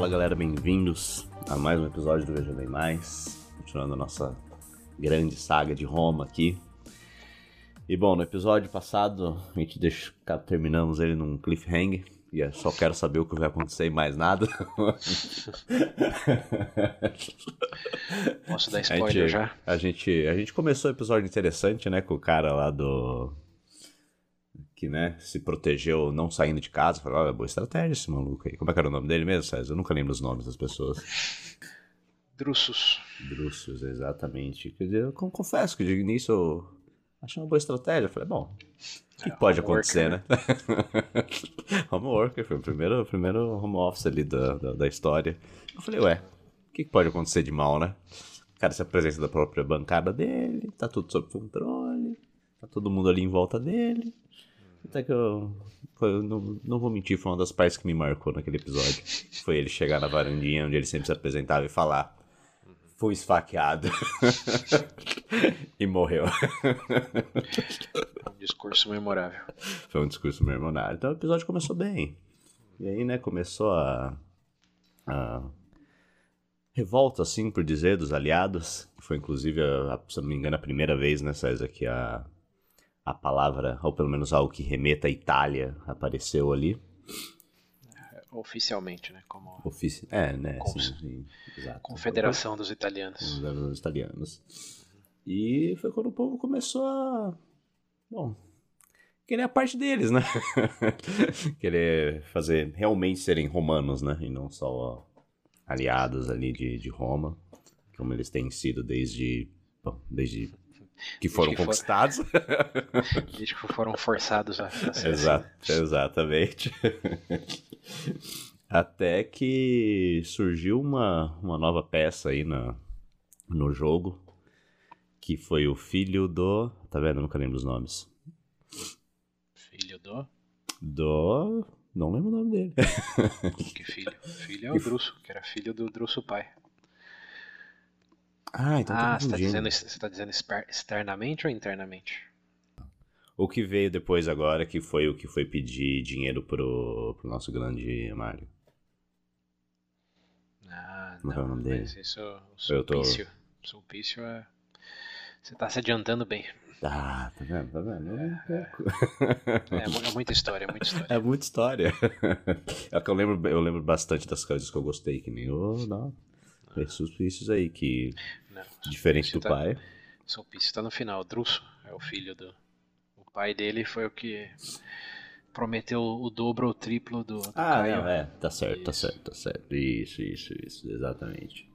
Fala galera, bem-vindos a mais um episódio do Veja Bem Mais, continuando a nossa grande saga de Roma aqui. E bom, no episódio passado a gente deixa, terminamos ele num cliffhanger, e eu só quero saber o que vai acontecer e mais nada. Posso dar spoiler a gente, já? A gente, a gente começou o episódio interessante, né, com o cara lá do que, né, se protegeu não saindo de casa. Falei, olha, boa estratégia esse maluco aí. Como é que era o nome dele mesmo, César? Eu nunca lembro os nomes das pessoas. Drusus. Drusus, exatamente. Quer dizer, eu confesso que de início eu achei uma boa estratégia. Falei, bom, o que é, pode acontecer, né? né? homeworker, foi o primeiro, primeiro home office ali da, da, da história. Eu falei, ué, o que pode acontecer de mal, né? Cara se apresenta da própria bancada dele, tá tudo sob controle, tá todo mundo ali em volta dele. Até que eu. Foi, não, não vou mentir, foi uma das partes que me marcou naquele episódio. Foi ele chegar na varandinha onde ele sempre se apresentava e falar. Fui esfaqueado. e morreu. Um discurso memorável. Foi um discurso memorável. Então o episódio começou bem. E aí, né, começou a. a revolta, assim, por dizer, dos aliados. Foi inclusive, a, se eu não me engano, a primeira vez, né, César, que a a palavra, ou pelo menos algo que remeta à Itália, apareceu ali. Oficialmente, né? Como Ofici é, né? Cons... Sim, sim, exato. Confederação dos Italianos. Dos italianos. E foi quando o povo começou a. Bom. Querer a parte deles, né? querer fazer realmente serem romanos, né? E não só aliados ali de, de Roma, como eles têm sido desde. Bom, desde que foram que conquistados. For... Que foram forçados a, a Exato, Exatamente. Até que surgiu uma, uma nova peça aí na, no jogo, que foi o filho do... Tá vendo? Eu nunca lembro os nomes. Filho do? Do... Não lembro o nome dele. Que filho? Filho é o Druso, que era filho do Druso pai. Ah, então ah, você está dizendo, você tá dizendo externamente ou internamente? O que veio depois agora, que foi o que foi pedir dinheiro pro, pro nosso grande Mário. Ah, não, não é o nome dele? isso, o Sulpício. Tô... Sulpício é... Você tá se adiantando bem. Ah, tá vendo, tá vendo? É, é, é, muita história, é muita história. É muita história. É que eu lembro, eu lembro bastante das coisas que eu gostei, que nem o... Não. Sulpícios aí, que não, diferente do tá, pai. Sulpício tá no final, Druso é o filho do. O pai dele foi o que prometeu o dobro ou o triplo do, do ah, Caio. Não, é, tá certo, tá isso. tá certo, tá certo. Isso, isso, isso, exatamente.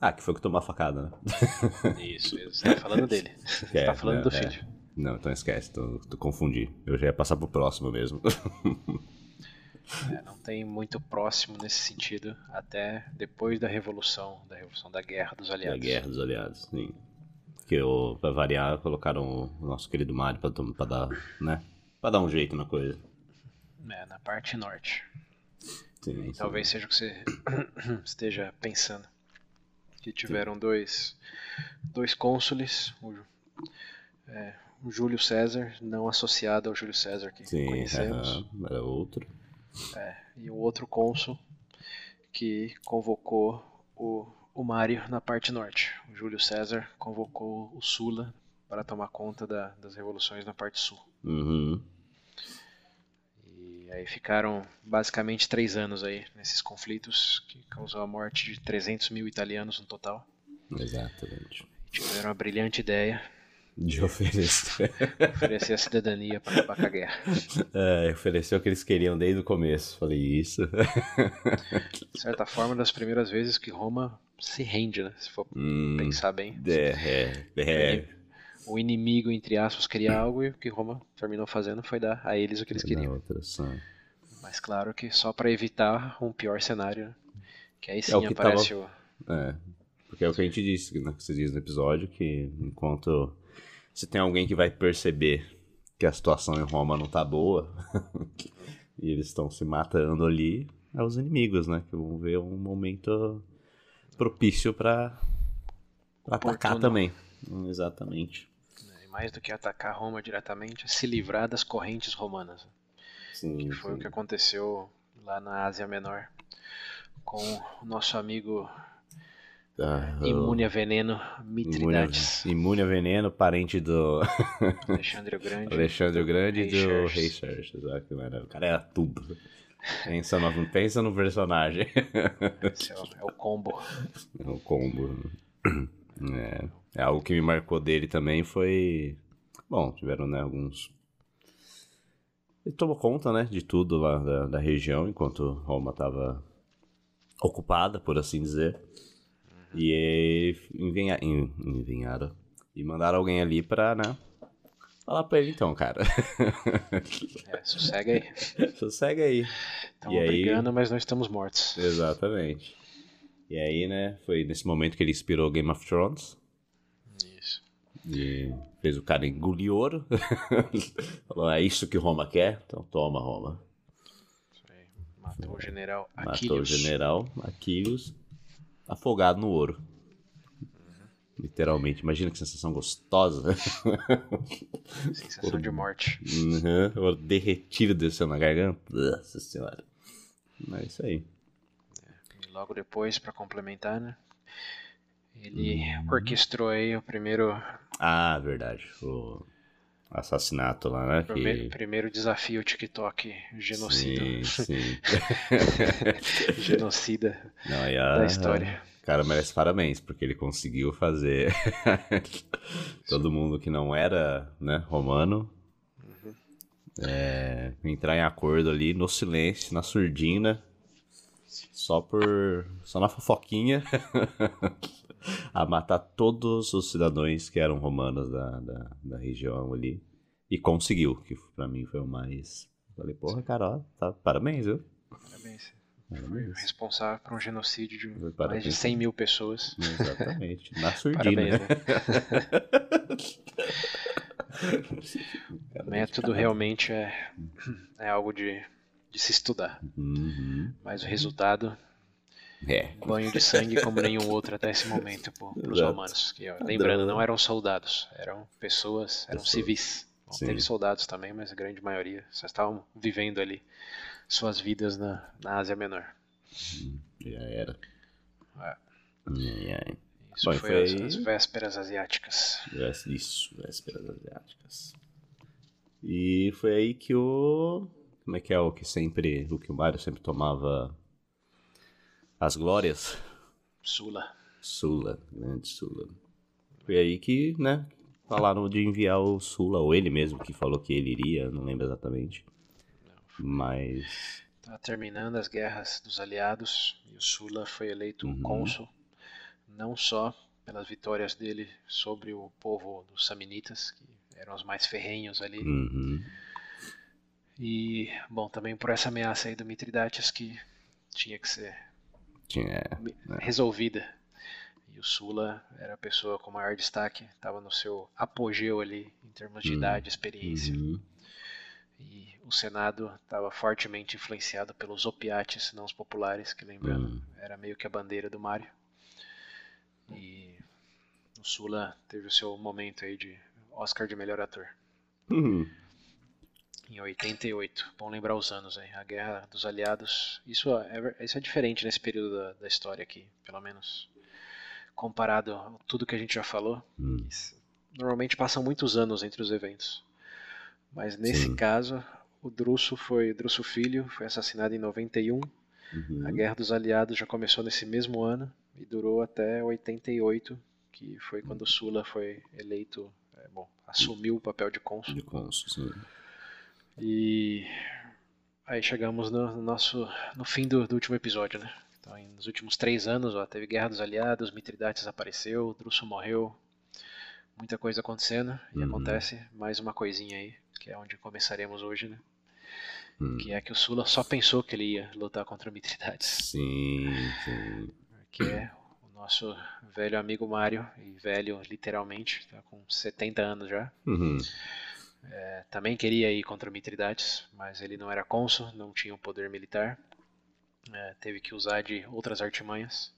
Ah, que foi que tomou a facada, né? Isso, você tá falando dele. Você é, tá falando não, do é. filho. Não, então esquece, tô, tô confundi. Eu já ia passar pro próximo mesmo. É, não tem muito próximo nesse sentido, até depois da Revolução, da Revolução da Guerra dos Aliados. Da Guerra dos Aliados, sim. Que, pra variar, colocaram o nosso querido Mario pra, pra dar, né? Pra dar um jeito na coisa. É, na parte norte. Sim, e talvez seja o que você esteja pensando. Que tiveram dois, dois cônsules, o, é, o Júlio César, não associado ao Júlio César que sim, conhecemos. -huh, era outro. É, e o outro cônsul que convocou o, o Mário na parte norte. O Júlio César convocou o Sula para tomar conta da, das revoluções na parte sul. Uhum. E aí ficaram basicamente três anos aí nesses conflitos que causou a morte de 300 mil italianos no total. Exatamente. Tiveram a brilhante ideia de oferecer. oferecer a cidadania para acabar com a guerra. É, ofereceu o que eles queriam desde o começo. Falei isso. De certa forma, das primeiras vezes que Roma se rende, né? Se for hum, pensar bem. É, é, é. O inimigo, entre aspas, queria algo e o que Roma terminou fazendo foi dar a eles o que eles queriam. Mas claro que só para evitar um pior cenário, né? que aí é sim é aparece tava... o. É, porque é o que a gente disse, né, que você diz no episódio, que enquanto se tem alguém que vai perceber que a situação em Roma não tá boa e eles estão se matando ali, é os inimigos, né? Que vão ver um momento propício para atacar também. Exatamente. E mais do que atacar Roma diretamente, é se livrar das correntes romanas. Sim, que foi sim. o que aconteceu lá na Ásia Menor com o nosso amigo O- imune a veneno, Mitridates, imune a veneno, parente do Alexandre o Grande. Alexandre o Grande e Rei do. Rei maravilha. O cara era tudo. Pensa no, pensa no personagem. É o, é o combo. É o combo. É, é algo que me marcou dele também foi. Bom, tiveram né, alguns. Ele tomou conta né, de tudo lá da, da região enquanto Roma estava ocupada, por assim dizer. E ele envenha, en- envenharam. E mandaram alguém ali pra, né? Falar pra ele então, cara. É, sossega aí. Sossega aí. Estamos E aí? brigando, mas não estamos mortos. Exatamente. E aí, né, foi nesse momento que ele inspirou Game of Thrones. Isso. E fez o cara engolir ouro. Falou, é isso que Roma quer? Então toma, Roma. Isso aí. Matou o general Matou o general Aquiles afogado no ouro. Literalmente, imagina que sensação gostosa. Sensação de morte. Uhum, ouro derretido descendo na garganta. Nossa senhora. Mas é isso aí. E logo depois, para complementar, né? Ele Uhum. orquestrou aí o primeiro, Ah, verdade. O assassinato lá, né? primeiro, Que... primeiro desafio TikTok genocida. Sim, sim. genocida Não, a- da história. O cara merece parabéns, porque ele conseguiu fazer todo mundo que não era né, romano é, entrar em acordo ali no silêncio, na surdina, só por. só na fofoquinha, a matar todos os cidadãos que eram romanos da, da, da região ali. E conseguiu, que pra mim foi o mais. Falei, porra, cara, ó, tá, parabéns, viu? Parabéns. Foi responsável por um genocídio de mais Parabéns. de 100 mil pessoas. Exatamente. Na surdina. Parabéns, né? O método realmente é, é algo de, de se estudar. Uhum. Mas o resultado, É. banho de sangue como nenhum outro até esse momento para os romanos. Que, ó, lembrando, não eram soldados, eram pessoas, eram civis. Bom, teve soldados também, mas a grande maioria só estavam vivendo ali suas vidas na, na Ásia Menor. Já era. É. Ai. Isso Bom, foi, foi as, as vésperas asiáticas. Isso, vésperas asiáticas. E foi aí que o. Como é que é o que sempre. O que o Mario sempre tomava as glórias? Sula. Sula, grande Sula. Foi aí que, né? Falaram de enviar o Sula, ou ele mesmo que falou que ele iria, não lembro exatamente. Mas. Tá terminando as guerras dos aliados e o Sula foi eleito Uhum. cônsul, não só pelas vitórias dele sobre o povo dos Samnitas, que eram os mais ferrenhos ali, Uhum. e, bom, também por essa ameaça aí do Mitridates que tinha que ser Tinha. me- resolvida. E o Sula era a pessoa com maior destaque, estava no seu apogeu ali em termos de Hum. idade, experiência. Uhum. E o Senado estava fortemente influenciado pelos opiates, não os populares, que lembrando, Hum. era meio que a bandeira do Mário. E o Sula teve o seu momento aí de Oscar de melhor ator. Uhum. Em 88, bom lembrar os anos aí, a Guerra dos Aliados. Isso é, ver- isso é diferente nesse período da, da história aqui, pelo menos comparado a tudo que a gente já falou. Hum. Normalmente passam muitos anos entre os eventos. Mas nesse Sim. caso, o Druso foi Druso filho, foi assassinado em 91. Uhum. A Guerra dos Aliados já começou nesse mesmo ano e durou até 88, que foi quando Sula foi eleito, é, bom, assumiu o papel de cônsul. De cônsul, sim. E aí chegamos no, no nosso no fim do, do último episódio, né? Então, nos últimos três anos, ó, teve Guerra dos Aliados, Mitridates apareceu, Druso morreu, muita coisa acontecendo e Uhum. acontece mais uma coisinha aí, que é onde começaremos hoje, né? Hum. Que é que o Sula só pensou que ele ia lutar contra o Mitridates, Sim, sim. que é o nosso velho amigo Mário, e velho literalmente, tá com 70 anos já. Uhum. É, também queria ir contra Mitridates, mas ele não era cônsul, não tinha o poder militar. É, teve que usar de outras artimanhas,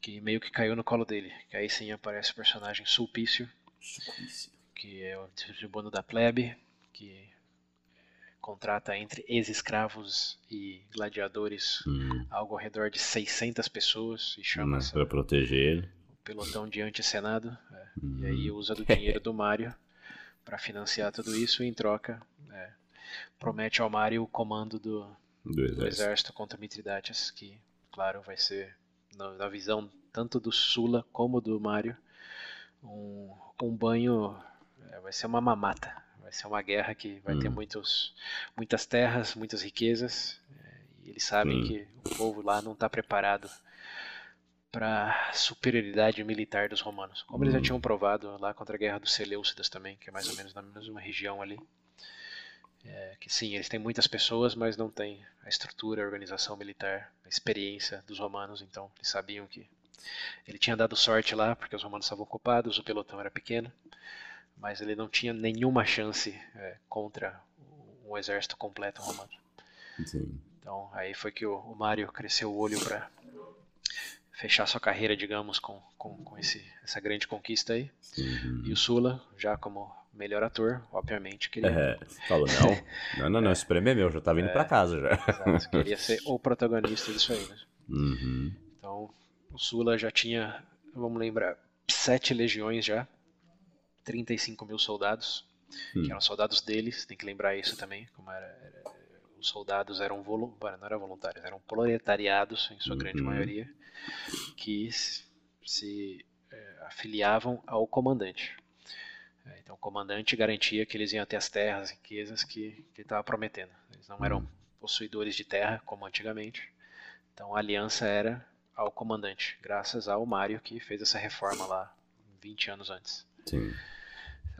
que meio que caiu no colo dele. Que aí sim aparece o personagem Sulpício, Suplício. que é o tribuno da plebe, que contrata entre ex-escravos e gladiadores Hum. algo ao redor de 600 pessoas e chama Pra proteger ele. o pelotão de anti-senado. é, Hum. E aí usa do dinheiro do Mario para financiar tudo isso e em troca é, promete ao Mario o comando do, Do do exército. exército contra Mitridates, que, claro, vai ser, na, na visão tanto do Sula como do Mario, um, um banho, é, vai ser uma mamata, vai ser uma guerra que vai ter Hum. muitos, muitas terras, muitas riquezas, é, e eles sabem Sim. que o povo lá não está preparado para superioridade militar dos romanos, como eles já Hum. tinham provado lá contra a guerra dos Seleucidas também, que é mais ou menos na mesma região ali. É, que sim, eles têm muitas pessoas, mas não têm a estrutura, a organização militar, a experiência dos romanos, então eles sabiam que ele tinha dado sorte lá, porque os romanos estavam ocupados, o pelotão era pequeno, mas ele não tinha nenhuma chance é, contra um exército completo romano. Sim. Então aí foi que o, o Mário cresceu o olho para fechar sua carreira, digamos, com, com, com esse, essa grande conquista aí. Uhum. E o Sula, já como melhor ator, obviamente, queria, É, falou, não, não, não, não, esse prêmio é meu, já tava indo pra casa já. exato, queria ser o protagonista disso aí, né? Uhum. Então, o Sula já tinha, vamos lembrar, sete legiões já, 35 mil soldados, Hum. que eram soldados deles, tem que lembrar isso também, como era, era- os soldados eram volu- bueno, não eram voluntários, eram proletariados, em sua grande Uhum. maioria, que se, eh, afiliavam ao comandante. Eh, Então, o comandante garantia que eles iam ter as terras, riquezas que, que ele estava prometendo. Eles não eram Uhum. possuidores de terra, como antigamente. Então, a aliança era ao comandante, graças ao Mário, que fez essa reforma lá 20 anos antes. Sim.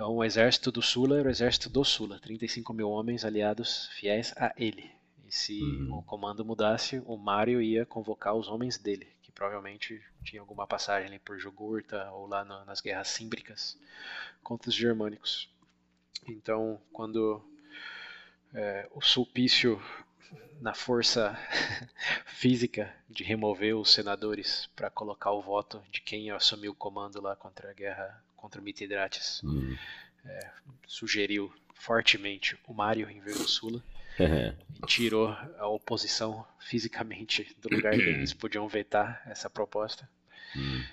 Então, o exército do Sula era o exército do Sula, 35 mil homens aliados fiéis a ele. E se Uhum. o comando mudasse, o Mário ia convocar os homens dele, que provavelmente tinha alguma passagem ali por Jugurta ou lá no- nas guerras símbricas contra os germânicos. Então, quando é, o Sulpício, na força física de remover os senadores para colocar o voto de quem ia assumir o comando lá contra a guerra contra Mitidrates, Hum. sugeriu fortemente o Mário em vez do Sula É. e tirou a oposição fisicamente do lugar que eles podiam vetar essa proposta. Hum.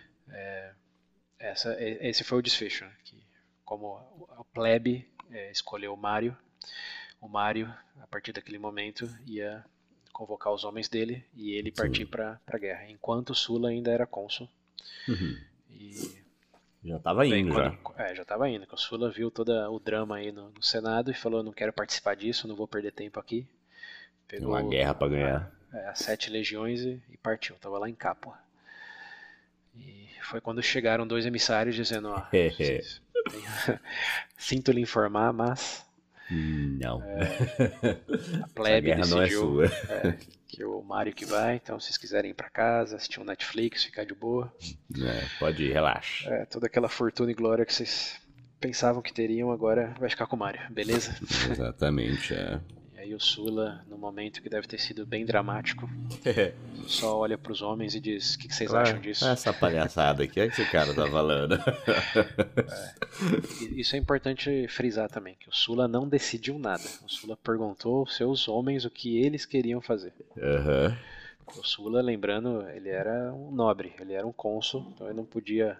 Essa, e- esse foi o desfecho, né? que como a plebe eh, escolheu o Mário, o Mário, a partir daquele momento, ia convocar os homens dele e ele partir para a guerra, enquanto Sula ainda era cônsul. Uhum. E Já tava Bem, indo, quando, já. É, já tava indo. O Sula viu todo o drama aí no, no Senado e falou: não quero participar disso, não vou perder tempo aqui. Pegou uma guerra pra ganhar. é, as sete legiões e, e partiu. Tava lá em Capua. E foi quando chegaram dois emissários dizendo: ó, É, vocês sinto lhe informar, mas Não. a A plebe guerra não é sua. é, que o Mário que vai. Então, se vocês quiserem ir pra casa, assistir um Netflix, ficar de boa. É, pode ir, relaxa. É, toda aquela fortuna e glória que vocês pensavam que teriam, agora vai ficar com o Mário, beleza? Exatamente, é. E o Sula, no momento que deve ter sido bem dramático, só olha pros homens e diz: O que, que vocês acham disso? Essa palhaçada aqui, é que esse cara tá falando. E Isso é importante frisar também, que o Sula não decidiu nada. O Sula perguntou aos seus homens o que eles queriam fazer. Aham. O Sula, lembrando, ele era um nobre, ele era um cônsul, então ele não podia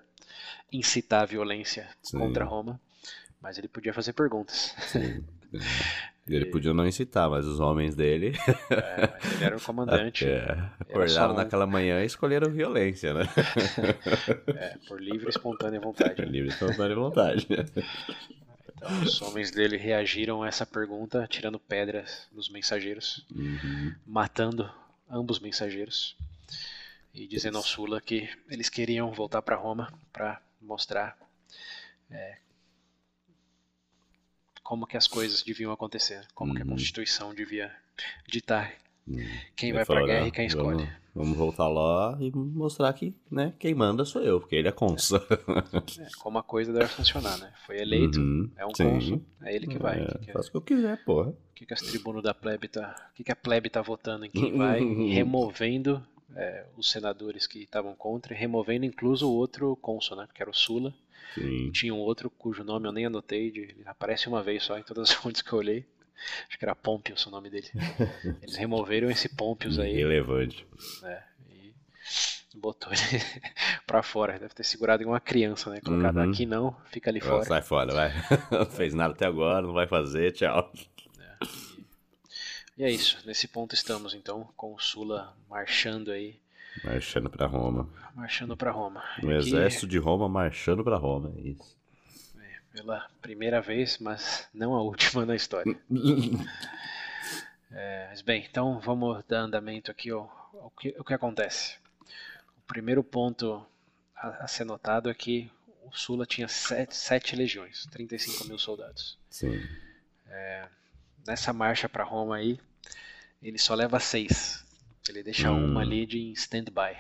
incitar a violência Sim. contra Roma, mas ele podia fazer perguntas. Ele podia não incitar, mas os homens dele É, ele era o comandante, é, acordaram um- naquela manhã e escolheram violência, né? é, por livre e espontânea vontade. Livre espontânea vontade. Então, os homens dele reagiram a essa pergunta, tirando pedras nos mensageiros, Uhum. matando ambos mensageiros e dizendo ao Sula que eles queriam voltar para Roma para mostrar é, como que as coisas deviam acontecer, como que a Uhum. Constituição devia ditar quem Ele vai para falou, guerra "Não, e quem escolhe. Vamos, vamos voltar lá e mostrar que né, quem manda sou eu, porque ele é cônsul. É, como a coisa deve funcionar, né? Foi eleito, Uhum, é um sim. cônsul, é ele que vai. É, O que, que, Faz o que eu quiser, porra. o que que as tribunas da plebe tá, o que, que a plebe tá votando em quem vai, e removendo é, os senadores que estavam contra, removendo incluso o outro cônsul, né? Que era o Sula. Sim. Tinha um outro cujo nome eu nem anotei, de- ele aparece uma vez só em todas as fontes que eu olhei. Acho que era Pompius o nome dele. Eles removeram esse Pompius aí. Irrelevante. Né, e botou ele pra fora. Deve ter segurado igual uma criança, né? Colocado Uhum. aqui não, fica ali fora. Sai fora, vai. Não fez nada até agora, não vai fazer, tchau. E é isso. Nesse ponto estamos então, com o Sula marchando aí, Marchando pra Roma. marchando pra Roma. O E aqui, exército de Roma marchando pra Roma, é isso. Pela primeira vez, mas não a última na história. É, mas bem, então vamos dar andamento aqui ao, ao que, o que acontece. O primeiro ponto a, a ser notado é que o Sula tinha sete, sete legiões, 35 mil soldados. Sim. Nessa marcha para Roma aí, ele só leva seis. Ele deixa Hum. uma ali de em stand-by.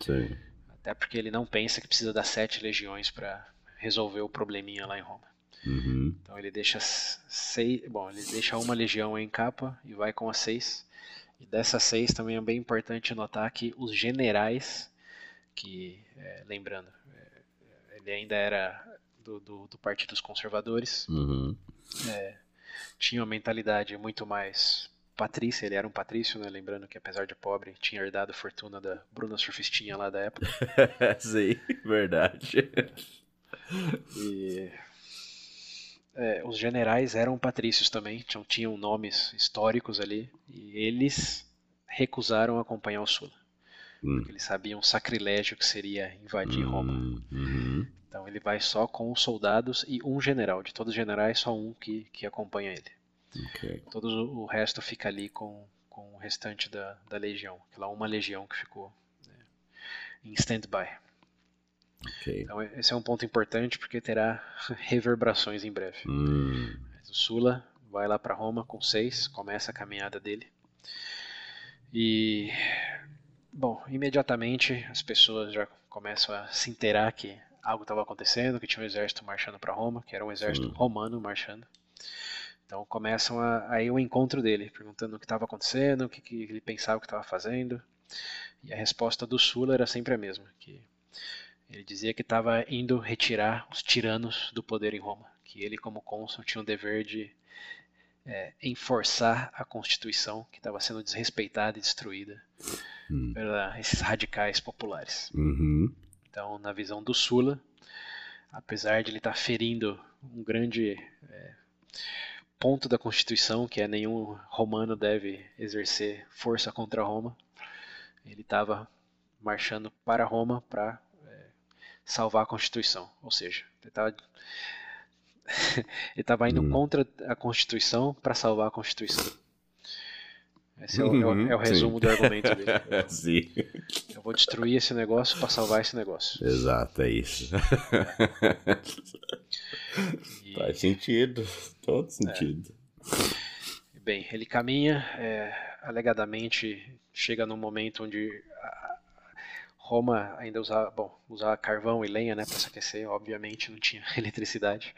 Sim. Até porque ele não pensa que precisa das sete legiões para resolver o probleminha lá em Roma. Uhum. Então ele deixa seis, bom, ele deixa uma legião em capa e vai com as seis. E dessas seis também é bem importante notar que os generais, que é, lembrando, é, ele ainda era do, do, do Partido dos Conservadores, Uhum. tinha uma mentalidade muito mais patrícia, ele era um patrício, né? Lembrando que apesar de pobre, tinha herdado a fortuna da Bruna Surfistinha lá da época. Sim, verdade. E é, os generais eram patrícios também, tinham, tinham nomes históricos ali, e eles recusaram acompanhar o Sula. Hum. Porque eles sabiam o sacrilégio que seria invadir Roma. Hum, Uhum. Então ele vai só com os soldados e um general. De todos os generais, só um que, que acompanha ele. Ok. Todo o resto fica ali com, com o restante da, da legião. Aquela uma legião que ficou né, em stand-by. Ok. Então esse é um ponto importante porque terá reverberações em breve. Hum. O Sula vai lá para Roma com seis, começa a caminhada dele. E, bom, imediatamente as pessoas já começam a se inteirar que algo estava acontecendo, que tinha um exército marchando para Roma, que era um exército Sim. romano marchando. Então começam a, aí o encontro dele, perguntando o que estava acontecendo, o que, que ele pensava que estava fazendo. E a resposta do Sula era sempre a mesma, que ele dizia que estava indo retirar os tiranos do poder em Roma, que ele como cônsul tinha o dever de é, enforçar a Constituição que estava sendo desrespeitada e destruída Hum. por esses radicais populares. Uhum. Então, na visão do Sula, apesar de ele estar ferindo um grande é, ponto da Constituição, que é nenhum romano deve exercer força contra Roma, ele estava marchando para Roma para é, salvar a Constituição. Ou seja, ele estava indo Hum. contra a Constituição para salvar a Constituição. Esse é o, é o- é o Uhum, resumo sim. do argumento dele. Sim. Eu vou destruir esse negócio para salvar esse negócio. Exato, é isso. E- Faz sentido. Todo sentido. Bem, ele caminha, é, alegadamente chega num momento onde Roma ainda usava, bom, usava carvão e lenha, né, para se aquecer, obviamente não tinha eletricidade.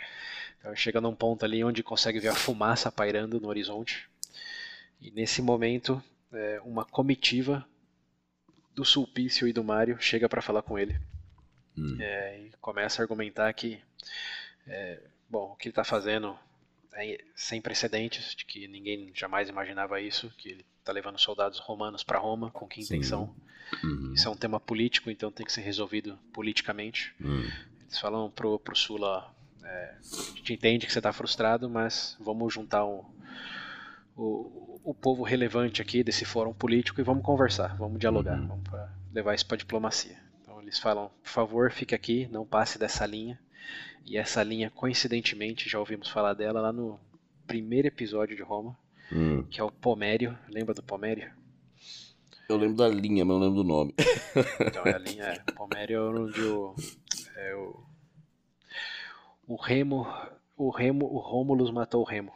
Então chega num ponto ali onde consegue ver a fumaça pairando no horizonte. E nesse momento, é, uma comitiva do Sulpício e do Mário chega para falar com ele. Hum. É, e começa a argumentar que, é, bom, o que ele está fazendo é sem precedentes, de que ninguém jamais imaginava isso, que ele está levando soldados romanos para Roma, com que intenção? Uhum. Isso é um tema político, então tem que ser resolvido politicamente. Hum. Eles falam pro, pro Sula, é, a gente entende que você está frustrado, mas vamos juntar um, o, o povo relevante aqui desse fórum político e vamos conversar, vamos dialogar, Uhum. vamos pra levar isso para diplomacia. Então eles falam, por favor, fique aqui, não passe dessa linha. E essa linha, coincidentemente, já ouvimos falar dela lá no primeiro episódio de Roma, Hum. que é o Pomério. Lembra do Pomério? Eu lembro da linha, mas não lembro do nome. Então é a linha, é, Pomério é onde o, é o, o Remo, o Remo, o Rômulus matou o Remo.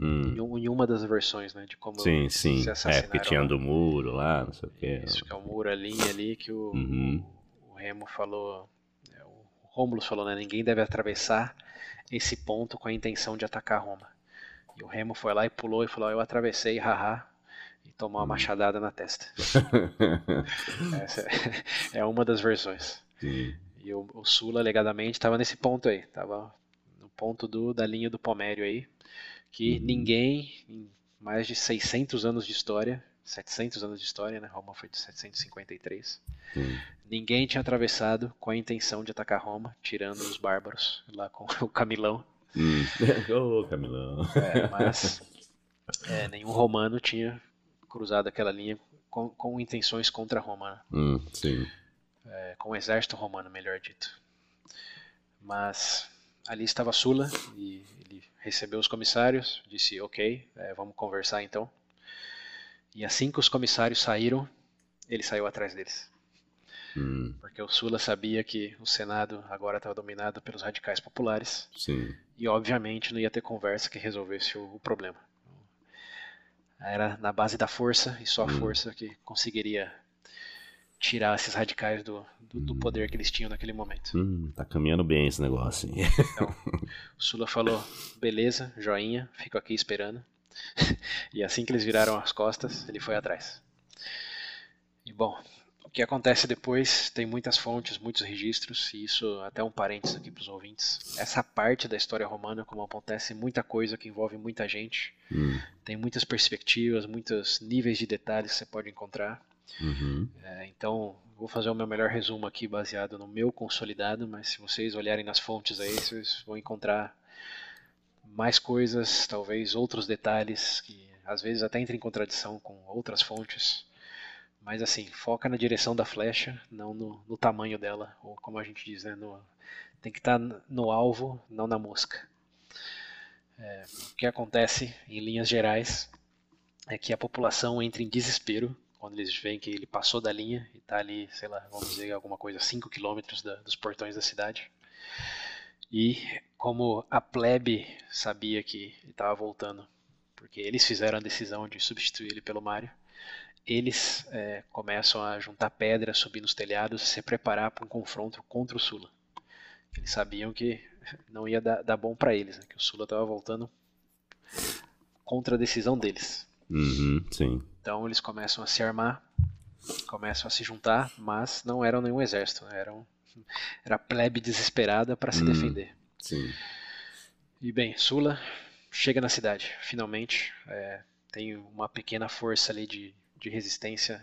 Hum. Em, um- em uma das versões, né, de como Sim, sim. se É, assassinaram. porque tinha do muro lá, não sei o quê. Isso, que é o muro, a linha ali que o, Uhum. o Remo falou, é, o Rômulus falou, né, ninguém deve atravessar esse ponto com a intenção de atacar Roma. E o Remo foi lá e pulou e falou, eu atravessei, haha, e tomou uma Hum. machadada na testa. Essa é, é uma das versões. Sim. E o, o Sula, alegadamente, estava nesse ponto aí. Estava no ponto do, da linha do Pomério aí. Que uhum. ninguém, em mais de 600 anos de história, 700 anos de história, né? Roma foi de 753. Uhum. Ninguém tinha atravessado com a intenção de atacar Roma, tirando os bárbaros lá com o Camilão. Hum. Ô, oh, Camilão. É, mas é, nenhum romano tinha cruzado aquela linha com, com intenções contra Roma. Né? Hum, sim. É, com o exército romano, melhor dito. Mas ali estava Sula e ele recebeu os comissários, disse: Ok, é, vamos conversar então. E assim que os comissários saíram, ele saiu atrás deles. Hum. Porque o Sula sabia que o Senado agora estava dominado pelos radicais populares. Sim. E obviamente não ia ter conversa que resolvesse o, o problema. Era na base da força e só a hum. força que conseguiria tirar esses radicais do, do, do, poder que eles tinham naquele momento. Hum, tá caminhando bem esse negócio. Então, o Sula falou: beleza, joinha, fico aqui esperando. e assim que eles viraram as costas, ele foi atrás. E bom, o que acontece depois tem muitas fontes, muitos registros, e isso até um parênteses aqui para os ouvintes. Essa parte da história romana, como acontece muita coisa que envolve muita gente, hum. tem muitas perspectivas, muitos níveis de detalhes que você pode encontrar. Uhum. É, então, vou fazer o meu melhor resumo aqui baseado no meu consolidado, mas se vocês olharem nas fontes aí, vocês vão encontrar mais coisas, talvez outros detalhes que às vezes até entram em contradição com outras fontes. Mas assim, foca na direção da flecha, não no, no tamanho dela, ou como a gente diz, né, no, tem que estar tá no alvo, não na mosca. É, o que acontece, em linhas gerais, é que a população entra em desespero quando eles veem que ele passou da linha e está ali, sei lá, vamos dizer alguma coisa, 5 quilômetros dos portões da cidade. E como a plebe sabia que ele estava voltando, porque eles fizeram a decisão de substituir ele pelo Mario, eles é, começam a juntar pedra, subir nos telhados, se preparar para um confronto contra o Sula. Eles sabiam que não ia dar, dar bom para eles, né? que o Sula estava voltando contra a decisão deles. Uhum, sim. Então eles começam a se armar, começam a se juntar, mas não eram nenhum exército, eram era plebe desesperada para se uhum, defender. Sim. E bem, Sula chega na cidade, finalmente. É, tem uma pequena força ali de de resistência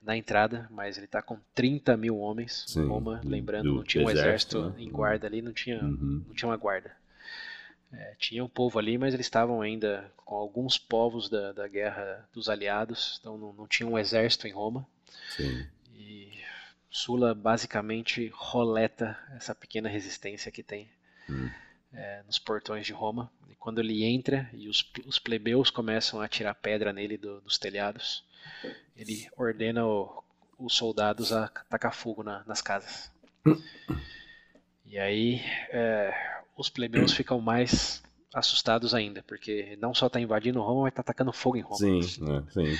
na entrada, mas ele está com 30 mil homens. Sim, Roma, lembrando, do, não tinha um exército, exército né? em guarda ali, não tinha, uhum. não tinha uma guarda. É, tinha um povo ali, mas eles estavam ainda com alguns povos da, da guerra dos aliados, então não, não tinha um exército em Roma. Sim. E Sula basicamente roleta essa pequena resistência que tem. Hum é, nos portões de Roma. E quando ele entra e os, os plebeus começam a tirar pedra nele do, dos telhados, ele ordena o, os soldados a tacar fogo na, nas casas. E aí é, os plebeus ficam mais assustados ainda, porque não só está invadindo Roma, mas está atacando fogo em Roma. Sim, é, sim.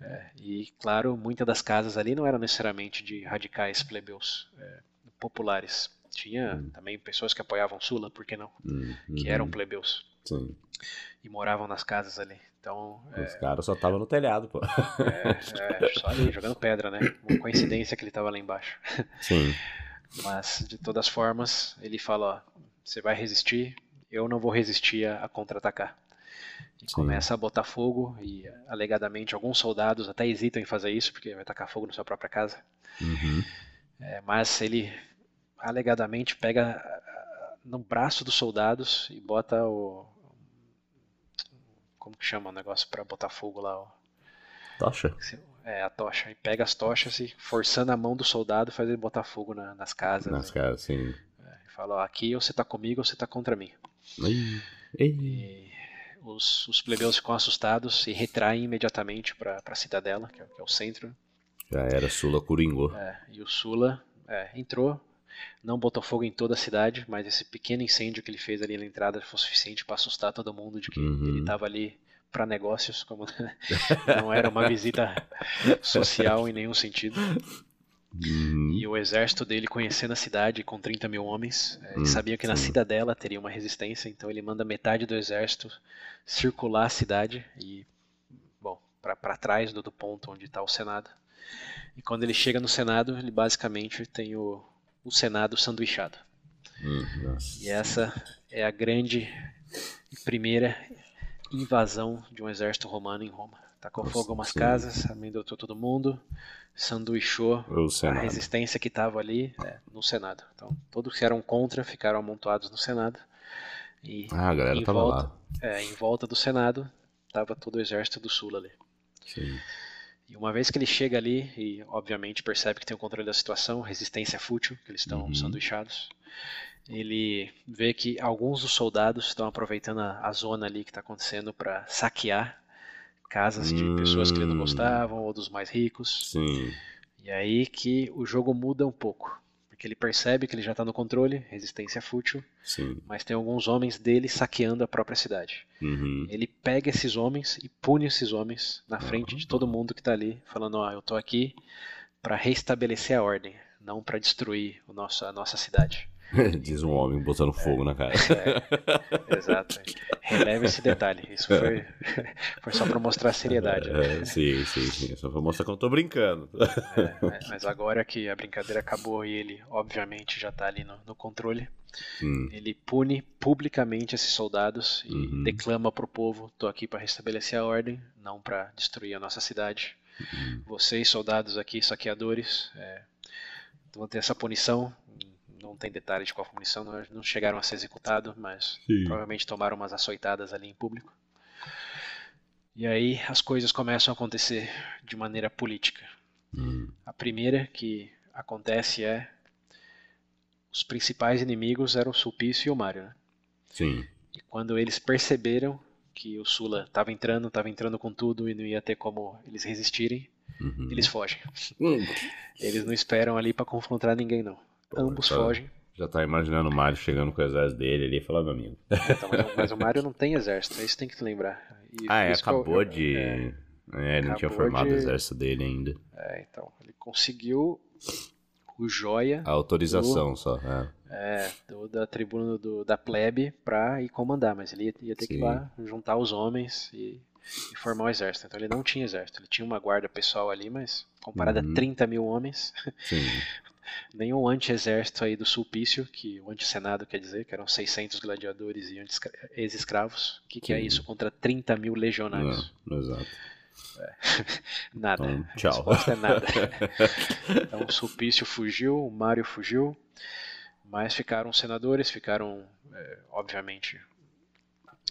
É, e claro, muitas das casas ali não eram necessariamente de radicais plebeus é, populares. Tinha hum. também pessoas que apoiavam Sula, por que não? Hum, que eram plebeus. Sim. E moravam nas casas ali. Então, Os é... caras só estavam no telhado, pô. É, é, só ali, jogando pedra, né? Uma coincidência que ele estava lá embaixo. Sim. Mas, de todas formas, ele fala, ó, você vai resistir, eu não vou resistir a, a contra-atacar. E Sim. começa a botar fogo e, alegadamente, alguns soldados até hesitam em fazer isso, porque vai tacar fogo na sua própria casa. Uhum. É, mas ele alegadamente pega no braço dos soldados e bota o como que chama o negócio para botar fogo lá? Tocha? É, a tocha. E pega as tochas e forçando a mão do soldado faz ele botar fogo na, nas casas. Nas casas, sim. Fala, ó, aqui ou você tá comigo ou você tá contra mim. Ei, ei. E os, os plebeus ficam assustados e retraem imediatamente para a cidadela, que é, que é, o centro. Já era, Sula coringou. É, e o Sula é, entrou, não botou fogo em toda a cidade, mas esse pequeno incêndio que ele fez ali na entrada foi suficiente para assustar todo mundo de que uhum. ele estava ali para negócios, como não era uma visita social em nenhum sentido. Uhum. E o exército dele, conhecendo a cidade com 30 mil homens, eh, ele uhum. sabia que na cidadela teria uma resistência, então ele manda metade do exército circular a cidade e, bom, para trás do, do ponto onde está o Senado. E quando ele chega no Senado, ele basicamente tem o, o Senado sanduichado. Hum, e essa é a grande primeira invasão de um exército romano em Roma. Tacou Nossa, fogo umas sim. casas, amedrontou todo mundo, sanduichou a resistência que estava ali é, no Senado. Então, todos que eram contra ficaram amontoados no Senado. E ah, a galera em tava volta, lá. É, em volta do Senado estava todo o exército do Sul ali. Sim. E uma vez que ele chega ali e, obviamente, percebe que tem o controle da situação, resistência fútil, que eles estão uhum. sanduichados, ele vê que alguns dos soldados estão aproveitando a, a zona ali que está acontecendo para saquear casas de pessoas que ele não hum. gostavam ou dos mais ricos. Sim. E aí que o jogo muda um pouco. Porque ele percebe que ele já está no controle, resistência fútil, Sim. mas tem alguns homens dele saqueando a própria cidade. Uhum. Ele pega esses homens e pune esses homens na frente uhum. de todo mundo que está ali, falando: Ó, oh, eu tô aqui para restabelecer a ordem, não para destruir o nosso, a nossa cidade. Diz um homem botando fogo é, na cara. É, exato. Releve esse detalhe. Isso foi, foi só para mostrar a seriedade. Né? É, sim, sim, sim. Só para mostrar que eu tô brincando. É, mas agora que a brincadeira acabou e ele, obviamente, já tá ali no, no controle, hum. ele pune publicamente esses soldados e uhum. declama pro povo: tô aqui para restabelecer a ordem, não para destruir a nossa cidade. Uhum. Vocês, soldados aqui, saqueadores, é, vão ter essa punição não tem detalhes de qual foi a munição, não, não chegaram a ser executados, mas Sim. provavelmente tomaram umas açoitadas ali em público. E aí as coisas começam a acontecer de maneira política. Hum. A primeira que acontece é os principais inimigos eram o Sulpício e o Mário. Né? Sim. E quando eles perceberam que o Sula estava entrando, estava entrando com tudo e não ia ter como eles resistirem, uhum. eles fogem. Hum. Eles não esperam ali para confrontar ninguém não. Ambos tá, fogem. Já tá imaginando o Mario chegando com o exército dele ali e falando, amigo. Então, mas, mas, o Mario não tem exército, é isso tem que lembrar. E ah, é, acabou eu, de. É, é, ele não tinha formado de... o exército dele ainda. É, então. Ele conseguiu o joia. A autorização do, só. É, é do, da tribuna do, da plebe pra ir comandar, mas ele ia, ia ter Sim. que ir lá juntar os homens e, e, formar o exército. Então ele não tinha exército. Ele tinha uma guarda pessoal ali, mas comparado uhum. a 30 mil homens, Sim. nenhum anti-exército aí do Sulpício, que o anti-senado quer dizer, que eram 600 gladiadores e ex-escravos. O que, que é isso contra 30 mil legionários? Não, exato. É. nada. Então, tchau. A é nada. então o Sulpício fugiu, o Mário fugiu, mas ficaram senadores, ficaram, é, obviamente,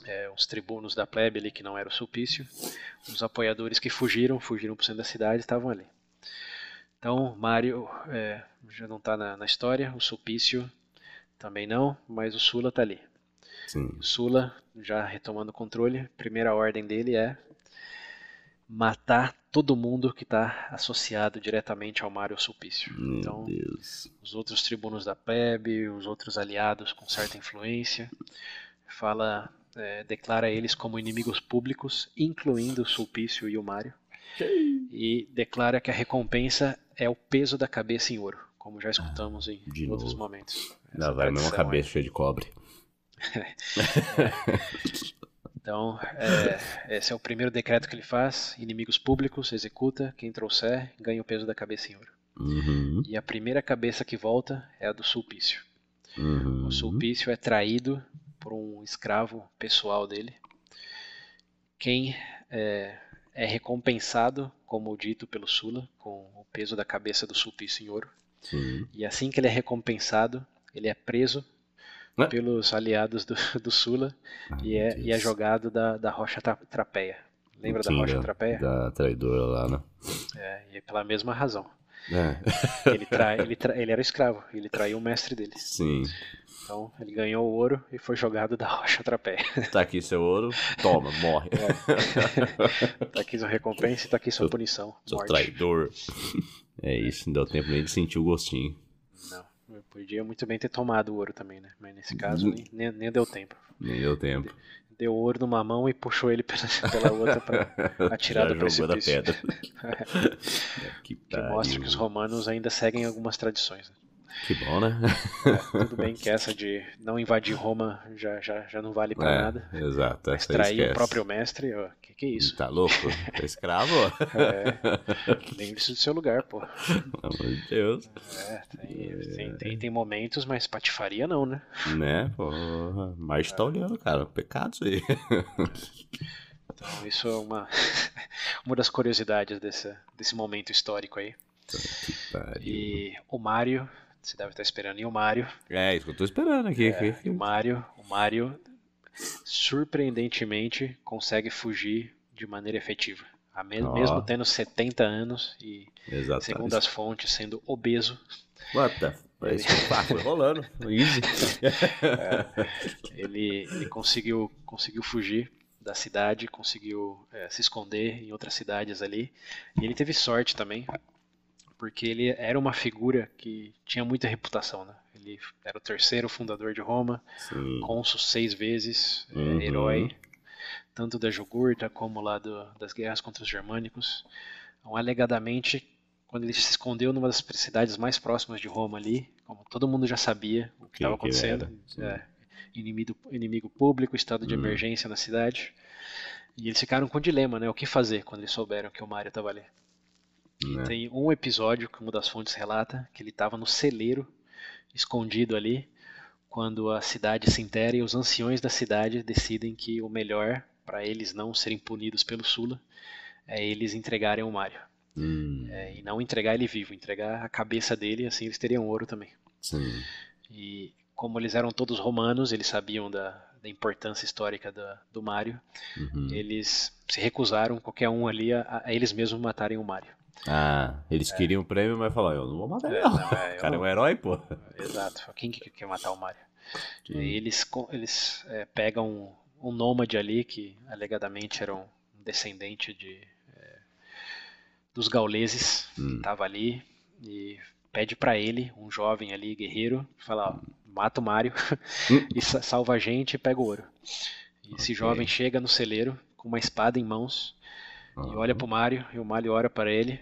é, os tribunos da plebe ali que não era o Sulpício, os apoiadores que fugiram, fugiram para o centro da cidade, estavam ali. Então, Mário é, já não está na, na, história, o Sulpício também não, mas o Sula está ali. Sim. O Sula, já retomando o controle, a primeira ordem dele é matar todo mundo que está associado diretamente ao Mário Sulpício. Meu então, Deus. os outros tribunos da plebe, os outros aliados com certa influência, fala, é, declara eles como inimigos públicos, incluindo o Sulpício e o Mário e declara que a recompensa é o peso da cabeça em ouro, como já escutamos em de outros novo. momentos. Essa vai uma cabeça cheia de cobre. Então, é, esse é o primeiro decreto que ele faz: inimigos públicos, executa, quem trouxer ganha o peso da cabeça em ouro. Uhum. E a primeira cabeça que volta é a do Sulpício. Uhum. O Sulpício é traído por um escravo pessoal dele. Quem é, é recompensado, como dito pelo Sula, com o peso da cabeça do sulpício em ouro. Sim. E assim que ele é recompensado, ele é preso né? pelos aliados do, do Sula e, é, e é jogado da, da rocha trapeia. Lembra Sim, da rocha da, trapeia? Da traidora lá, né? É, e é pela mesma razão. É. Ele, trai, ele, ele era escravo, ele traiu o mestre dele. Sim. Então ele ganhou o ouro e foi jogado da rocha trapé. Tá aqui seu ouro, toma, morre. É. tá aqui sua recompensa e tá aqui sua punição. Seu morte. traidor. É isso, não deu tempo nem de sentir o gostinho. Não, eu podia muito bem ter tomado o ouro também, né? Mas nesse caso nem, nem, nem deu tempo. Nem deu tempo. Deu ouro numa mão e puxou ele pela, pela outra pra atirar Já do precipício. Da pedra. que, que mostra que os romanos ainda seguem algumas tradições. Né? Que bom, né? É, tudo bem que essa de não invadir Roma já, já, já não vale pra É, exato. Exato. Mas essa trair o próprio mestre, ó, que que é isso? Tá louco? Tá escravo? É, lembre-se do seu lugar, pô. Pelo amor de Deus. É, tem, tem, tem, tem momentos, mas patifaria não, né? Né? Porra. Marte tá olhando, cara. Pecado isso aí. Então isso é uma, uma das curiosidades desse, desse momento histórico aí. E o Mario, você deve estar esperando, e o Mario, É, isso que eu tô esperando aqui. é, aqui. e o Mario, o Mario surpreendentemente consegue fugir de maneira efetiva. A me- Ó. Mesmo tendo 70 anos e, Exato. segundo as fontes, sendo obeso, What the... É foi rolando. Easy. ele, ele conseguiu, conseguiu fugir da cidade, conseguiu é, se esconder em outras cidades ali. E ele teve sorte também, porque ele era uma figura que tinha muita reputação, né? Ele era o terceiro fundador de Roma, Sim. cônsul seis vezes, Uhum. herói, tanto da Jugurta como lá do- das guerras contra os germânicos. Então, alegadamente, quando ele se escondeu numa das cidades mais próximas de Roma ali, como todo mundo já sabia o que estava acontecendo, é, inimigo, inimigo público, estado de Hum. emergência na cidade, e eles ficaram com um dilema, né? O que fazer quando eles souberam que o Mario estava ali? Né? Tem um episódio que uma das fontes relata que ele estava no celeiro, escondido ali, quando a cidade se intera e os anciões da cidade decidem que o melhor para eles não serem punidos pelo Sula é eles entregarem o Mario. Hum, É, e não entregar ele vivo, entregar a cabeça dele, assim eles teriam ouro também. sim. E como eles eram todos romanos, eles sabiam da, da importância histórica da- do Mario, Uhum. eles se recusaram, qualquer um ali, a, a eles mesmos matarem o Mario. Ah, eles queriam o prêmio, mas falaram, eu não vou matar ele, É, não. não, é, eu O cara é não- um herói, pô. Exato. Quem que quer matar o Mario? E eles, eles é, pegam um nômade ali que alegadamente era um descendente de é, dos gauleses que Hum. estava ali e pede pra ele, um jovem ali guerreiro, fala, ó, mata o Mario Hum. e sa- salva a gente e pega o ouro. E esse jovem chega no celeiro com uma espada em mãos e Ah, olha pro Mario e o Mario olha para ele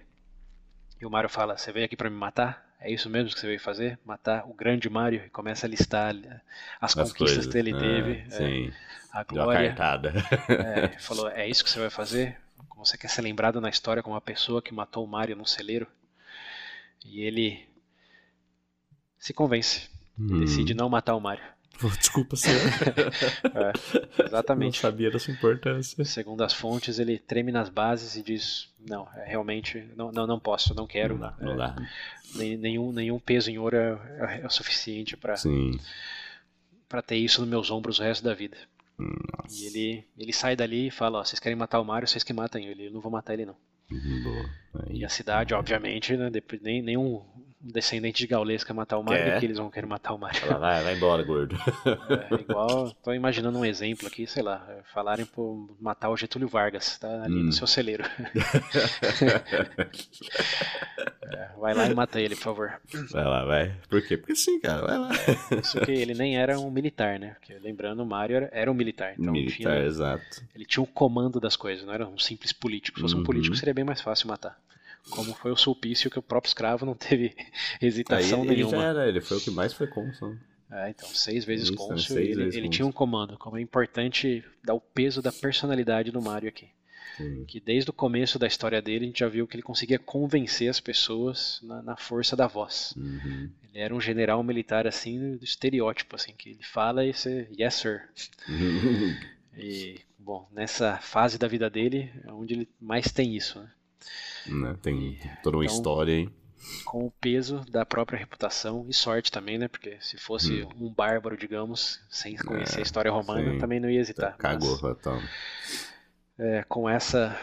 e o Mario fala: "Você veio aqui para me matar? É isso mesmo que você veio fazer? Matar o grande Mario?" E começa a listar eh, as as conquistas coisas. que ele Ah, teve, é, Sim, a deu uma glória. cartada. É, falou: "É isso que você vai fazer? Como você quer ser lembrado na história como a pessoa que matou o Mario num celeiro?" E ele se convence, Hum. decide não matar o Mario. Desculpa, senhor. É, exatamente. Não sabia dessa importância. Segundo as fontes, ele treme nas bases e diz: Não, é, realmente, não, não, não posso, não quero. Não dá, não É, dá. nenhum, nenhum peso em ouro é, é o suficiente para Sim. ter isso nos meus ombros o resto da vida. Nossa. E ele, ele sai dali e fala: ó, Vocês querem matar o Mario, vocês que matem ele. Eu não vou matar ele, não. Boa. E a cidade, obviamente, né, depois, nem, nenhum descendente de gaulês quer matar o Mario, Quer. porque eles vão querer matar o Mario. Fala, vai, vai embora, gordo. É, igual, tô imaginando um exemplo aqui, sei lá, é, falarem por matar o Getúlio Vargas, tá ali Hum. no seu celeiro. É, vai lá e mata ele, por favor. Vai lá, vai. Por quê? Porque sim, cara, vai lá. Isso que ele nem era um militar, né? Porque, lembrando, o Mario era, era um militar. Então Militar, tinha, exato. ele tinha o comando das coisas, não era um simples político. Se fosse um Uhum. político, seria bem mais fácil matar. Como foi o Sulpício, que o próprio escravo não teve hesitação ele nenhuma. já era, ele foi o que mais foi cônsul. né? É, então, seis vezes Isso, cônsul, seis ele, vezes ele cônsul. tinha um comando. Como é importante dar o peso da personalidade do Mario aqui. Sim. Que desde o começo da história dele, a gente já viu que ele conseguia convencer as pessoas na, na força da voz. Uhum. Ele era um general militar, assim, do estereótipo, assim, que ele fala e você, yes sir. E, bom, nessa fase da vida dele, é onde ele mais tem isso, né? Né, Tem toda uma Então- história aí. Com o peso da própria reputação e sorte também, né? Porque se fosse um bárbaro, digamos, sem conhecer a história romana, Hum. É, sim. também não ia hesitar. Cagou, Mas, então. é, com essa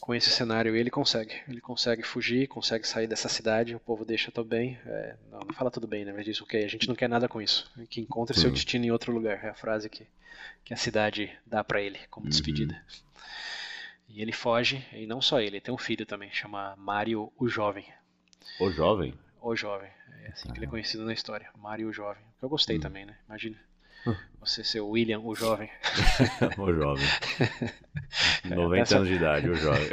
com esse cenário ele consegue ele consegue fugir consegue sair dessa cidade o povo deixa tudo bem é, não, não fala tudo bem né mas diz ok a gente não quer nada com isso que encontre seu Sim. destino em outro lugar é a frase que que a cidade dá pra ele como Uhum. E ele foge e não só ele tem um filho também chama Mario o jovem O jovem. o jovem é assim que ele é conhecido na história Mario o jovem eu gostei também né imagina Hum. você ser o William o jovem O jovem. 90 essa- anos de idade, o jovem.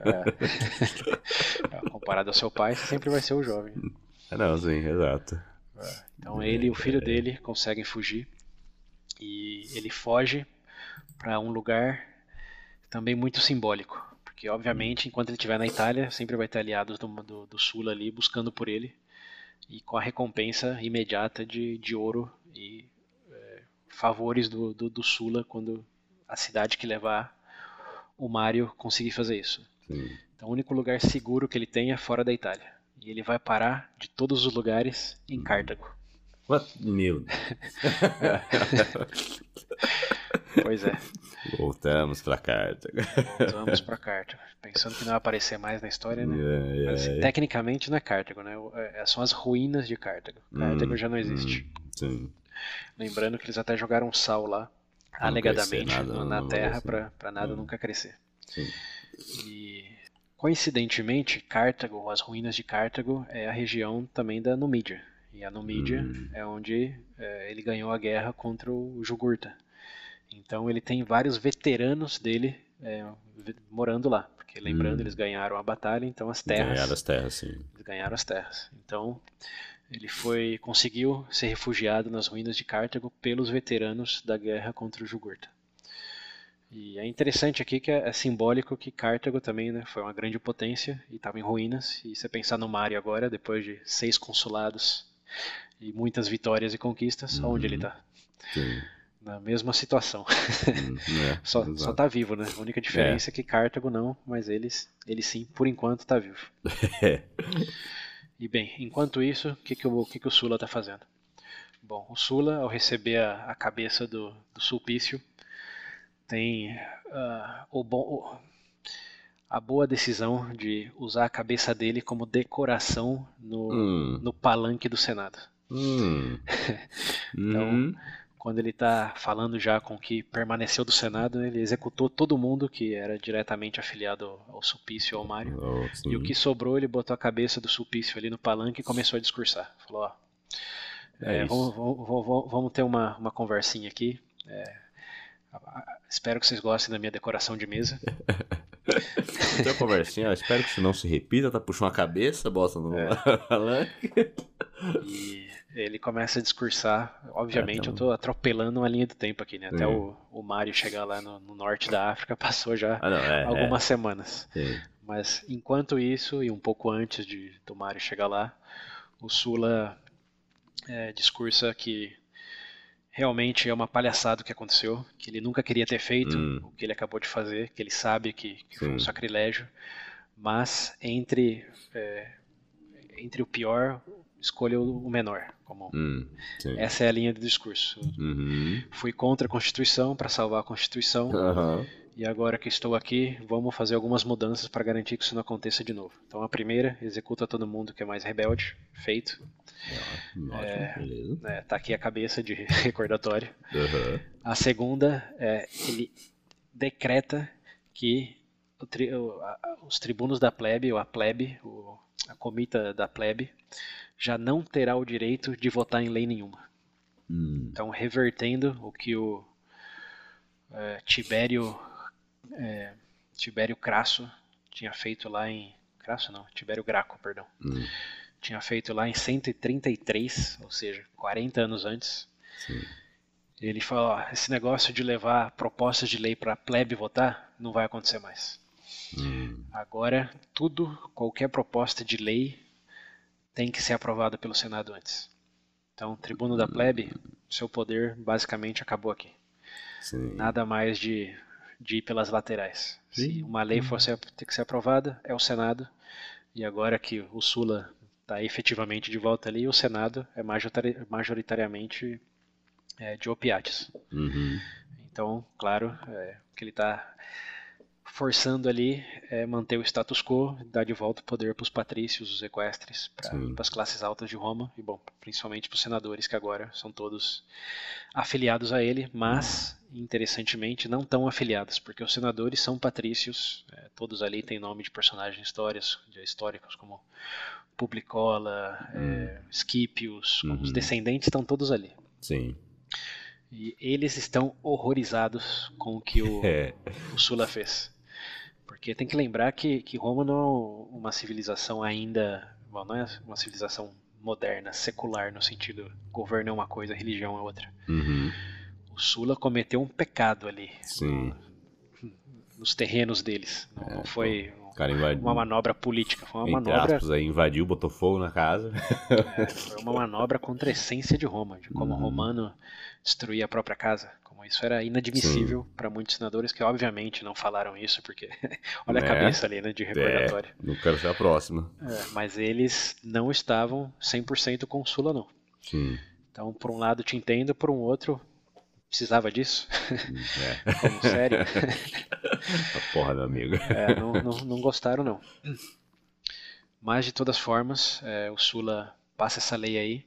É, comparado ao seu pai, você sempre vai ser o jovem. Não, sim, exato. Então ele e o filho dele conseguem fugir e ele foge para um lugar também muito simbólico, porque obviamente enquanto ele estiver na Itália sempre vai ter aliados do, do, do Sul ali buscando por ele e com a recompensa imediata de, de ouro e é, favores do, do, do, Sula quando a cidade que levar o Mario conseguir fazer isso. Sim. Então o único lugar seguro que ele tem é fora da Itália. E ele vai parar de todos os lugares em hum. Cartago. What? Meu Pois é. Voltamos pra Cartago. Voltamos pra Cartago. Pensando que não vai aparecer mais na história, né? Yeah, yeah, Mas, assim, yeah. Tecnicamente não é Cartago, né? É, são as ruínas de Cartago. Cartago hum, já não existe. Hum. Lembrando que eles até jogaram sal lá, não alegadamente, nada, na Terra, pra, pra nada hum. nunca crescer. Sim. E coincidentemente, Cartago, as ruínas de Cartago, é a região também da Numídia. E a Numídia hum. é onde é, ele ganhou a guerra contra o Jugurta. Então ele tem vários veteranos dele é, morando lá. Porque lembrando, hum. eles ganharam a batalha, então as terras. Ganharam as terras, sim. Eles ganharam as terras. Então ele foi conseguiu ser refugiado nas ruínas de Cartago pelos veteranos da guerra contra o Jugurta. E é interessante aqui que é, é simbólico que Cartago também né, foi uma grande potência e estava em ruínas. E você pensar no Mario agora, depois de seis consulados e muitas vitórias e conquistas, uhum. onde ele está? Na mesma situação. Uhum, é, só, só tá vivo, né? A única diferença é, é que Cartago não, mas eles, ele sim, por enquanto, está vivo. e bem, enquanto isso, o que, que, o, que, que o Sula está fazendo? Bom, o Sula, ao receber a, a cabeça do, do sulpício, tem uh, o bom, a boa decisão de usar a cabeça dele como decoração no, hum. no palanque do Senado. Hum. então, hum. quando ele está falando já com o que permaneceu do Senado, ele executou todo mundo que era diretamente afiliado ao Sulpício ou ao Mário. Oh, e o que sobrou, ele botou a cabeça do Sulpício ali no palanque e começou a discursar. Falou: ó, é, é vamos, vamos, vamos, ter uma, uma conversinha aqui. É, espero que vocês gostem da minha decoração de mesa. Então, conversinha, espero que isso não se repita, tá puxando a cabeça, bota no é. E ele começa a discursar. Obviamente, é, eu tô atropelando uma linha do tempo aqui, né? Até o, o Mario chegar lá no, no, norte da África passou já ah, não, é, algumas é. semanas. Sim. Mas enquanto isso, e um pouco antes de, do Mario chegar lá, o Sula é, discursa que realmente é uma palhaçada o que aconteceu, que ele nunca queria ter feito hum. o que ele acabou de fazer, que ele sabe que, que foi um sacrilégio, mas entre é, entre o pior escolha o menor. Como hum, essa é a linha do discurso. Uhum. Fui contra a Constituição para salvar a Constituição. Uhum. E agora que estou aqui, vamos fazer algumas mudanças para garantir que isso não aconteça de novo. Então a primeira, executa todo mundo que é mais rebelde, feito. é, é, tá aqui a cabeça de recordatório. Uhum. A segunda, é, ele decreta que tri, o, a, os tribunos da plebe, ou a plebe, o, a comita da plebe, já não terá o direito de votar em lei nenhuma. Hum. Então, revertendo o que o é, Tibério é, Tibério Crasso tinha feito lá em. Crasso não, Tibério Graco, perdão. Hum. Tinha feito lá em 133, ou seja, 40 anos antes. Sim. Ele falou: ó, esse negócio de levar propostas de lei para a plebe votar não vai acontecer mais. Hum. Agora, tudo, qualquer proposta de lei tem que ser aprovada pelo Senado antes. Então, tribuno da plebe, seu poder basicamente acabou aqui. Sim. Nada mais de de ir pelas laterais. Sim. Se uma lei fosse ter que ser aprovada, é o Senado. E agora que o Sula está efetivamente de volta ali, o Senado é majoritariamente é, de opiáceos. Uhum. Então, claro, é, que ele está forçando ali é manter o status quo, dar de volta o poder para os patrícios, os equestres, para as classes altas de Roma e, bom, principalmente para os senadores que agora são todos afiliados a ele, mas interessantemente não tão afiliados, porque os senadores são patrícios, é, todos ali têm nome de personagens histórias, de históricos como Publicola, é, hum. é, uhum. os descendentes estão todos ali. Sim. E eles estão horrorizados com o que o, é. o Sula fez. Porque tem que lembrar que, que Roma não é uma civilização ainda. Bom, não é uma civilização moderna, secular, no sentido governo é uma coisa, religião é outra. Uhum. O Sula cometeu um pecado ali. Sim. No, nos terrenos deles. Não, É, não foi O cara invadiu. uma manobra política, foi uma Entre manobra aspas, aí, invadiu, botou fogo na casa. É, foi uma manobra contra a essência de Roma, de como o Uhum. romano destruía a própria casa. Como isso era inadmissível para muitos senadores que, obviamente, não falaram isso, porque olha a Né? cabeça ali, né, de É, recordatório. não quero ser a próxima. É, mas eles não estavam 100% com o Sula, não. Sim. Então, por um lado, te entendo, por um outro, precisava disso? É. Como sério? A porra, meu amigo. É, não, não, não gostaram, não. Mas, de todas formas, é, o Sula passa essa lei aí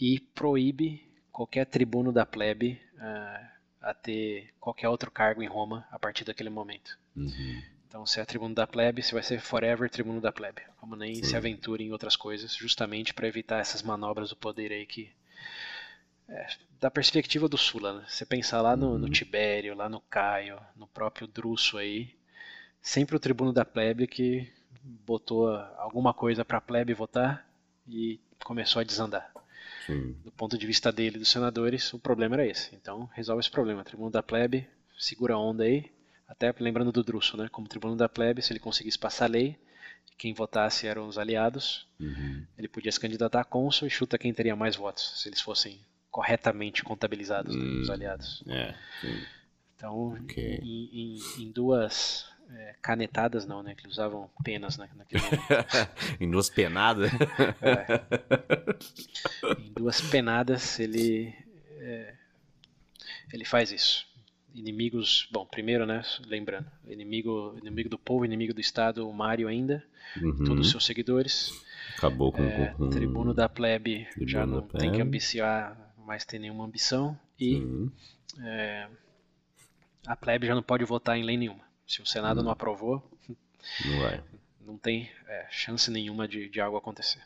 e proíbe qualquer tribuno da plebe ah, a ter qualquer outro cargo em Roma a partir daquele momento. Uhum. Então, se é tribuno da plebe, você vai ser forever tribuno da plebe. Como nem Sim. se aventure em outras coisas, justamente para evitar essas manobras do poder aí que. é, da perspectiva do Sula, né? Você pensar lá no, no Uhum. Tibério, lá no Caio, no próprio Druso aí, sempre o tribuno da plebe que botou alguma coisa para a plebe votar e começou a desandar. Sim. Do ponto de vista dele, dos senadores, o problema era esse. Então, resolve esse problema. Tribuno da plebe, segura a onda aí. Até lembrando do Druso, né? Como tribuno da plebe, se ele conseguisse passar a lei, quem votasse eram os aliados, Uhum. ele podia se candidatar a cônsul e chuta quem teria mais votos, se eles fossem corretamente contabilizados, né, os Hum. aliados. É, sim. Então, Ok. em, em- em duas é, canetadas, não, né? Que usavam penas na, naquele momento. em duas penadas. em duas penadas ele é, ele faz isso inimigos bom primeiro né lembrando inimigo inimigo do povo inimigo do estado o Mário ainda Uhum. todos os seus seguidores Acabou com, é, com- tribuno da plebe Tribuno já não tem plebe. que ambiciar mais ter nenhuma ambição e é, a plebe já não pode votar em lei nenhuma se o senado não aprovou Não vai. não tem é, chance nenhuma de, de algo acontecer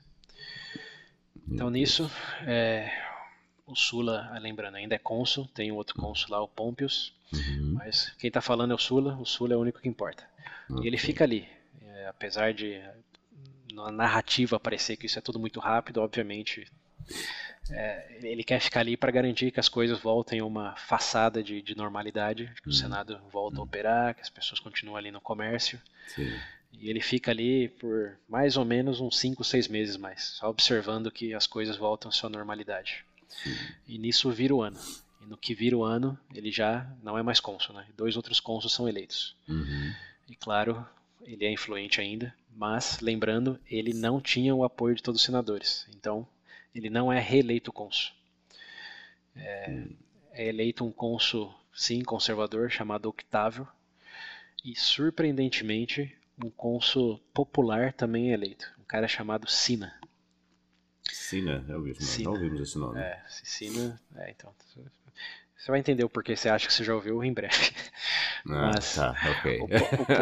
Então nisso, é, o Sula, lembrando, ainda é cônsul, tem um outro cônsul lá, o Pompius. Uhum. mas quem está falando é o Sula, o Sula é o único que importa. E ele fica ali, é, apesar de na narrativa parecer que isso é tudo muito rápido, obviamente, é, ele quer ficar ali para garantir que as coisas voltem a uma façada de, de normalidade, que o Hum. Senado volta a operar, que as pessoas continuam ali no comércio. Sim. E ele fica ali por mais ou menos uns 5, 6 meses mais, só observando que as coisas voltam à sua normalidade. Sim. E nisso vira o ano. E no que vira o ano, ele já não é mais cônsul, né? Dois outros cônsuls são eleitos. Uhum. E claro, ele é influente ainda, mas lembrando, ele não tinha o apoio de todos os senadores. Então, ele não é reeleito cônsul. É, é eleito um cônsul, sim, conservador, chamado Octávio. E surpreendentemente, um cônsul popular também é eleito. Um cara chamado Sina. Sina, já ouvi esse nome. Sina. Não ouvimos esse nome. É, Sina. É, então. Você vai entender o porquê você acha que você já ouviu em breve. Ah, Mas- tá.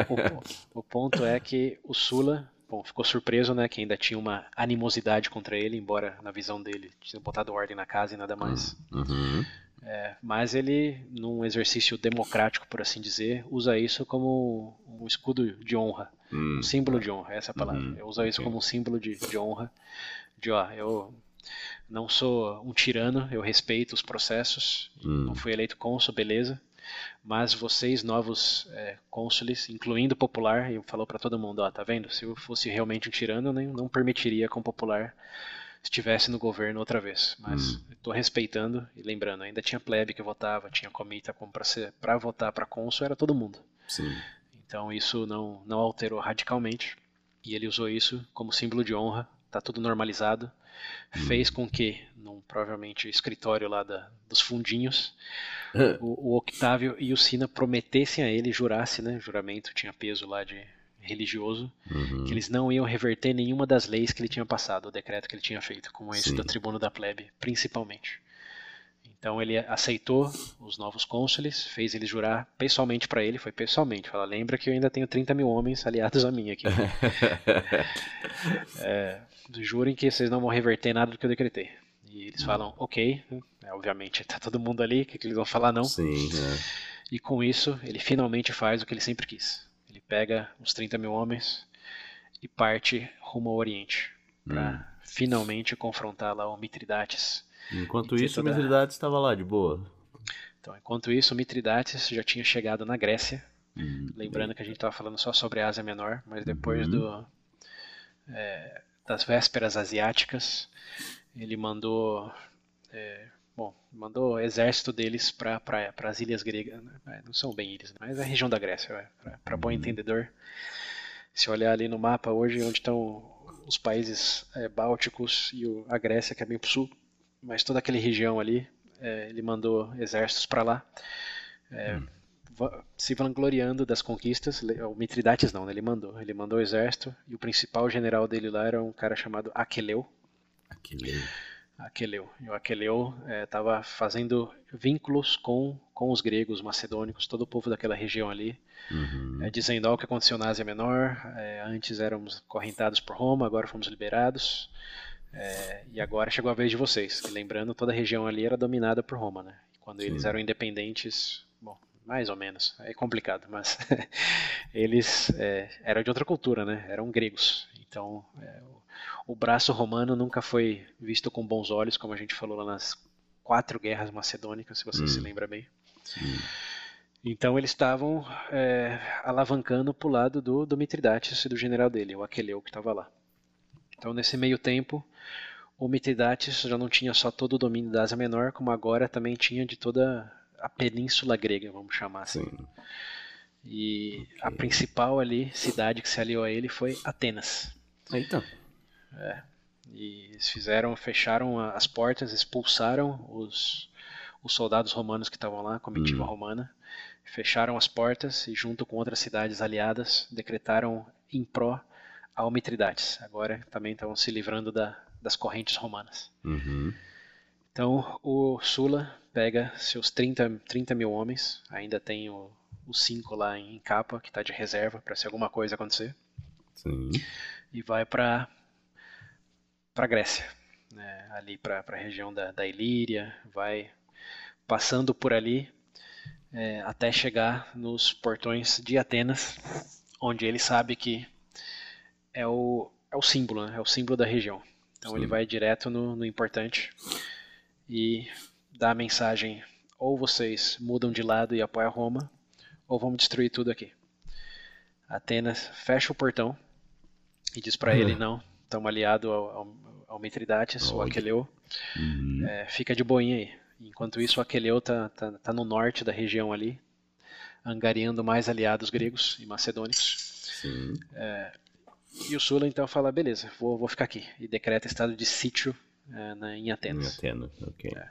O, o o o ponto é que o Sula, bom, ficou surpreso, né, que ainda tinha uma animosidade contra ele, embora na visão dele tinha botado ordem na casa e nada mais. Uhum. É, mas ele, num exercício democrático, por assim dizer, usa isso como um escudo de honra, Hum. um símbolo de honra, essa é a palavra. Uhum, Ele usa isso como um símbolo de, de honra, de ó, eu não sou um tirano, eu respeito os processos, Hum. não fui eleito cônsul, beleza. Mas vocês, novos é, cônsules, incluindo o popular, e falou pra todo mundo, ó, tá vendo? Se eu fosse realmente um tirano, eu nem, não permitiria que um popular estivesse no governo outra vez. Mas Hum. estou respeitando e lembrando, ainda tinha plebe que votava, tinha comita para para votar para cônsul era todo mundo. Sim. Então isso não não alterou radicalmente e ele usou isso como símbolo de honra. Tá tudo normalizado. Fez com que, num provavelmente escritório lá da, dos fundinhos, o, o Octávio e o Sina prometessem a ele, jurasse, né? Juramento tinha peso lá de religioso, Uhum. que eles não iam reverter nenhuma das leis que ele tinha passado, o decreto que ele tinha feito, como esse Sim. do tribuno da plebe, principalmente. Então ele aceitou os novos cônsules, fez eles jurar pessoalmente para ele, foi pessoalmente, fala, lembra que eu ainda tenho 30 mil homens aliados a mim aqui. É, jurem que vocês não vão reverter nada do que eu decretei. E eles falam, ok, é, obviamente tá todo mundo ali, o que, que eles vão falar não? Sim, é. E com isso, ele finalmente faz o que ele sempre quis. Ele pega os 30 mil homens e parte rumo ao Oriente para finalmente confrontar lá o Mitridates. Enquanto isso, toda... o Mitridates estava lá de boa. Então, enquanto isso, o Mitridates já tinha chegado na Grécia. Hum, Lembrando que a gente estava falando só sobre a Ásia Menor, mas depois uhum. do, é, das vésperas asiáticas, ele mandou é, bom, mandou exército deles para as ilhas gregas. Né? Não são bem ilhas, mas é a região da Grécia, para bom uhum. entendedor. Se olhar ali no mapa hoje, onde estão os países é, bálticos e o, a Grécia, que é bem para o sul, mas toda aquela região ali, é, ele mandou exércitos para lá, é, hum. Se vangloriando das conquistas. O Mitridates não, né? ele mandou. Ele mandou o exército e o principal general dele lá era um cara chamado Aquileu. Aquileu. Aqueleu. E o Aqueleu estava é, fazendo vínculos com, com os gregos, macedônicos, todo o povo daquela região ali, uhum. é, dizendo o que aconteceu na Ásia Menor. É, antes éramos correntados por Roma, agora fomos liberados. E agora chegou a vez de vocês. E lembrando, toda a região ali era dominada por Roma, né? Quando Sim. eles eram independentes, bom, mais ou menos, é complicado, mas eles é, eram de outra cultura, né? Eram gregos. Então, é, o braço romano nunca foi visto com bons olhos, como a gente falou lá nas quatro guerras macedônicas, se você hum. se lembra bem. Hum. Então eles estavam é, alavancando para o lado do, do Mitridates e do general dele, o Aqueleu, que estava lá. Então nesse meio tempo, o Mitridates já não tinha só todo o domínio da Ásia Menor, como agora também tinha de toda a península grega, vamos chamar assim. Sim. E okay. a principal ali cidade que se aliou a ele foi Atenas. Eita. É. E eles fizeram, fecharam as portas, expulsaram os, os soldados romanos que estavam lá, a comitiva uhum. romana, fecharam as portas e, junto com outras cidades aliadas, decretaram em pró ao Mitridates. Agora também estavam se livrando da, das correntes romanas. Uhum. Então o Sula pega seus 30, 30 mil homens, ainda tem o, os cinco lá em capa, que está de reserva para se alguma coisa acontecer. Sim. E vai para para a Grécia, né, ali para a região da, da Ilíria, vai passando por ali é, até chegar nos portões de Atenas, onde ele sabe que é o, é o símbolo, né, é o símbolo da região. Então Sim. ele vai direto no, no importante e dá a mensagem: ou vocês mudam de lado e apoiam Roma, ou vamos destruir tudo aqui. Atenas fecha o portão e diz para uhum. ele: não, estamos aliados ao, ao, ao Mitridates, o Aqueleu. Uhum. É, fica de boinha aí. Enquanto isso, o Aqueleu tá, tá, tá, no norte da região ali, angariando mais aliados gregos e macedônicos. É, e o Sula então fala, beleza, vou, vou ficar aqui. E decreta estado de sítio é, na, em Atenas. Em Atenas, ok. É.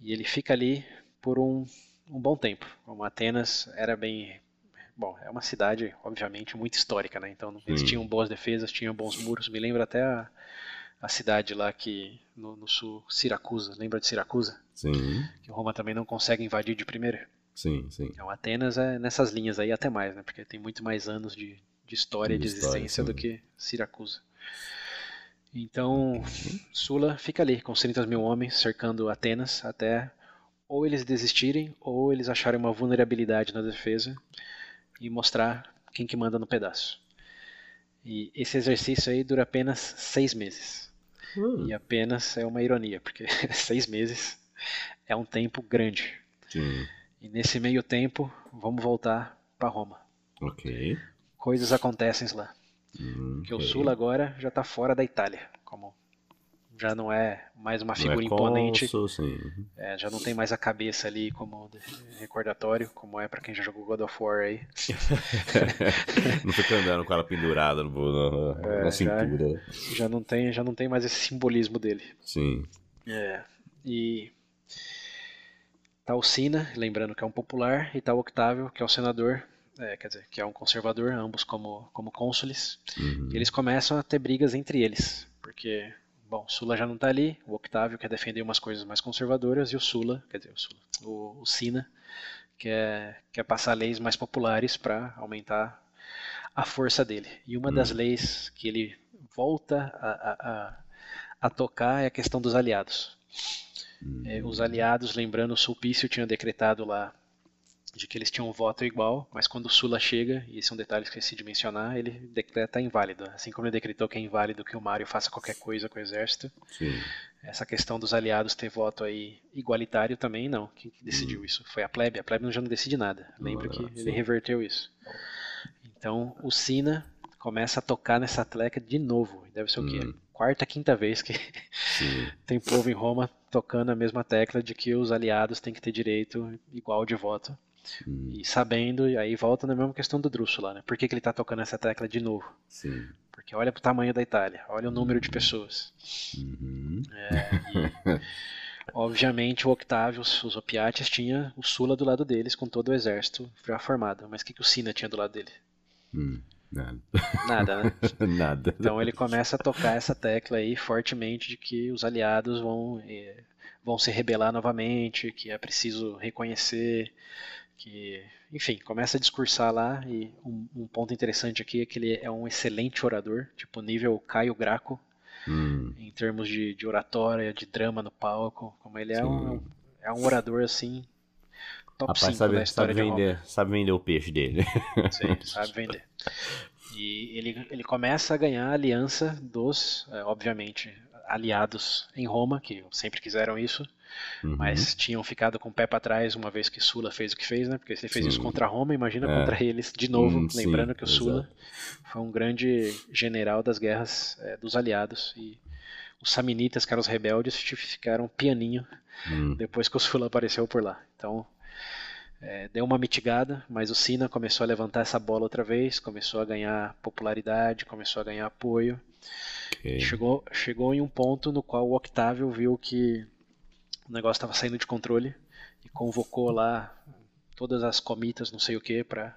E ele fica ali por um, um bom tempo. Como Atenas era bem Bom, é uma cidade, obviamente, muito histórica, né? Então eles tinham boas defesas, tinham bons muros. Me lembra até a, a cidade lá que no, no, sul, Siracusa. Lembra de Siracusa? Sim. Que Roma também não consegue invadir de primeira. Sim, sim. Então Atenas é nessas linhas aí até mais, né? Porque tem muito mais anos de, de história, de, de existência do que Siracusa. Então, Sula fica ali com 30 mil homens cercando Atenas até ou eles desistirem ou eles acharem uma vulnerabilidade na defesa e mostrar quem que manda no pedaço. E esse exercício aí dura apenas seis meses. Hum. E apenas é uma ironia, porque seis meses é um tempo grande. Sim. E nesse meio tempo, vamos voltar para Roma. Ok. Coisas acontecem lá. Hum, porque o Sul agora já está fora da Itália, como já não é mais uma figura é imponente. É, já não tem mais a cabeça ali como recordatório, como é para quem já jogou God of War aí. não fica andando com ela pendurada no, na, é, na cintura. Já, já, não tem, já não tem mais esse simbolismo dele. Sim. É, e tá o Sina, lembrando que é um popular, e tá o Octávio, que é o senador, é, quer dizer, que é um conservador, ambos como, como cônsules. Uhum. Eles começam a ter brigas entre eles, porque Bom, Sula já não está ali, o Octávio quer defender umas coisas mais conservadoras e o Sula, quer dizer, o, Sula, o, o Sina quer, quer passar leis mais populares para aumentar a força dele. E uma hum. das leis que ele volta a, a, a, tocar é a questão dos aliados. Hum. É, os aliados, lembrando, o Sulpício tinha decretado lá de que eles tinham um voto igual, mas quando o Sula chega, e esse é um detalhe que esqueci de mencionar, ele decreta inválido. Assim como ele decretou que é inválido que o Mario faça qualquer coisa com o exército. Sim. Essa questão dos aliados ter voto aí igualitário também, não. Quem que decidiu hum. isso? Foi a plebe. A plebe já não decide nada. Lembra que sim. ele reverteu isso. Então o Sina começa a tocar nessa tecla de novo. Deve ser o quê? Hum. Quarta, quinta vez que tem povo em Roma tocando a mesma tecla de que os aliados têm que ter direito igual de voto. Hum. E sabendo, e aí volta na mesma questão do lá, né? Por que, que ele está tocando essa tecla de novo? Sim. Porque olha pro tamanho da Itália, olha o número de uhum. pessoas. Uhum. É, e, obviamente o Octávio, os Opiates, tinha o Sula do lado deles com todo o exército já formado. Mas o que, que o Sina tinha do lado dele? Hum. Nada. Nada, né? Nada. Então ele começa a tocar essa tecla aí fortemente de que os aliados vão, eh, vão se rebelar novamente, que é preciso reconhecer que, enfim, começa a discursar lá e um, um, ponto interessante aqui é que ele é um excelente orador, tipo nível Caio Graco, hum. em termos de, de, oratória, de drama no palco, como ele é um, é um orador assim top Rapaz, 5 sabe, da história sabe vender, de Sabe vender o peixe dele. Sim, sabe vender. E ele, ele começa a ganhar a aliança dos, é, obviamente, aliados em Roma, que sempre quiseram isso, uhum. mas tinham ficado com o pé para trás uma vez que Sula fez o que fez, né? Porque se ele fez sim. isso contra Roma, imagina é. contra eles de novo, hum, lembrando sim, que o Sula exato. foi um grande general das guerras é, dos aliados e os Samnitas, que eram os rebeldes, ficaram pianinho hum. depois que o Sula apareceu por lá. Então, é, deu uma mitigada, mas o Sina começou a levantar essa bola outra vez, começou a ganhar popularidade, começou a ganhar apoio. Okay. Chegou, chegou em um ponto no qual o Octávio viu que o negócio estava saindo de controle e convocou lá todas as comitas, não sei o que, para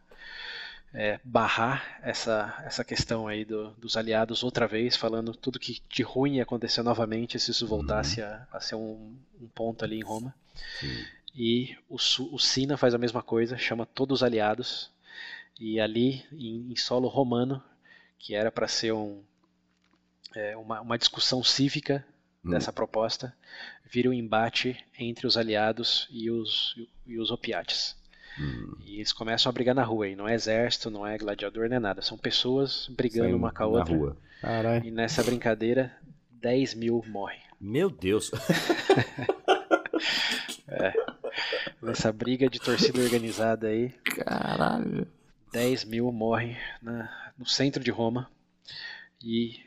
é, barrar essa, essa questão aí do, dos aliados outra vez, falando tudo que de ruim ia acontecer novamente se isso voltasse uhum. a, a, ser um, um, ponto ali em Roma. Sim. E o, o Sina faz a mesma coisa, chama todos os aliados, e ali em, em solo romano, que era para ser um, é, uma, uma, discussão cívica hum. dessa proposta, vira um embate entre os aliados e os, e os opiates. Hum. E eles começam a brigar na rua, e não é exército, não é gladiador, nem nada, são pessoas brigando Saindo uma com a outra. Rua. E nessa brincadeira, 10 mil morrem. Meu Deus! é. Nessa briga de torcida organizada aí. Caralho! 10 mil morrem na, no centro de Roma. E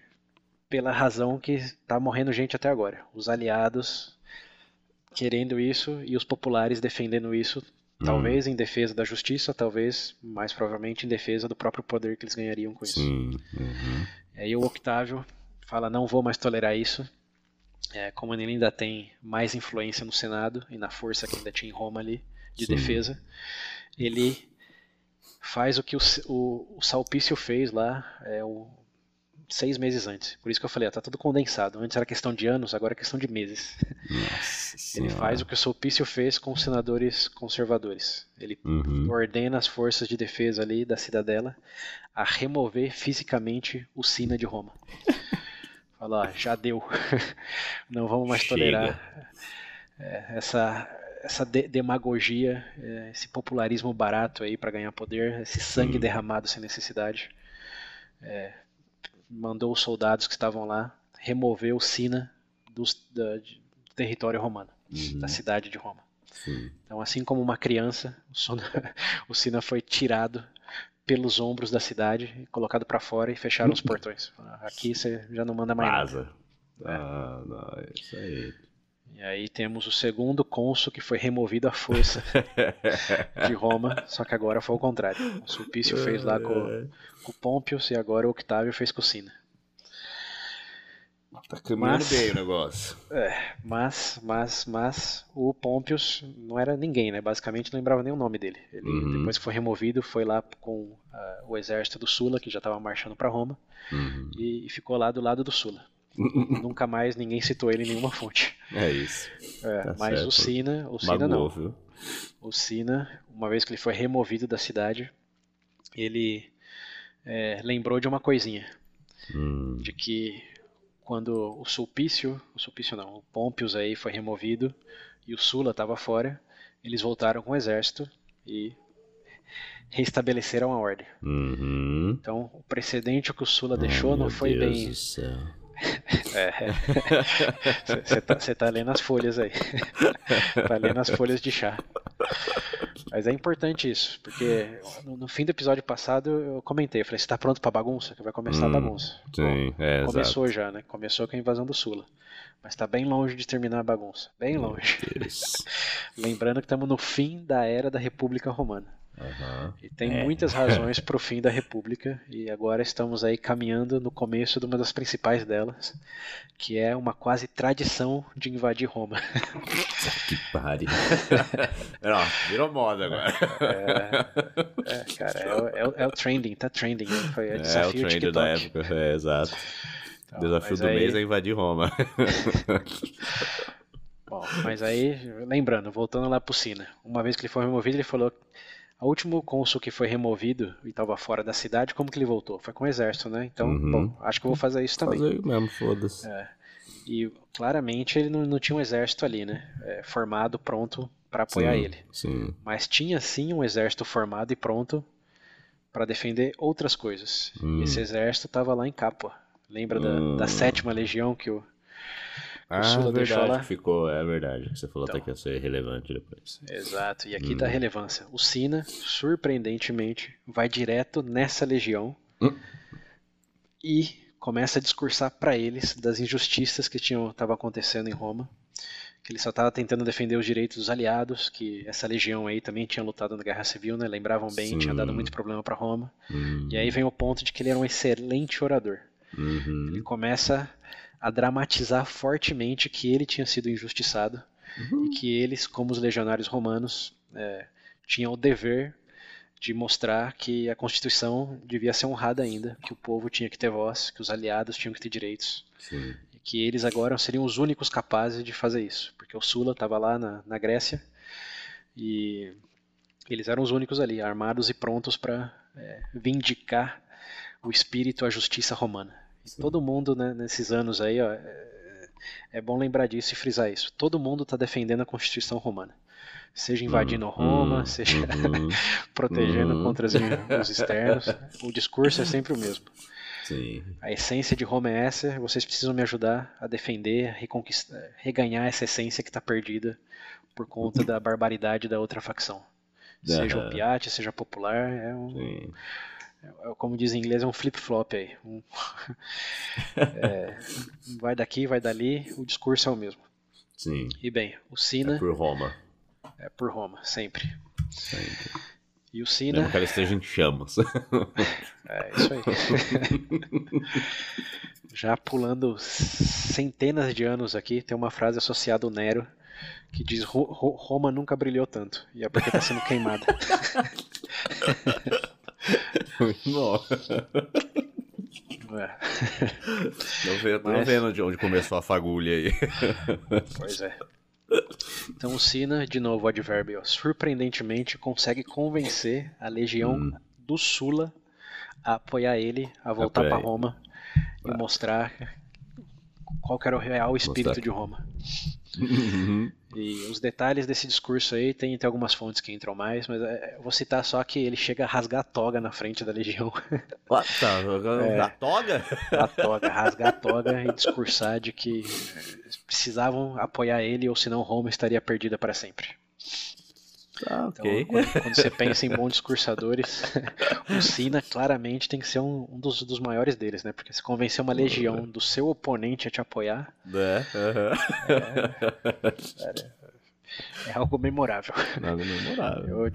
pela razão que está morrendo gente até agora. Os aliados querendo isso e os populares defendendo isso, hum. talvez em defesa da justiça, talvez mais provavelmente em defesa do próprio poder que eles ganhariam com isso. Sim. Uhum. E aí o Octávio fala: não vou mais tolerar isso. É, como ele ainda tem mais influência no Senado e na força que ainda tinha em Roma ali de Sim. defesa, ele faz o que o, o, o Salpício fez lá, é, o, seis meses antes. Por isso que eu falei, ó, tá tudo condensado. Antes era questão de anos, agora é questão de meses. Ele faz o que o Sulpício fez com os senadores conservadores. Ele uhum. ordena as forças de defesa ali da cidadela a remover fisicamente o Sina de Roma. Fala, ó, já deu. Não vamos mais Chega. tolerar é, essa essa de demagogia, é, esse popularismo barato aí para ganhar poder, esse sangue derramado sem necessidade. É, mandou os soldados que estavam lá remover o Sina do, da, do território romano, uhum. da cidade de Roma. Sim. Então, assim como uma criança, o Sina foi tirado pelos ombros da cidade, colocado para fora e fecharam os portões. Aqui você já não manda mais Vaza. nada. Ah, não, isso aí. E aí temos o segundo cônsul que foi removido à força de Roma, só que agora foi o contrário. O Sulpício fez lá com, com Pompeius e agora o Octávio fez com Sina. Tá caminhando mas, bem o negócio. É, mas, mas, mas o Pompeius não era ninguém, né? Basicamente não lembrava nem o nome dele. Ele, uhum. depois que foi removido, foi lá com uh, o exército do Sula, que já estava marchando para Roma, uhum. e, e ficou lá do lado do Sula. Nunca mais ninguém citou ele em nenhuma fonte. É isso. É, tá mas certo. o Sina, o Sina não. Viu? O Sina, uma vez que ele foi removido da cidade, ele é, lembrou de uma coisinha. Hum. De que quando o Sulpício, o Sulpício não, o Pompius aí foi removido e o Sula estava fora, eles voltaram com o exército e restabeleceram a ordem. Uhum. Então, o precedente que o Sula deixou oh, não foi bem. Você é. tá, tá, lendo as folhas aí. tá lendo as folhas de chá. Mas é importante isso, porque no, no fim do episódio passado eu comentei, eu falei, você tá pronto pra bagunça? Que vai começar hum, a bagunça. Sim, Bom, é, Começou exato. já, né? Começou com a invasão do Sula. Mas tá bem longe de terminar a bagunça. Bem longe. Lembrando que estamos no fim da era da República Romana. Uhum. E tem é. muitas razões para o fim da República, e agora estamos aí caminhando no começo de uma das principais delas, que é uma quase tradição de invadir Roma. que pariu. Não, virou moda agora. É, é cara, é, o, é, o, é, o trending, tá trending. Né? Foi é, é o trend da época, é, exato. Então, Desafio do aí... mês é invadir Roma. Bom, mas aí, lembrando, voltando lá pro Sina, uma vez que ele foi removido, ele falou o último cônsul que foi removido e estava fora da cidade, como que ele voltou? Foi com o exército, né? Então, uhum. bom, acho que eu vou fazer isso também. Fazer mesmo, foda-se. É. E claramente ele não, não, tinha um exército ali, né? É, formado, pronto para apoiar sim, ele. Sim. Mas tinha sim um exército formado e pronto para defender outras coisas. Hum. E esse exército estava lá em Capua. Lembra hum. da, da sétima legião que o ah, Sula verdade, lá. ficou, é verdade. Você falou Então. até que ia ser relevante depois. Exato, e aqui Hum. está a relevância. O Sina, surpreendentemente, vai direto nessa legião Hum. e começa a discursar para eles das injustiças que tinham estavam acontecendo em Roma, que ele só estava tentando defender os direitos dos aliados, que essa legião aí também tinha lutado na Guerra Civil, né? Lembravam bem, Sim. tinha dado muito problema para Roma. Hum. E aí vem o ponto de que ele era um excelente orador. Uhum. Ele começa a dramatizar fortemente que ele tinha sido injustiçado Uhum. e que eles, como os legionários romanos, é, tinham o dever de mostrar que a Constituição devia ser honrada ainda, que o povo tinha que ter voz, que os aliados tinham que ter direitos, Sim. e que eles agora seriam os únicos capazes de fazer isso, porque o Sula estava lá na, na Grécia e eles eram os únicos ali, armados e prontos para é, vindicar o espírito, a justiça romana. Sim. todo mundo né, nesses anos aí, ó, é, é bom lembrar disso e frisar isso. Todo mundo está defendendo a Constituição romana. Seja invadindo Hum, Roma, hum, seja uhum. protegendo Uhum. contra os, os externos. O discurso é sempre o mesmo. Sim. A essência de Roma é essa, vocês precisam me ajudar a defender, a reconquistar, reganhar essa essência que está perdida por conta da barbaridade da outra facção. Seja Aham. opiate, seja popular, é um, como diz em inglês, é um flip-flop aí. Um- é, vai daqui, vai dali, o discurso é o mesmo. Sim. E bem, o Sina É por Roma. é por Roma, sempre. Sempre. E o Mesmo Sina, que ela esteja em chamas. é isso aí. Já pulando centenas de anos aqui, tem uma frase associada ao Nero que diz "Ro- Ro- Roma nunca brilhou tanto. E é porque está sendo queimada. Muito bom. É, Não vendo, não Mas- vendo de onde começou a fagulha aí. pois é. Então o Sina, de novo o advérbio, surpreendentemente consegue convencer a legião Hum. do Sula a apoiar ele, a voltar para. Roma e Tá. mostrar qual era o real espírito Mostrar. de Roma. Uhum. E os detalhes desse discurso aí tem, tem algumas fontes que entram mais, mas é, eu vou citar só que ele chega a rasgar a toga na frente da legião. Ah, tá, É. a toga? a toga, rasgar a toga e discursar de que precisavam apoiar ele ou senão Roma estaria perdida para sempre. Tá, Então, ok. quando, quando você pensa em bons discursadores, o Sina claramente tem que ser um, um dos, dos maiores deles, né? Porque se convencer uma legião do seu oponente a te apoiar, É, aham. é algo memorável. Memorável. Eu-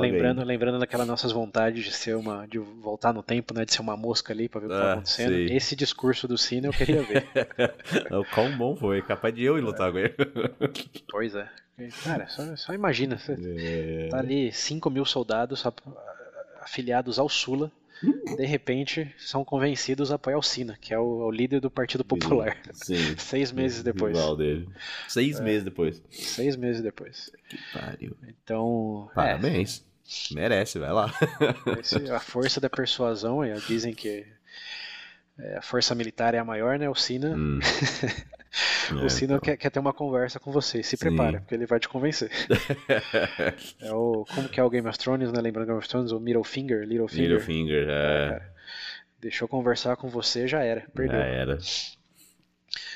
lembrando, aí. lembrando daquelas nossas vontades de ser uma, de voltar no tempo, né? De ser uma mosca ali para ver o que tá Ah, acontecendo. sim. Esse discurso do Sina eu queria ver. O quão bom foi, capaz de eu ir lutar com ele. pois é. Cara, só, só imagina, É. tá ali 5 mil soldados afiliados ao Sula, de repente são convencidos a apoiar o Sina, que é o, o líder do Partido Popular. Sim. Seis meses depois. Dele. Seis meses depois. Seis meses depois. Pariu. Então, é, Parabéns. Merece, vai lá. a força da persuasão, é, dizem que é, a força militar é a maior, né? O Sina. Hum. o É, Sina então. quer, quer ter uma conversa com você. Se Sim. prepara, porque ele vai te convencer. É o. Como que é o Game of Thrones, né? Lembrando Game of Thrones, o Middlefinger, Littlefinger. Littlefinger, é. Deixou conversar com você, já era. Perdeu. Já era.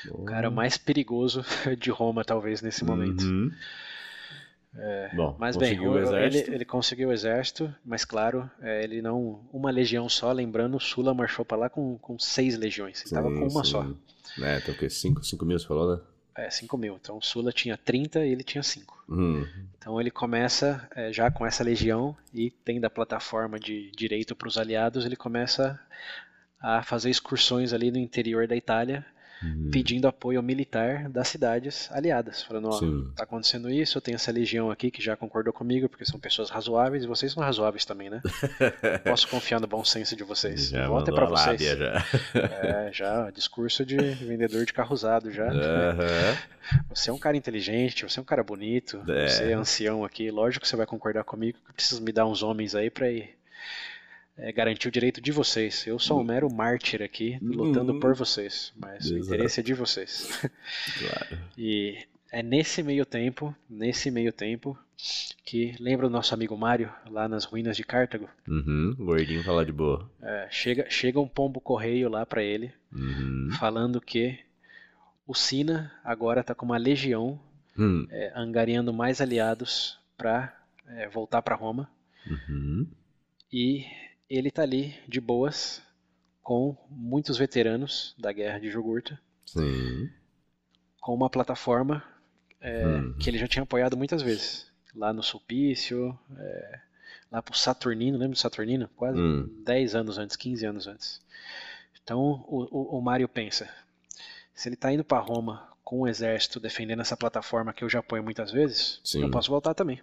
O cara mais perigoso de Roma, talvez, nesse momento. Uhum. Bom, Mas bem, o- ele, ele conseguiu o exército, mas claro, é, ele não. Uma legião só, lembrando, Sula marchou pra lá com, com seis legiões. Ele tava com uma Sim, só. É, tem o quê? 5 cinco mil, você falou, né? É, 5 mil. Então Sula tinha 30 e ele tinha 5. Hum. Então ele começa é, já com essa legião e tendo a plataforma de direito para os aliados, ele começa a fazer excursões ali no interior da Itália, Uhum. pedindo apoio militar das cidades aliadas, falando, ó, tá acontecendo isso, eu tenho essa legião aqui que já concordou comigo, porque são pessoas razoáveis, e vocês são razoáveis também, né? Posso confiar no bom senso de vocês. Já Volta mandou para a vocês. lábia, já. É, já, discurso de vendedor de carro usado já. Aham. Você é um cara inteligente, você é um cara bonito, É. você é ancião aqui, lógico que você vai concordar comigo que precisa me dar uns homens aí pra ir é, garantir o direito de vocês. Eu sou um mero mártir aqui, lutando por vocês, mas o Exato. interesse é de vocês. Claro. E é nesse meio tempo, nesse meio tempo, que lembra o nosso amigo Mário, lá nas ruínas de Cartago? Uhum. O gordinho fala de boa. É, chega, chega um pombo correio lá pra ele, Uhum. falando que o Sina agora tá com uma legião Hum. é, angariando mais aliados para voltar para Roma Uhum. e ele tá ali de boas com muitos veteranos da guerra de Jugurta, Sim. com uma plataforma é, Hum. que ele já tinha apoiado muitas vezes, lá no Sulpício, é, lá pro Saturnino, lembra do Saturnino? Quase Hum. 10 anos antes, 15 anos antes. Então o, o, o Mário pensa, se ele tá indo para Roma com o exército defendendo essa plataforma que eu já apoio muitas vezes, Sim. eu posso voltar também.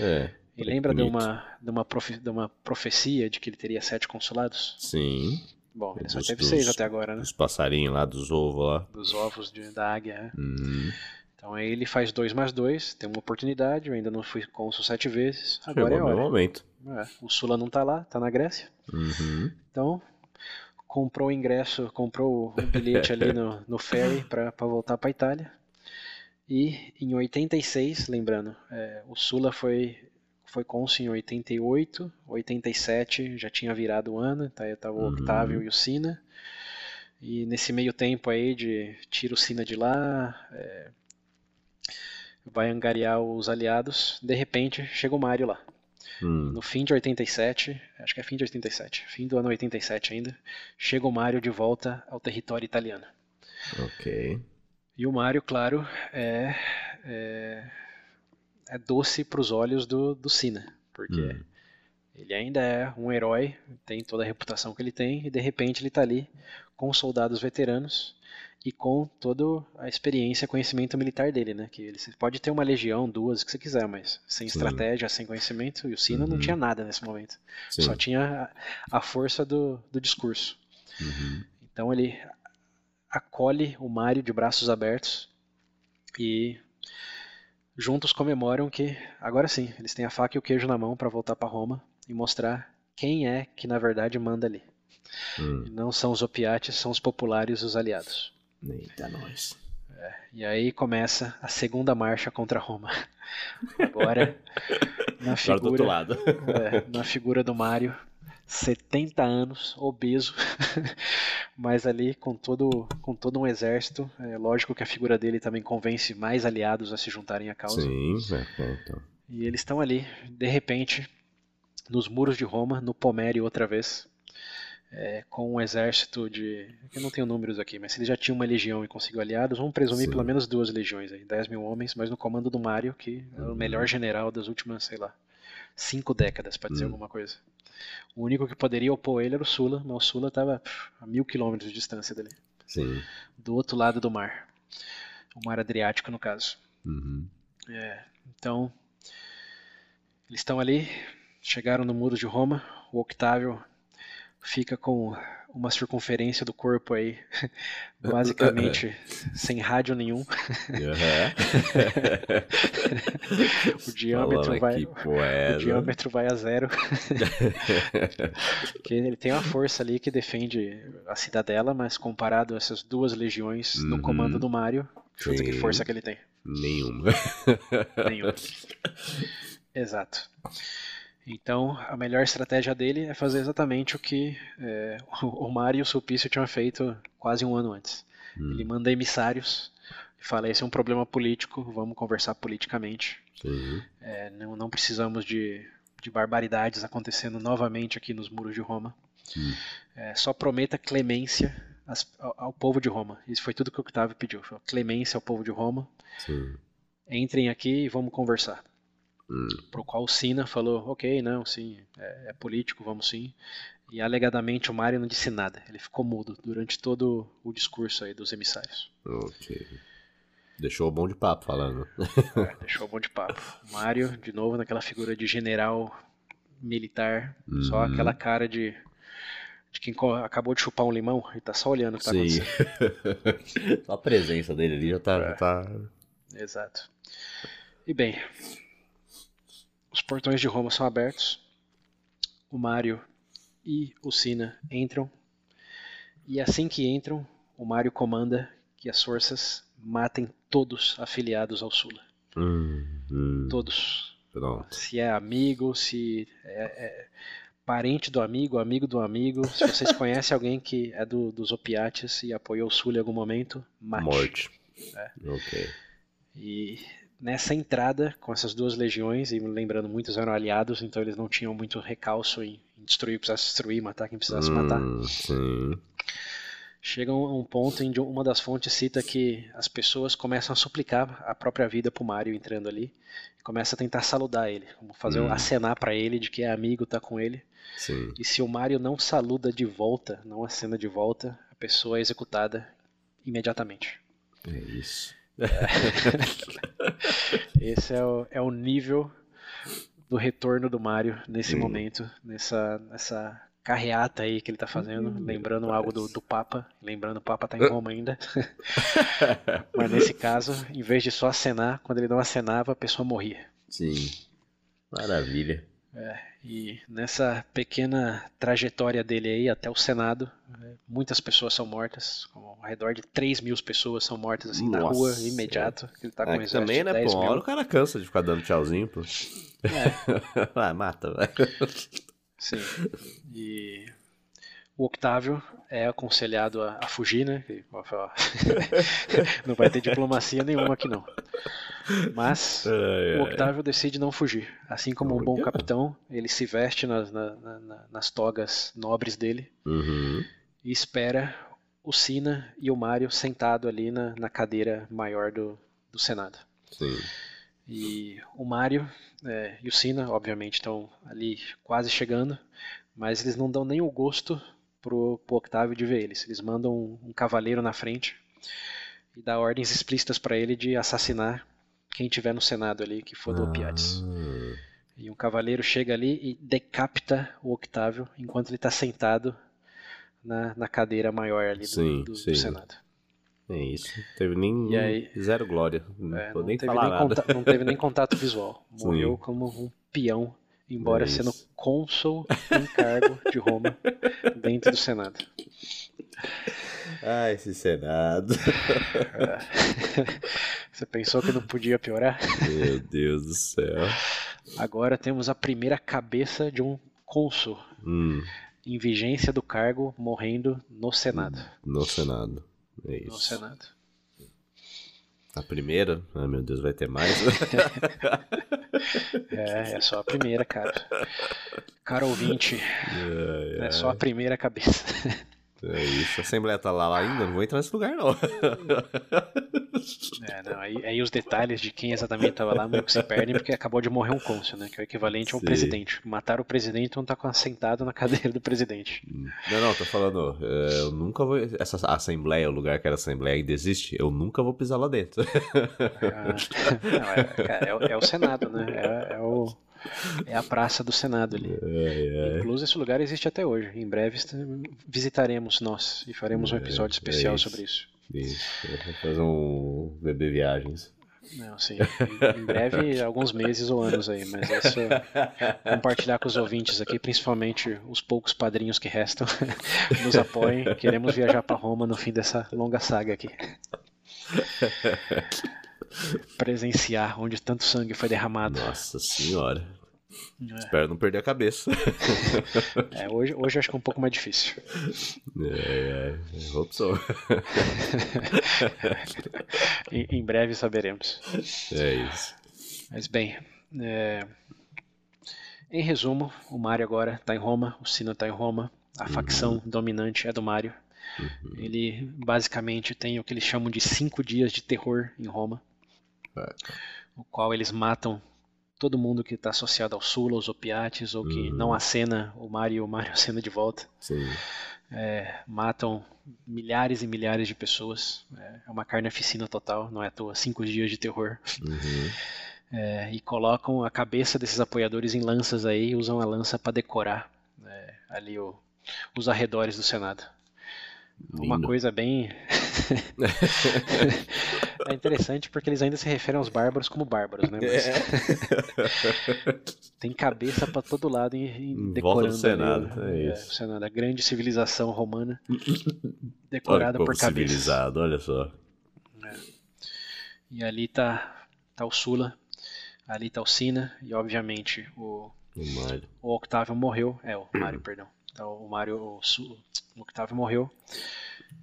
É. E lembra de uma, de, uma profe- de uma profecia de que ele teria sete consulados? Sim. Bom, ele só Dos- teve dos- seis até agora, né? Os passarinhos lá dos ovos lá. Dos ovos de- da águia. né? Uhum. Então aí ele faz dois mais dois, tem uma oportunidade, eu ainda não fui cônsul sete vezes, agora Chegou é hora. momento. É, o Sula não tá lá, tá na Grécia. Uhum. Então, comprou o ingresso, comprou o bilhete ali no, no ferry para voltar para Itália. E em 86, lembrando, é, o Sula foi foi cônsul em 88, 87 já tinha virado o ano, tá, tava o Uhum. Octávio e o Sina. E nesse meio tempo aí de tira o Sina de lá, é, vai angariar os aliados, de repente chega o Mário lá. Hum. No fim de 87, acho que é fim de 87, fim do ano 87 ainda, chega o Mário de volta ao território italiano. Ok. E o Mário, claro, é, é, é doce para os olhos do, do Sina, porque Hum. ele ainda é um herói, tem toda a reputação que ele tem, e de repente ele está ali com soldados veteranos e com toda a experiência e conhecimento militar dele, né? Que ele pode ter uma legião, duas, o que você quiser, mas sem Sim. estratégia, sem conhecimento, e o Sina não Uhum. tinha nada nesse momento. Sim. Só tinha a, a força do, do discurso. Uhum. Então ele acolhe o Mário de braços abertos e juntos comemoram que agora sim eles têm a faca e o queijo na mão para voltar para Roma e mostrar quem é que na verdade manda ali. Hum. Não são os opiates, são os populares, os aliados. Eita, nós. E aí começa a segunda marcha contra Roma. Agora na Agora do outro figura lado. É, na figura do Mário, 70 anos, obeso, mas ali com todo, com todo um exército. É lógico que a figura dele também convence mais aliados a se juntarem à causa. Sim, é, é, então. E eles estão ali, de repente, nos muros de Roma, no Pomério outra vez, é, com um exército de. Eu não tenho números aqui, mas se ele já tinha uma legião e conseguiu aliados, vamos presumir Sim. pelo menos duas legiões aí, 10 mil homens, mas no comando do Mário, que é o Uhum. melhor general das últimas, sei lá, cinco décadas, para dizer Hum. alguma coisa. O único que poderia opor ele era o Sula, mas o Sula estava a mil quilômetros de distância dele, Sim. do outro lado do mar, o mar Adriático no caso. Uhum. É, então, eles estão ali, chegaram no muro de Roma, o Octávio fica com uma circunferência do corpo aí, basicamente sem rádio nenhum. o diâmetro vai, o diâmetro vai a zero. Porque ele tem uma força ali que defende a cidadela, mas comparado a essas duas legiões uhum. no comando do Mario, chuta que força que ele tem. Nenhuma. Nenhuma. Exato. Então, a melhor estratégia dele é fazer exatamente o que é, o Mario e o Sulpício tinham feito quase um ano antes. Hum. Ele manda emissários e fala: esse é um problema político, vamos conversar politicamente. Uhum. É, não, não, precisamos de, de, barbaridades acontecendo novamente aqui nos muros de Roma. Hum. É, só prometa clemência ao, ao, povo de Roma. Isso foi tudo que o Octávio pediu: clemência ao povo de Roma. Sim. Entrem aqui e vamos conversar. Hum. Pro qual o Sina falou, ok, não, sim, é, é, político, vamos sim. E alegadamente o Mario não disse nada, ele ficou mudo durante todo o discurso aí dos emissários. Ok. Deixou o bom de papo falando. É, deixou o bom de papo. Mario, de novo, naquela figura de general militar, hum. só uhum. aquela cara de, de quem acabou de chupar um limão e tá só olhando o que tá Sim. acontecendo. só a presença dele ali já tá, é. já tá. Exato. E bem, os portões de Roma são abertos. O Mario e o Sina entram. E assim que entram, o Mario comanda que as forças matem todos afiliados ao Sula. Hum, hum. Todos. Pronto. Se é amigo, se é, é, parente do amigo, amigo do amigo. Se vocês conhecem alguém que é do, dos opiates e apoiou o Sula em algum momento, mate. Morte. É. Ok. E nessa entrada com essas duas legiões, e lembrando, muitos eram aliados, então eles não tinham muito recalço em, destruir o que precisasse destruir, matar quem precisasse hum, matar. Sim. Chega a um ponto em que uma das fontes cita que as pessoas começam a suplicar a própria vida pro Mario entrando ali, e começa a tentar saludar ele, fazer hum. acenar para ele de que é amigo, tá com ele. Sim. E se o Mario não saluda de volta, não acena de volta, a pessoa é executada imediatamente. É isso. Esse é o, é o nível do retorno do Mario nesse hum. momento, nessa, nessa carreata aí que ele tá fazendo, hum, lembrando algo do, do Papa, lembrando o Papa tá em Roma ainda. Mas nesse caso, em vez de só acenar, quando ele não acenava, a pessoa morria. Sim. Maravilha. É, e nessa pequena trajetória dele aí até o Senado, é, muitas pessoas são mortas, ao redor de 3 mil pessoas são mortas assim Nossa. na rua, imediato. Ele tá com é, também, né, pô, hora o cara cansa de ficar dando tchauzinho, pô. É. Vai, mata, vai. Sim. E o Octávio é aconselhado a, a fugir, né? não vai ter diplomacia nenhuma aqui não. Mas ai, o Octávio ai. decide não fugir. Assim como um bom capitão, ele se veste nas, na, na, nas togas nobres dele uhum. e espera o Sina e o Mário sentado ali na, na cadeira maior do, do Senado. Sim. E o Mário é, e o Sina, obviamente, estão ali quase chegando, mas eles não dão nem o gosto pro, pro Octávio de ver eles. Eles mandam um, um cavaleiro na frente e dá ordens explícitas para ele de assassinar quem tiver no Senado ali que for do ah. Opiates. E um cavaleiro chega ali e decapita o Octávio enquanto ele está sentado na, na, cadeira maior ali sim, do, do, sim. do, Senado. É isso. Teve nem aí, zero glória. Não, é, não nem falar nem. Contato, não teve nem contato visual. Morreu sim. como um peão embora é sendo cônsul em cargo de Roma dentro do Senado. Ah, esse Senado. Você pensou que não podia piorar? Meu Deus do céu. Agora temos a primeira cabeça de um cônsul hum. em vigência do cargo morrendo no Senado. No Senado. É isso. No Senado. A primeira? Ai meu Deus, vai ter mais? é, é só a primeira, cara. Cara ouvinte, é só a primeira cabeça. É isso, a Assembleia tá lá, lá ainda, não vou entrar nesse lugar não. É, não, aí, aí, os detalhes de quem exatamente estava lá meio que se perdem porque acabou de morrer um cônsul, né? Que é o equivalente a um Sim. presidente. Mataram o presidente não tá sentado na cadeira do presidente. Não, não, tô falando, é, eu nunca vou. Essa Assembleia, o lugar que era Assembleia ainda existe, eu nunca vou pisar lá dentro. Ah, não, é, é, é, o Senado, né? É, é o, é a praça do Senado ali. É, é. Inclusive, esse lugar existe até hoje. Em breve visitaremos nós e faremos um É, episódio é especial isso. sobre isso. Isso. Fazer um bebê viagens. Não, sim. Em, breve, alguns meses ou anos aí, mas isso compartilhar com os ouvintes aqui, principalmente os poucos padrinhos que restam, nos apoiem. Queremos viajar para Roma no fim dessa longa saga aqui. Presenciar onde tanto sangue foi derramado. Nossa senhora. É. Espero não perder a cabeça. É, hoje, hoje acho que é um pouco mais difícil. É, é. Hope so. Em, em breve saberemos. É isso. Mas bem, é, em resumo, o Mario agora está em Roma, o Sino está em Roma, a facção dominante é do Mario. Ele basicamente tem o que eles chamam de cinco dias de terror em Roma, É. o qual eles matam todo mundo que está associado ao Sula, aos opiates, ou que não acena o Mario, o Mario acena de volta. É, matam milhares e milhares de pessoas. É, é uma carneficina total, não é à toa. Cinco dias de terror. Uhum. É, e colocam a cabeça desses apoiadores em lanças aí usam a lança para decorar é, ali o- os arredores do Senado. Uma Lindo. coisa bem. É interessante porque eles ainda se referem aos bárbaros como bárbaros, né? Mas tem cabeça para todo lado e, e Em volta do decorando ali, Senado, né? é isso. o Senado, a grande civilização romana decorada por cabeças. civilizado, olha só. E ali tá, tá o Sula, ali tá o Sina e obviamente o, O o Octávio morreu. É, o Mário, perdão. Então o Mário, o, Su- o Octávio morreu.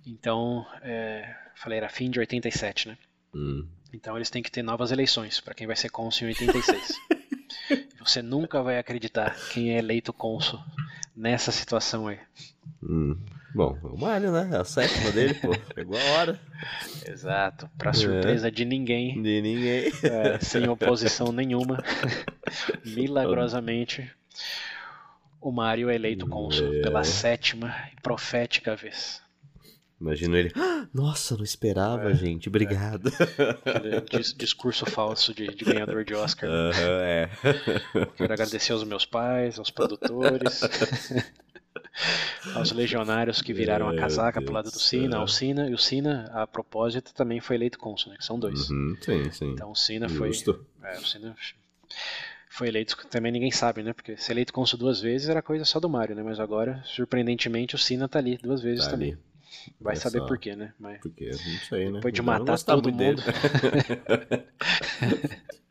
Então, é, falei, era fim de 87, né? Hum. Então eles têm que ter novas eleições para quem vai ser cônsul em 86. Você nunca vai acreditar quem é eleito cônsul nessa situação aí. Hum. Bom, o Mario, né? É a sétima dele, pô. Pegou a hora. Exato. Para surpresa de ninguém, De ninguém. é, sem oposição nenhuma, milagrosamente, o Mário é eleito cônsul É. pela sétima e profética vez. Imagino ele. "Ah, Nossa, não esperava, É, gente. Obrigado. Dis- discurso falso de, de ganhador de Oscar. né? Aham, é. Quero agradecer aos meus pais, aos produtores, aos legionários que viraram a casaca pro lado do Sina. Ao Sina, e o Sina, a propósito, também foi eleito cônsul, né? Que são dois. Uhum, sim, sim. Então o Sina foi. Justo. É, o Sina foi eleito, também ninguém sabe, né? Porque ser eleito cônsul duas vezes era coisa só do Mário, né? Mas agora, surpreendentemente, o Sina tá ali duas vezes Tá também. ali. Vai Olha saber por quê, né? Mas Porque, não sei, né? Depois de matar todo dele.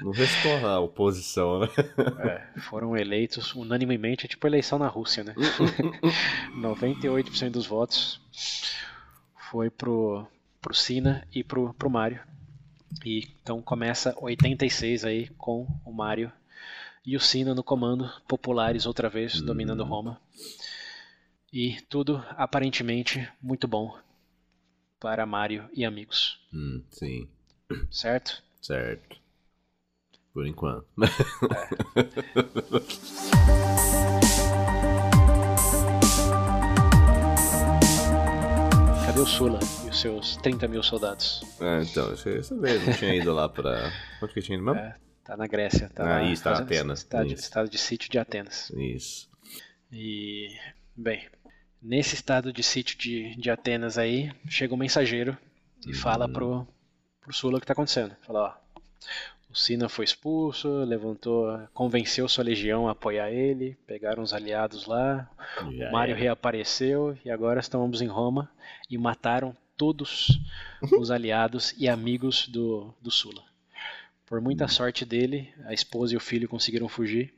não restou a oposição, né? é, foram eleitos unanimemente, é tipo eleição na Rússia, né? 98% dos votos foi pro, pro Sina e pro, pro Mário. E então começa 86 aí com o Mário e o Sina no comando, populares outra vez, dominando Roma. E tudo aparentemente muito bom para Mário e amigos, Hum, sim, certo? certo. Por enquanto. Cadê o Sula e os seus 30 mil soldados? Ah, então, essa essa vez eu tinha ido lá pra. Onde que eu tinha ido mesmo? É, tá na Grécia. Tá Ah, isso, tá, Atenas, Estado, isso. estado de sítio de Atenas. Isso. E, bem, nesse estado de sítio de, de Atenas aí, chega um mensageiro e Uhum. fala pro, pro Sula o que tá acontecendo. Fala, ó, o Sina foi expulso, levantou, convenceu sua legião a apoiar ele, pegaram os aliados lá, Já o Mário reapareceu e agora estamos em Roma e mataram todos os aliados e amigos do, do Sula. Por muita sorte dele, a esposa e o filho conseguiram fugir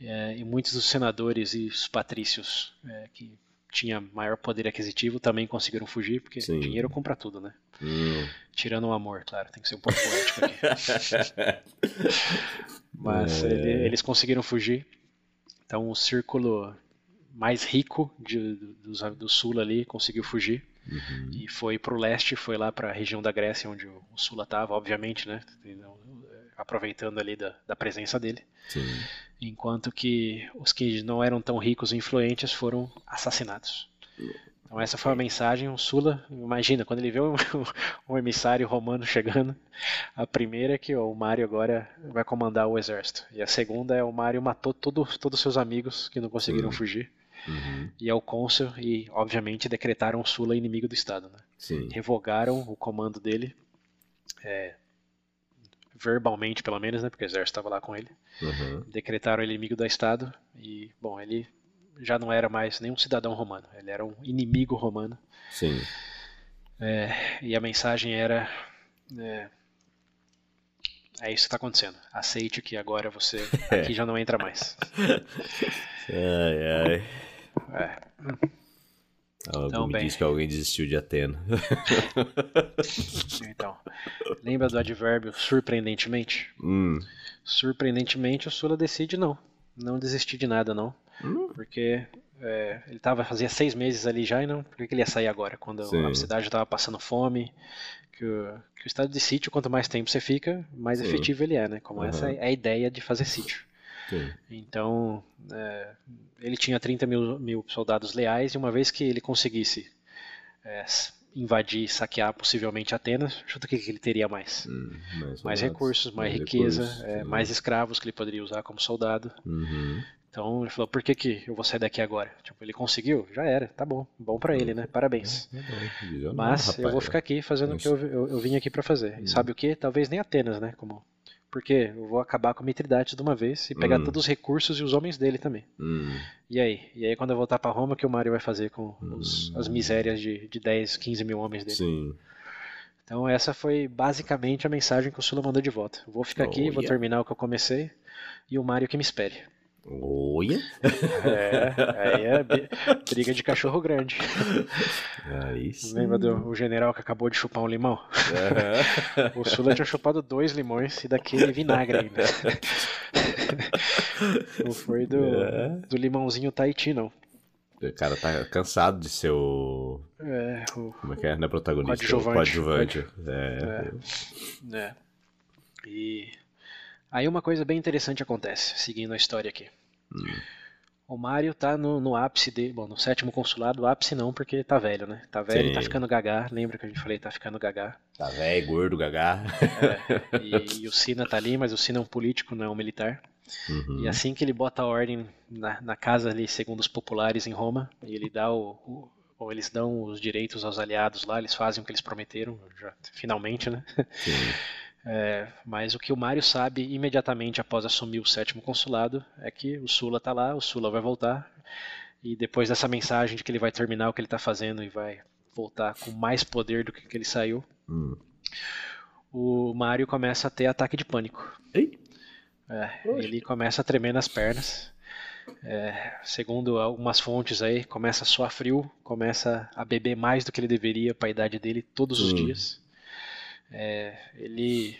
é, e muitos dos senadores e os patrícios é, que tinha maior poder aquisitivo também conseguiram fugir, porque Sim. dinheiro compra tudo, né? Hum. Tirando o amor, claro, tem que ser um pouco poético aqui. Mas É. ele- eles conseguiram fugir. Então o círculo mais rico de- do, do sul ali conseguiu fugir Uhum. e foi pro leste, foi lá para a região da Grécia onde o, o Sula estava, obviamente, né? Aproveitando ali da, da presença dele. Sim. Enquanto que os que não eram tão ricos e influentes foram assassinados. Então essa foi a mensagem, o Sula, imagina, quando ele vê um, um emissário romano chegando, a primeira é que ó, o Mário agora vai comandar o exército. E a segunda é o Mário matou todo, todos os seus amigos que não conseguiram Sim. fugir. Uhum. E é o cônsul e, obviamente, decretaram o Sula inimigo do Estado. Né? Sim. Revogaram o comando dele, é, verbalmente pelo menos, né, porque o exército estava lá com ele. Uhum. Decretaram ele inimigo do Estado e, bom, ele já não era mais nenhum cidadão romano, ele era um inimigo romano. Sim. É, e a mensagem era: é, é isso que está acontecendo. Aceite que agora você aqui já não entra mais. ai, ai. É. Algo então, me bem. diz que alguém desistiu de Atena. então, lembra do advérbio surpreendentemente? Hum. Surpreendentemente, o Sula decide não. Não desistir de nada, não. Hum. Porque é, ele tava, fazia seis meses ali já e não. Por que ele ia sair agora? Quando Sim. a cidade estava passando fome. Que o, que o, estado de sítio, quanto mais tempo você fica, mais Sim. efetivo ele é, né? Como uhum. essa é a ideia de fazer sítio. Sim. Então, é, ele tinha 30 mil, mil, soldados leais e uma vez que ele conseguisse é, invadir, saquear possivelmente Atenas, chuta o que, ele teria mais? Hum, mais, mais recursos, mais, mais riqueza, recursos, é, mais escravos que ele poderia usar como soldado. Uhum. Então ele falou, por que, que eu vou sair daqui agora? Tipo, ele conseguiu? Já era, tá bom. Bom para ele, né? Parabéns. É, é Mas eu vou ficar aqui fazendo o que eu, eu, eu, vim aqui para fazer. E hum. sabe o que? Talvez nem Atenas, né? Como porque eu vou acabar com a Mitridates de uma vez e pegar hum. todos os recursos e os homens dele também. Hum. E aí? E aí quando eu voltar para Roma, o que o Mário vai fazer com os, hum. as misérias de, de 10, 15 mil homens dele? Sim. Então essa foi basicamente a mensagem que o Sula mandou de volta. Eu vou ficar oh, aqui, yeah. vou terminar o que eu comecei e o Mário que me espere. Olha! É, aí é briga de cachorro grande. Aí sim. Lembra do o general que acabou de chupar um limão? Uhum. O Sula tinha chupado dois limões e daquele vinagre ainda. Não foi do, é. do limãozinho Tahiti, não. O cara tá cansado de ser o. É, o. Como é que é? Não é protagonista? Coadjuvante. O coadjuvante. É. é. é. E Aí uma coisa bem interessante acontece, seguindo a história aqui. Hum. O Mário tá no, no ápice dele, bom, no sétimo consulado, ápice não, porque tá velho, né? Tá velho Sim. tá ficando gagá, lembra que a gente falei, tá ficando gagá. Tá velho, gordo, gagá. É, e, e, o Sina tá ali, mas o Sina é um político, não é um militar. Uhum. E assim que ele bota a ordem na, na, casa ali, segundo os populares em Roma, e ele dá o, o ou eles dão os direitos aos aliados lá, eles fazem o que eles prometeram, já, finalmente, né? Sim. É, mas o que o Mário sabe imediatamente após assumir o sétimo consulado é que o Sula está lá, o Sula vai voltar. E depois dessa mensagem de que ele vai terminar o que ele está fazendo e vai voltar com mais poder do que, que ele saiu, hum. o Mário começa a ter ataque de pânico. É, ele começa a tremer nas pernas. É, segundo algumas fontes aí, começa a suar frio, começa a beber mais do que ele deveria para a idade dele todos os hum. dias. É, ele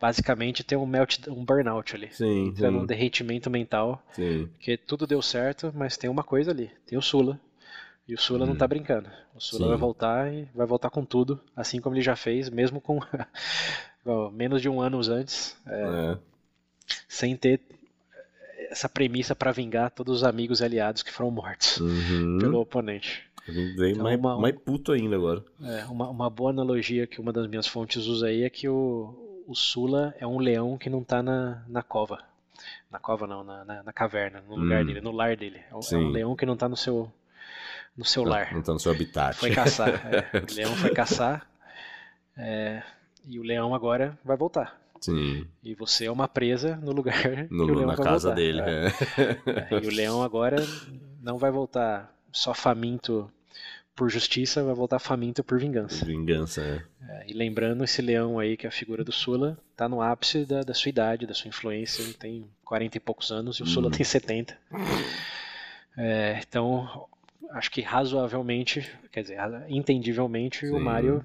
basicamente tem um melt, um burnout ali. Sim, entra sim. num derretimento mental. Sim. Porque tudo deu certo, mas tem uma coisa ali. Tem o Sula. E o Sula hum. não tá brincando. O Sula sim. vai voltar e vai voltar com tudo, assim como ele já fez, mesmo com menos de um ano antes. É, é. Sem ter essa premissa para vingar todos os amigos e aliados que foram mortos uhum. pelo oponente. Vem então, mais, uma, mais puto ainda agora. É, uma, uma boa analogia que uma das minhas fontes usa aí é que o, o Sula é um leão que não tá na, na cova. Na cova não, na, na, na caverna, no hum. lugar dele, no lar dele. É um, é um, leão que não tá no seu, no seu não, lar. Não tá no seu habitat. Foi caçar. É. O leão foi caçar. É, e o leão agora vai voltar. Sim. E você é uma presa no lugar no, que o leão na vai casa voltar. dele. É. É. e o leão agora não vai voltar só faminto por justiça, vai voltar faminto por vingança. Vingança, é. é. E lembrando, esse leão aí, que é a figura do Sula, tá no ápice da, da sua idade, da sua influência. Ele tem 40 e poucos anos e o Sula hum. tem 70. É, então, acho que razoavelmente, quer dizer, entendivelmente, Sim. o Mario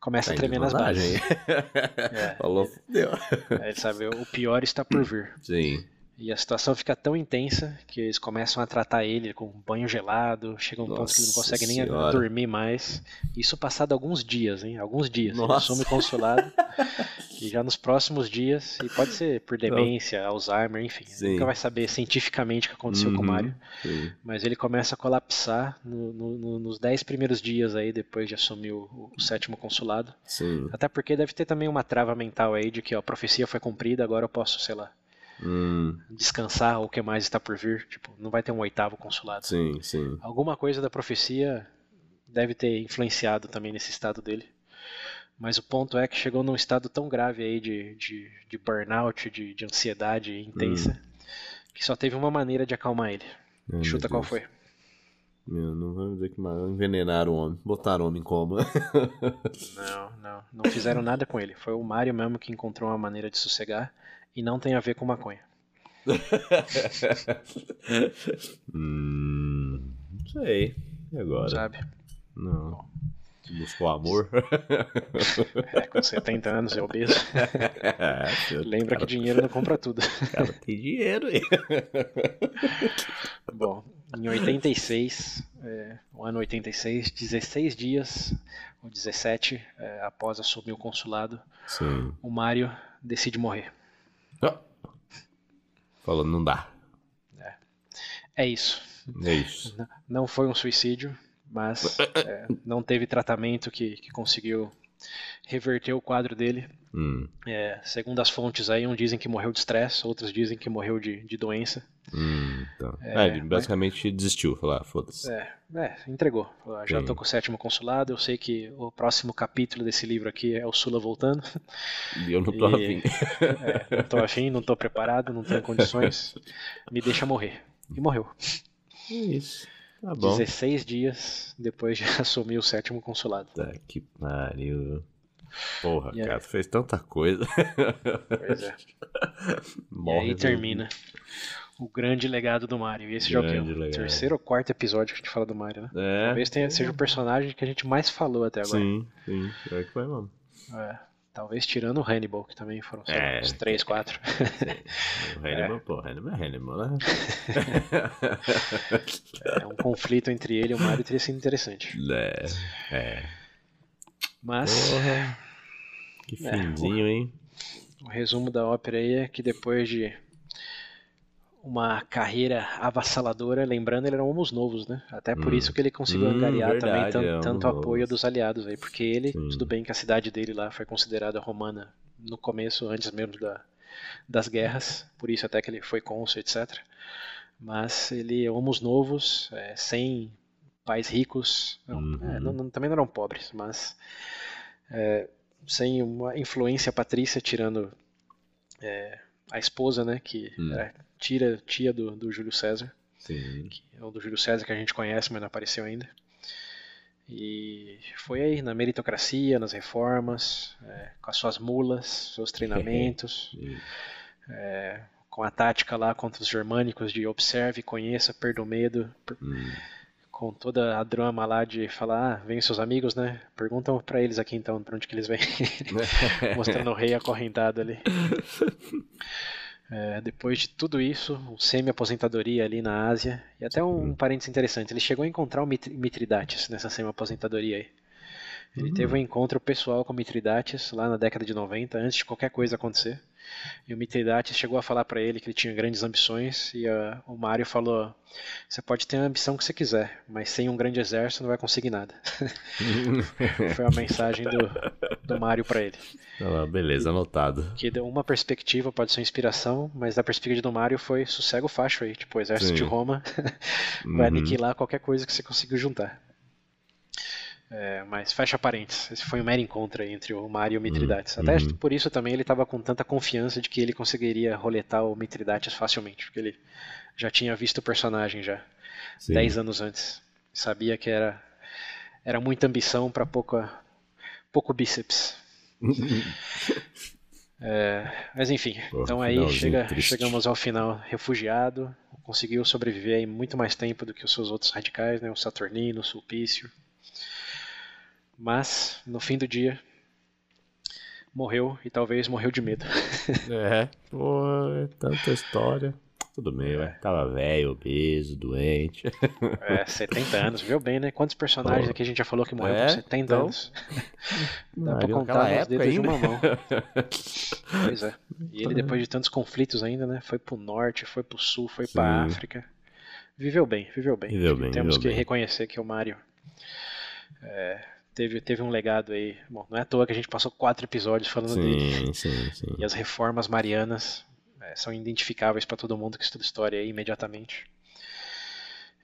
começa tá a tremer nas bases. é, Falou, deu. É, ele sabe, o pior está por vir. Sim. E a situação fica tão intensa que eles começam a tratar ele com banho gelado, chega um Nossa ponto que ele não consegue senhora. nem dormir mais. Isso passado alguns dias, hein? Alguns dias. Nossa. Ele assume consulado. E já nos próximos dias, e pode ser por demência, Alzheimer, enfim, nunca vai saber cientificamente o que aconteceu com o Uhum. Mario. Sim. Mas ele começa a colapsar no- no- no- nos 10 primeiros dias aí, depois de assumir o, o sétimo consulado. Sim. Até porque deve ter também uma trava mental aí de que ó, a profecia foi cumprida, agora eu posso, sei lá, Hum, descansar o que mais está por vir. Tipo, não vai ter um oitavo consulado. sim, sim. Alguma coisa da profecia deve ter influenciado também nesse estado dele. Mas o ponto é que chegou num estado tão grave aí de, de, de burnout, de, de ansiedade intensa, que só teve uma maneira de acalmar ele. Ai, Chuta qual foi. Meu, não vamos dizer que. Envenenaram o homem. Botaram o homem em coma. Não, não. Não fizeram nada com ele. Foi o Mario mesmo que encontrou uma maneira de sossegar e não tem a ver com maconha. hum, não sei. E agora? Sabe? Não. Buscou amor? É, com 70 anos é obeso. É, Lembra cara, que dinheiro não compra tudo. cara tem dinheiro aí. Bom, em 86, é, o ano 86, 16 dias, ou 17, é, após assumir o consulado, Sim. o Mario decide morrer. Falou, não dá. É isso. É isso. N- Não foi um suicídio, mas é, não teve tratamento que, que conseguiu reverter o quadro dele. Hum, É, segundo as fontes aí, um dizem que morreu de estresse, outros dizem que morreu de, de doença. hum, então. É, É, ele basicamente desistiu. Falou, ah, foda-se. É, é, entregou. Falou, "Ah, Já tô com o sétimo consulado, eu sei que o próximo capítulo desse livro aqui é o Sula voltando. E eu não tô afim. É, não tô afim, não tô preparado, não tenho condições. Me deixa morrer. E morreu. É isso. Tá bom. 16 dias depois de assumir o sétimo consulado. Tá que pariu. Porra, E aí? cara, tu fez tanta coisa. Pois é. E Morre aí do- termina o grande legado do Mario. E esse já é o? Grande legado. terceiro ou quarto episódio que a gente fala do Mario, né? É. Talvez tenha, seja o personagem que a gente mais falou até agora. Sim, sim. Pior que foi mesmo. É, talvez tirando o Hannibal, que também foram sei É. uns 3, 4. O Hannibal, pô, o Hannibal é Hannibal, né? É, um conflito entre ele e o Mario teria sido interessante. é. É. Mas Porra. Que É, finzinho, hein? o resumo da ópera aí é que depois de uma carreira avassaladora, lembrando, ele era um homos novos, né? Até por Hum. isso que ele conseguiu Hum, angariar verdade, também é, tanto apoio dos aliados aí, porque ele, Sim. tudo bem que a cidade dele lá foi considerada romana no começo, antes mesmo da, das guerras, por isso até que ele foi cônsul, etc. Mas ele, homos novos, é, sem pais ricos, não, Uhum. é, não- não- também não eram pobres, mas é, sem uma influência patrícia, tirando é, a esposa, né, que Hum. era tira, tia do, do Júlio César, Sim. que é o do Júlio César que a gente conhece, mas não apareceu ainda. E foi aí na meritocracia, nas reformas, é, com as suas mulas, seus treinamentos, Sim. com a tática lá contra os germânicos de observe, conheça, perda o medo, per- Hum. com toda a drama lá de falar, ah, vem seus amigos, né? Perguntam pra eles aqui então, pra onde que eles vêm. Mostrando o rei acorrentado ali. É, depois de tudo isso, um semi-aposentadoria ali na Ásia, e até um, um parênteses interessante, ele chegou a encontrar o Mitri- Mitridates nessa semi-aposentadoria aí. Ele teve um encontro pessoal com o Mitridates lá na década de 90, antes de qualquer coisa acontecer. E o Mitridates chegou a falar pra ele que ele tinha grandes ambições, e ah, o Mario falou: Você pode ter a ambição que você quiser, mas sem um grande exército não vai conseguir nada. Foi a mensagem do, do Mario pra ele. Lá, beleza, anotado. Que deu uma perspectiva, pode ser uma inspiração, mas da perspectiva do Mario foi sossego facho aí. Tipo, o exército Sim. de Roma vai Uhum. aniquilar qualquer coisa que você conseguiu juntar. É, mas fecha parênteses, esse foi um mero encontro entre o Mario e o Mitridates. Até uhum. por isso também ele estava com tanta confiança de que ele conseguiria roletar o Mitridates facilmente, porque ele já tinha visto o personagem já Sim. 10 anos antes. Sabia que era, era muita ambição para pouca, pouco bíceps. É, mas enfim, Pô, então aí chega, chegamos ao final refugiado, conseguiu sobreviver aí muito mais tempo do que os seus outros radicais, né, o Saturnino, o Sulpício. Mas, no fim do dia, morreu e talvez morreu de medo. É, pô, é tanta história. Tudo bem, é. Tava velho, obeso, doente. É, 70 anos, viu bem, né? Quantos personagens Pô. aqui a gente já falou que morreu é? com 70 então... anos? Dá pra contar nos dedos ainda. de uma mão. pois é. E ele, depois de tantos conflitos ainda, né? Foi pro norte, foi pro sul, foi Sim. pra África. Viveu bem, viveu bem. Viveu bem Temos viveu que bem. reconhecer que o Mario é, teve, teve um legado aí. Bom, não é à toa que a gente passou quatro episódios falando sim, dele. Sim, sim. E as reformas marianas é, são identificáveis para todo mundo que estuda história aí imediatamente.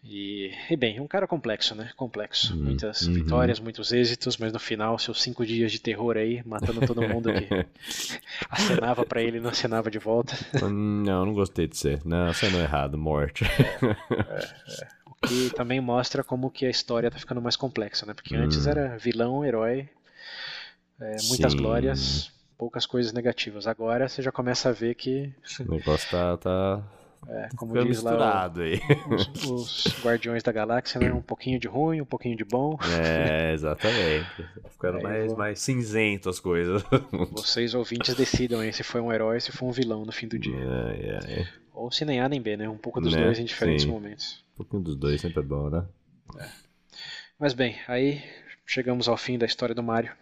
E, e, bem, um cara complexo, né? Complexo. Uhum, Muitas uhum. vitórias, muitos êxitos, mas no final, seus cinco dias de terror aí, matando todo mundo que acenava para ele e não acenava de volta. Não, não gostei de ser. Não, acenou errado, morte. É, é, que também mostra como que a história tá ficando mais complexa, né? Porque antes hum. era vilão, herói, é, muitas Sim. glórias, poucas coisas negativas. Agora você já começa a ver que. O negócio tá, tá é, como Fica diz lá o, aí. Os, os, Guardiões da Galáxia, né? Um pouquinho de ruim, um pouquinho de bom. É, exatamente. Ficando mais, vou... mais cinzento as coisas. Vocês ouvintes decidam aí se foi um herói se foi um vilão no fim do dia. É, é, é. Ou se nem A nem B, né? Um pouco dos né? dois em diferentes Sim. momentos. Um pouquinho dos dois sempre é bom, né? É. Mas bem, aí chegamos ao fim da história do Mario.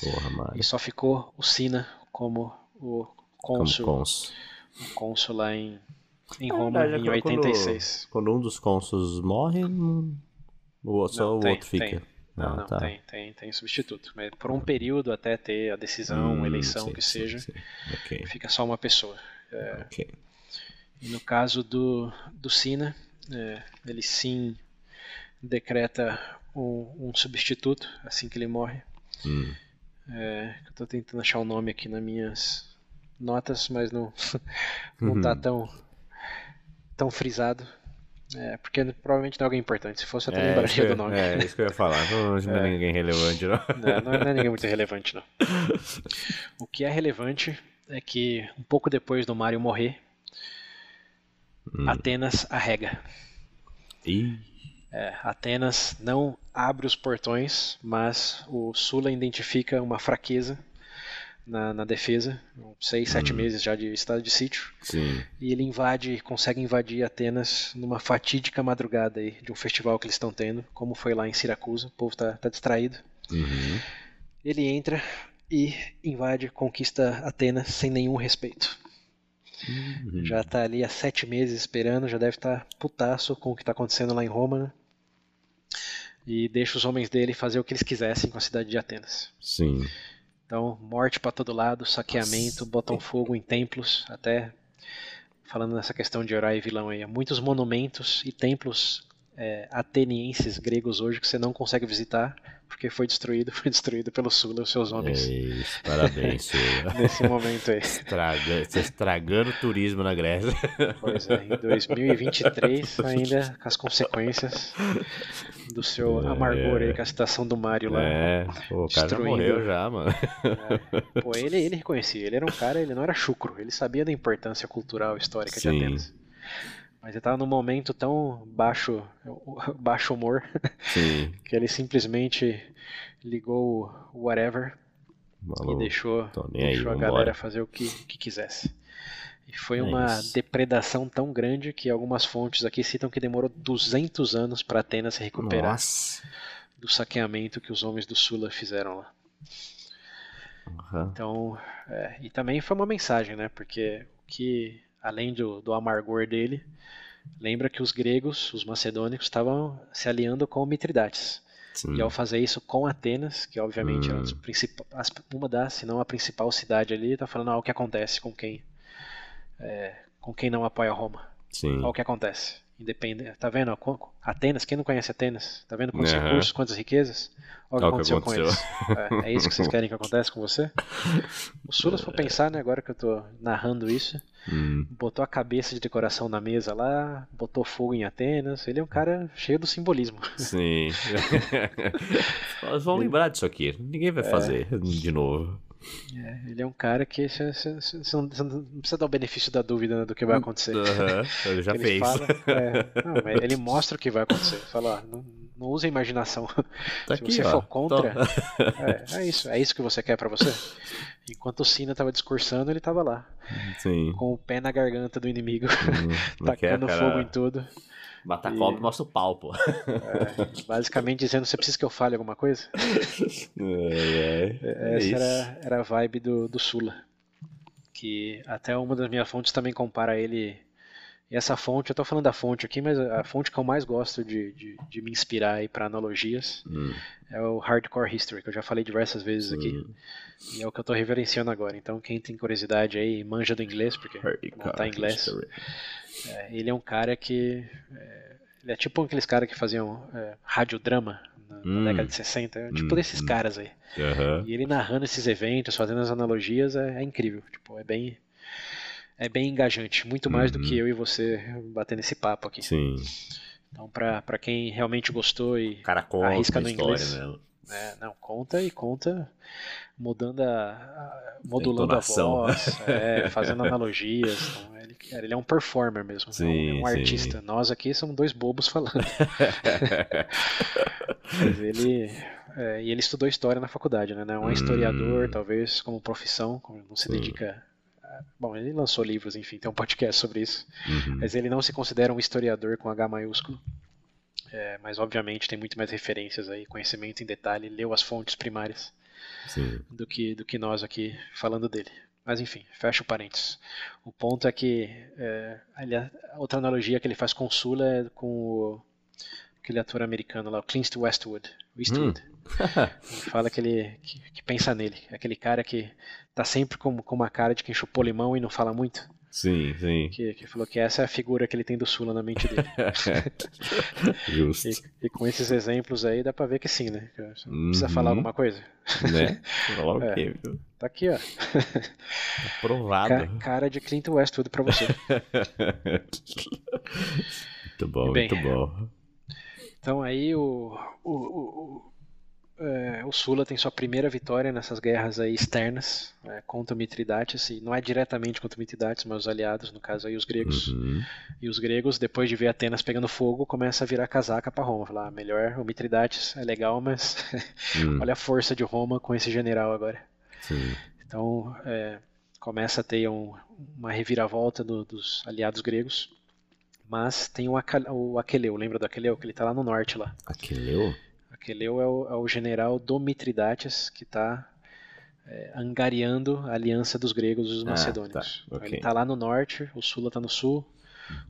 Porra, Mario. E só ficou o Sina como o cônsul. Como cônsul. O cônsul lá em em Roma, é, em 86. Quando, quando, um dos cônsules morre, o só o tem, outro fica. Tem. Não, não, tá. tem, tem, tem substituto. Mas por um período até ter a decisão, hum, eleição, sim, que sim, seja, sim. Okay. fica só uma pessoa. É, okay. E no caso do, do Sina, é, ele sim decreta um, um, substituto assim que ele morre. Hum. É, eu tô tentando achar o nome aqui nas minhas notas, mas não, não tá uhum. tão tão frisado. É, porque provavelmente não é alguém importante. Se fosse, eu até é, lembraria do nome. É, isso que eu ia falar. Não, não é ninguém relevante, não. Não, não é ninguém muito relevante, não. O que é relevante é que um pouco depois do Mario morrer, hum. Atenas arrega. Ih. É, Atenas não abre os portões, mas o Sula identifica uma fraqueza na, na defesa, seis, sete hum. meses já de estado de sítio. Sim. E ele invade, consegue invadir Atenas numa fatídica madrugada aí de um festival que eles estão tendo, como foi lá em Siracusa. O povo tá, tá distraído. Uhum. Ele entra e invade, conquista Atenas sem nenhum respeito. Uhum. Já tá ali há sete meses esperando, já deve estar tá putaço com o que tá acontecendo lá em Roma, né? E deixa os homens dele fazer o que eles quisessem com a cidade de Atenas. Sim. Então, morte para todo lado, saqueamento, Nossa. botam fogo em templos, até falando nessa questão de herói e vilão aí, muitos monumentos e templos é, atenienses gregos hoje que você não consegue visitar porque foi destruído, foi destruído pelo Sula e os seus homens. É isso, parabéns, Sula. Nesse momento aí. Estraga, você estragando o turismo na Grécia. Pois é, em 2023 ainda com as consequências do seu é, amargor aí com a citação do Mario lá. É, pô, o cara já morreu já, mano. É. Pô, ele, ele reconhecia, ele era um cara, ele não era chucro, ele sabia da importância cultural histórica Sim. de Atenas. Mas ele tava num momento tão baixo, baixo humor, Sim. que ele simplesmente ligou o whatever Malu, e deixou, deixou aí, a galera fazer o que, que quisesse. E foi é uma isso. depredação tão grande que algumas fontes aqui citam que demorou 200 anos para Atenas se recuperar Nossa. do saqueamento que os homens do Sula fizeram lá. Uhum. Então, é, e também foi uma mensagem, né? Porque o que além do, do amargor dele, lembra que os gregos, os macedônicos, estavam se aliando com Mitridates. Sim. E ao fazer isso com Atenas, que obviamente hum. era uma das, se não a principal cidade ali, está falando ah, o que acontece com quem é, com quem não apoia Roma. Sim. Olha o que acontece. Independente, tá vendo? Atenas, quem não conhece Atenas? Tá vendo quantos uhum. recursos, quantas riquezas? Olha o que aconteceu, com eles. É, é, isso que vocês querem que aconteça com você? O Sulas, for pensar, né, agora que eu tô narrando isso, hum. botou a cabeça de decoração na mesa lá, botou fogo em Atenas. Ele é um cara cheio do simbolismo. Sim. Nós vamos lembrar disso aqui. Ninguém vai é. fazer de novo. É, ele é um cara que você não, precisa dar o benefício da dúvida né, do que vai acontecer. Uhum, ele já ele fez. Fala, é, não, ele mostra o que vai acontecer. Fala, ó, não, não use a imaginação. Tá Se aqui, você ó. for contra, é, é isso. É isso que você quer pra você? Enquanto o Cena tava discursando, ele tava lá, Sim. com o pé na garganta do inimigo, Hum, quer, tacando cara, fogo em tudo. Matar E- cobra mostra o pau, pô. É, basicamente dizendo, você precisa que eu fale alguma coisa? É, é, é Essa isso. era, era a vibe do, do Sula. Que até uma das minhas fontes também compara ele. E essa fonte, eu tô falando da fonte aqui, mas a fonte que eu mais gosto de, de, de me inspirar aí para analogias Hum, é o Hardcore History, que eu já falei diversas vezes aqui. hum. E é o que eu tô reverenciando agora. Então quem tem curiosidade aí, manja do inglês, porque não tá em inglês. É, ele é um cara que. é, ele é tipo aqueles caras que faziam é, radiodrama na, Hum. década de 60. É tipo Hum, desses caras aí. E ele narrando esses eventos, fazendo as analogias, é, é incrível. Tipo, é bem. É bem engajante, muito mais do Uhum. que eu e você batendo esse papo aqui. Sim. Então, pra quem realmente gostou e cara conta Arrisca no inglês. mesmo. É, não, conta e conta mudando a, a- modulando a voz, é, fazendo analogias. Então, ele, ele é um performer mesmo, é um- Sim, é um sim. artista. Nós aqui somos dois bobos falando. Mas ele, é, e ele estudou história na faculdade, né? Não é um Hum. historiador, talvez, como profissão, não se dedica. Bom, ele lançou livros, enfim, tem um podcast sobre isso. Uhum. Mas ele não se considera um historiador com H maiúsculo. É, mas obviamente tem muito mais referências aí, conhecimento em detalhe, leu as fontes primárias Sim. do que, do que nós aqui falando dele. Mas enfim, fecha o parênteses. O ponto é que é, aliás, a outra analogia que ele faz com o Sula é com o, aquele ator americano lá, o Clint Westwood. Eastwood. Ele fala que ele que, que pensa nele, aquele cara que tá sempre com, com uma cara de quem chupou limão e não fala muito. Sim, sim. Que, que falou que essa é a figura que ele tem do Sula na mente dele. Justo. E, e com esses exemplos aí dá pra ver que sim, né? Não precisa Uhum. falar alguma coisa? Né? Falar o É. quê? Tá aqui, ó. Aprovado. Ca- cara de Clint Westwood pra você. muito bom, Bem. muito bom. Então aí o, o, o, é, o Sula tem sua primeira vitória nessas guerras aí externas é, contra Mitridates, e não é diretamente contra Mitridates, mas os aliados, no caso aí os gregos. Uhum. E os gregos, depois de ver Atenas pegando fogo, começa a virar casaca pra Roma. Falar, ah, melhor o Mitridates é legal, mas Hum, olha a força de Roma com esse general agora. sim. Então é, começa a ter um- uma reviravolta do- dos aliados gregos. Mas tem o, Aca- o Aqueleu, lembra do Aqueleu? Que ele tá lá no norte lá. Aquileu? Aqueleu é o, é o general do Mitridates que está angariando a aliança dos gregos e dos Ah, macedônios. tá, Então, ok. Ele está lá no norte, o Sula está no sul,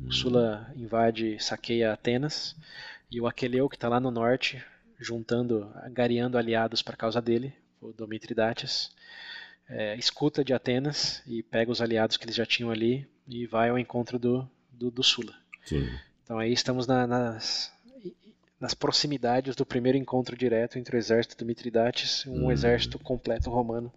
o Sula invade, saqueia Atenas, e o Aqueleu, que está lá no norte, juntando, angariando aliados para a causa dele, o do Mitridates, é, escuta de Atenas e pega os aliados que eles já tinham ali e vai ao encontro do, do, do Sula. Sim. Então aí estamos na- nas, nas proximidades do primeiro encontro direto entre o exército do Mitridates e um Hum. exército completo romano.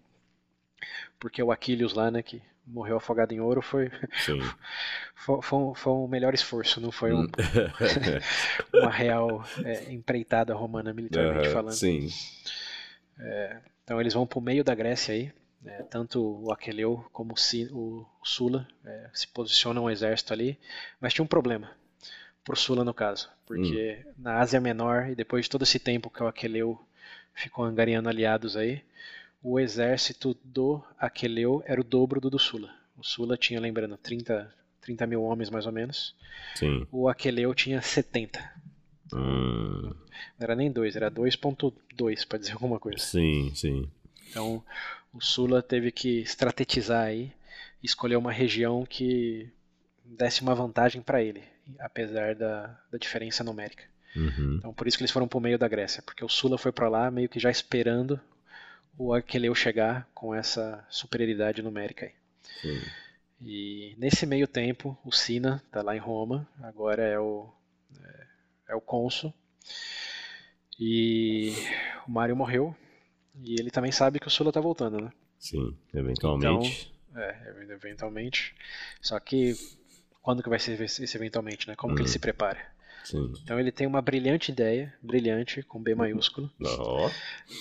Porque o Aquiles lá, né, que morreu afogado em ouro, foi, foi, foi, um, foi um melhor esforço, não foi um- Hum. uma real é, empreitada romana militarmente Aham, falando. Sim. Então eles vão para o meio da Grécia aí, né, tanto o Aqueleu como o, o Sula é, se posicionam um exército ali, mas tinha um problema pro Sula no caso, porque na Ásia Menor e depois de todo esse tempo que o Aqueleu ficou angariando aliados aí, o exército do Aqueleu era o dobro do do Sula. O Sula tinha, lembrando, 30, 30 mil homens mais ou menos, Sim. o Aqueleu tinha 70. Hum, Não era nem 2, era 2.2 para dizer alguma coisa. sim, sim. Então, o Sula teve que estrategizar aí, escolher uma região que desse uma vantagem para ele, apesar da, da diferença numérica. Uhum. Então, por isso que eles foram para o meio da Grécia, porque o Sula foi para lá meio que já esperando o Aqueleu chegar com essa superioridade numérica aí. E nesse meio tempo, o Sina está lá em Roma, agora é o é, é o cônsul. E o Mário morreu, e ele também sabe que o Sula está voltando, né? Sim, eventualmente. É, eventualmente. Só que quando que vai ser esse eventualmente, né? Como que ele Hum. se prepara? Sim. Então ele tem uma brilhante ideia, brilhante, com B maiúsculo, Ó,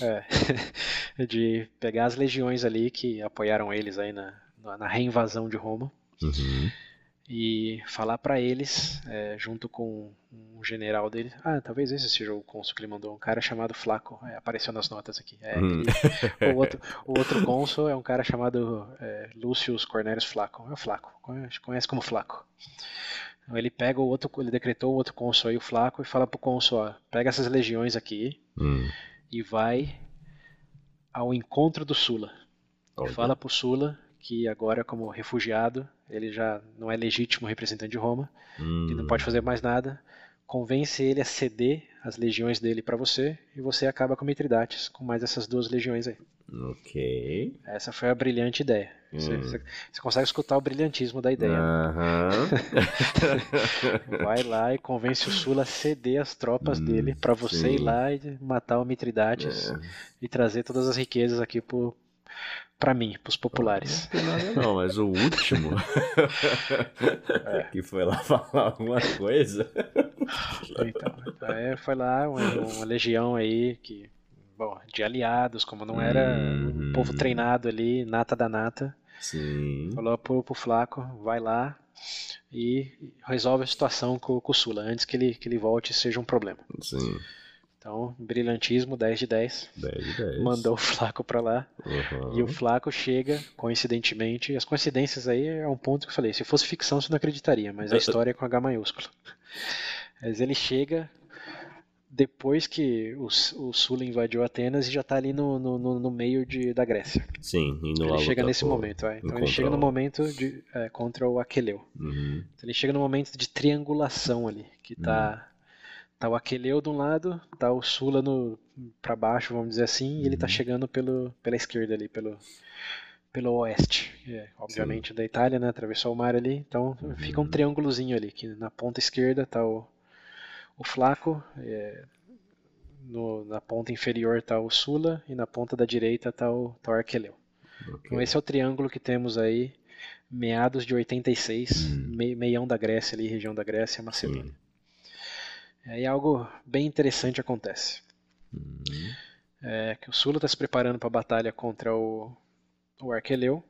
é, de pegar as legiões ali que apoiaram eles aí na, na na reinvasão de Roma uhum. E falar para eles, é, junto com um general dele, ah, talvez esse seja o cônsul que ele mandou, um cara chamado Flaco, é, apareceu nas notas aqui. É, hum. o, outro, o outro cônsul é um cara chamado é, Lucius Cornelius Flaco, é o Flaco, conhece, conhece como Flaco. Então ele pega o outro, ele decretou o outro cônsul aí, o Flaco, e fala pro cônsul, ó, pega essas legiões aqui hum. e vai ao encontro do Sula. Okay. Fala pro Sula que agora, como refugiado, ele já não é legítimo representante de Roma, hum. ele não pode fazer mais nada. Convence ele a ceder as legiões dele para você e você acaba com Mitridates, com mais essas duas legiões aí. Ok. Essa foi a brilhante ideia. Hum. Você, você, você, consegue escutar o brilhantismo da ideia. Uh -huh. Vai lá e convence o Sula a ceder as tropas hum, dele para você sim. ir lá e matar o Mitridates é. e trazer todas as riquezas aqui pro, para mim, pros populares. Não, não, mas o último é. que foi lá falar alguma coisa. Então, é, foi lá uma, uma, legião aí que, bom, de aliados, como não era um povo uhum. treinado ali, nata da nata. Sim. Falou pro, pro Flaco, vai lá e resolve a situação com, com o Sula, antes que ele, que ele volte e seja um problema. Sim. Então, brilhantismo, 10 de 10. 10 de 10. Mandou o Flaco para lá. Uhum. E o Flaco chega, coincidentemente. As coincidências aí é um ponto que eu falei. Se fosse ficção, você não acreditaria, mas a história é com H maiúsculo. Mas ele chega depois que o, o Sula invadiu Atenas e já está ali no, no, no, meio de, da Grécia. Sim, indo lá. Ele chega nesse momento, é. Então ele chega no momento de, é, contra o Aquileu. Uhum. Então ele chega no momento de triangulação ali, que está. Uhum Tá o Aquileu de um lado, tá o Sula no para baixo, vamos dizer assim, e ele tá uhum. chegando pelo, pela esquerda ali, pelo, pelo oeste. É, obviamente Sim. da Itália, né? Atravessou o mar ali, então uhum. fica um triângulozinho ali, que na ponta esquerda tá o, o Flaco, é, no, na ponta inferior tá o Sula e na ponta da direita tá o, tá o Arqueleu. Okay. Então esse é o triângulo que temos aí, meados de 86, uhum. meião da Grécia ali, região da Grécia, Macedônia. Sim. Aí algo bem interessante acontece. Uhum. É que o Sula está se preparando para a batalha contra o, o Arqueleu.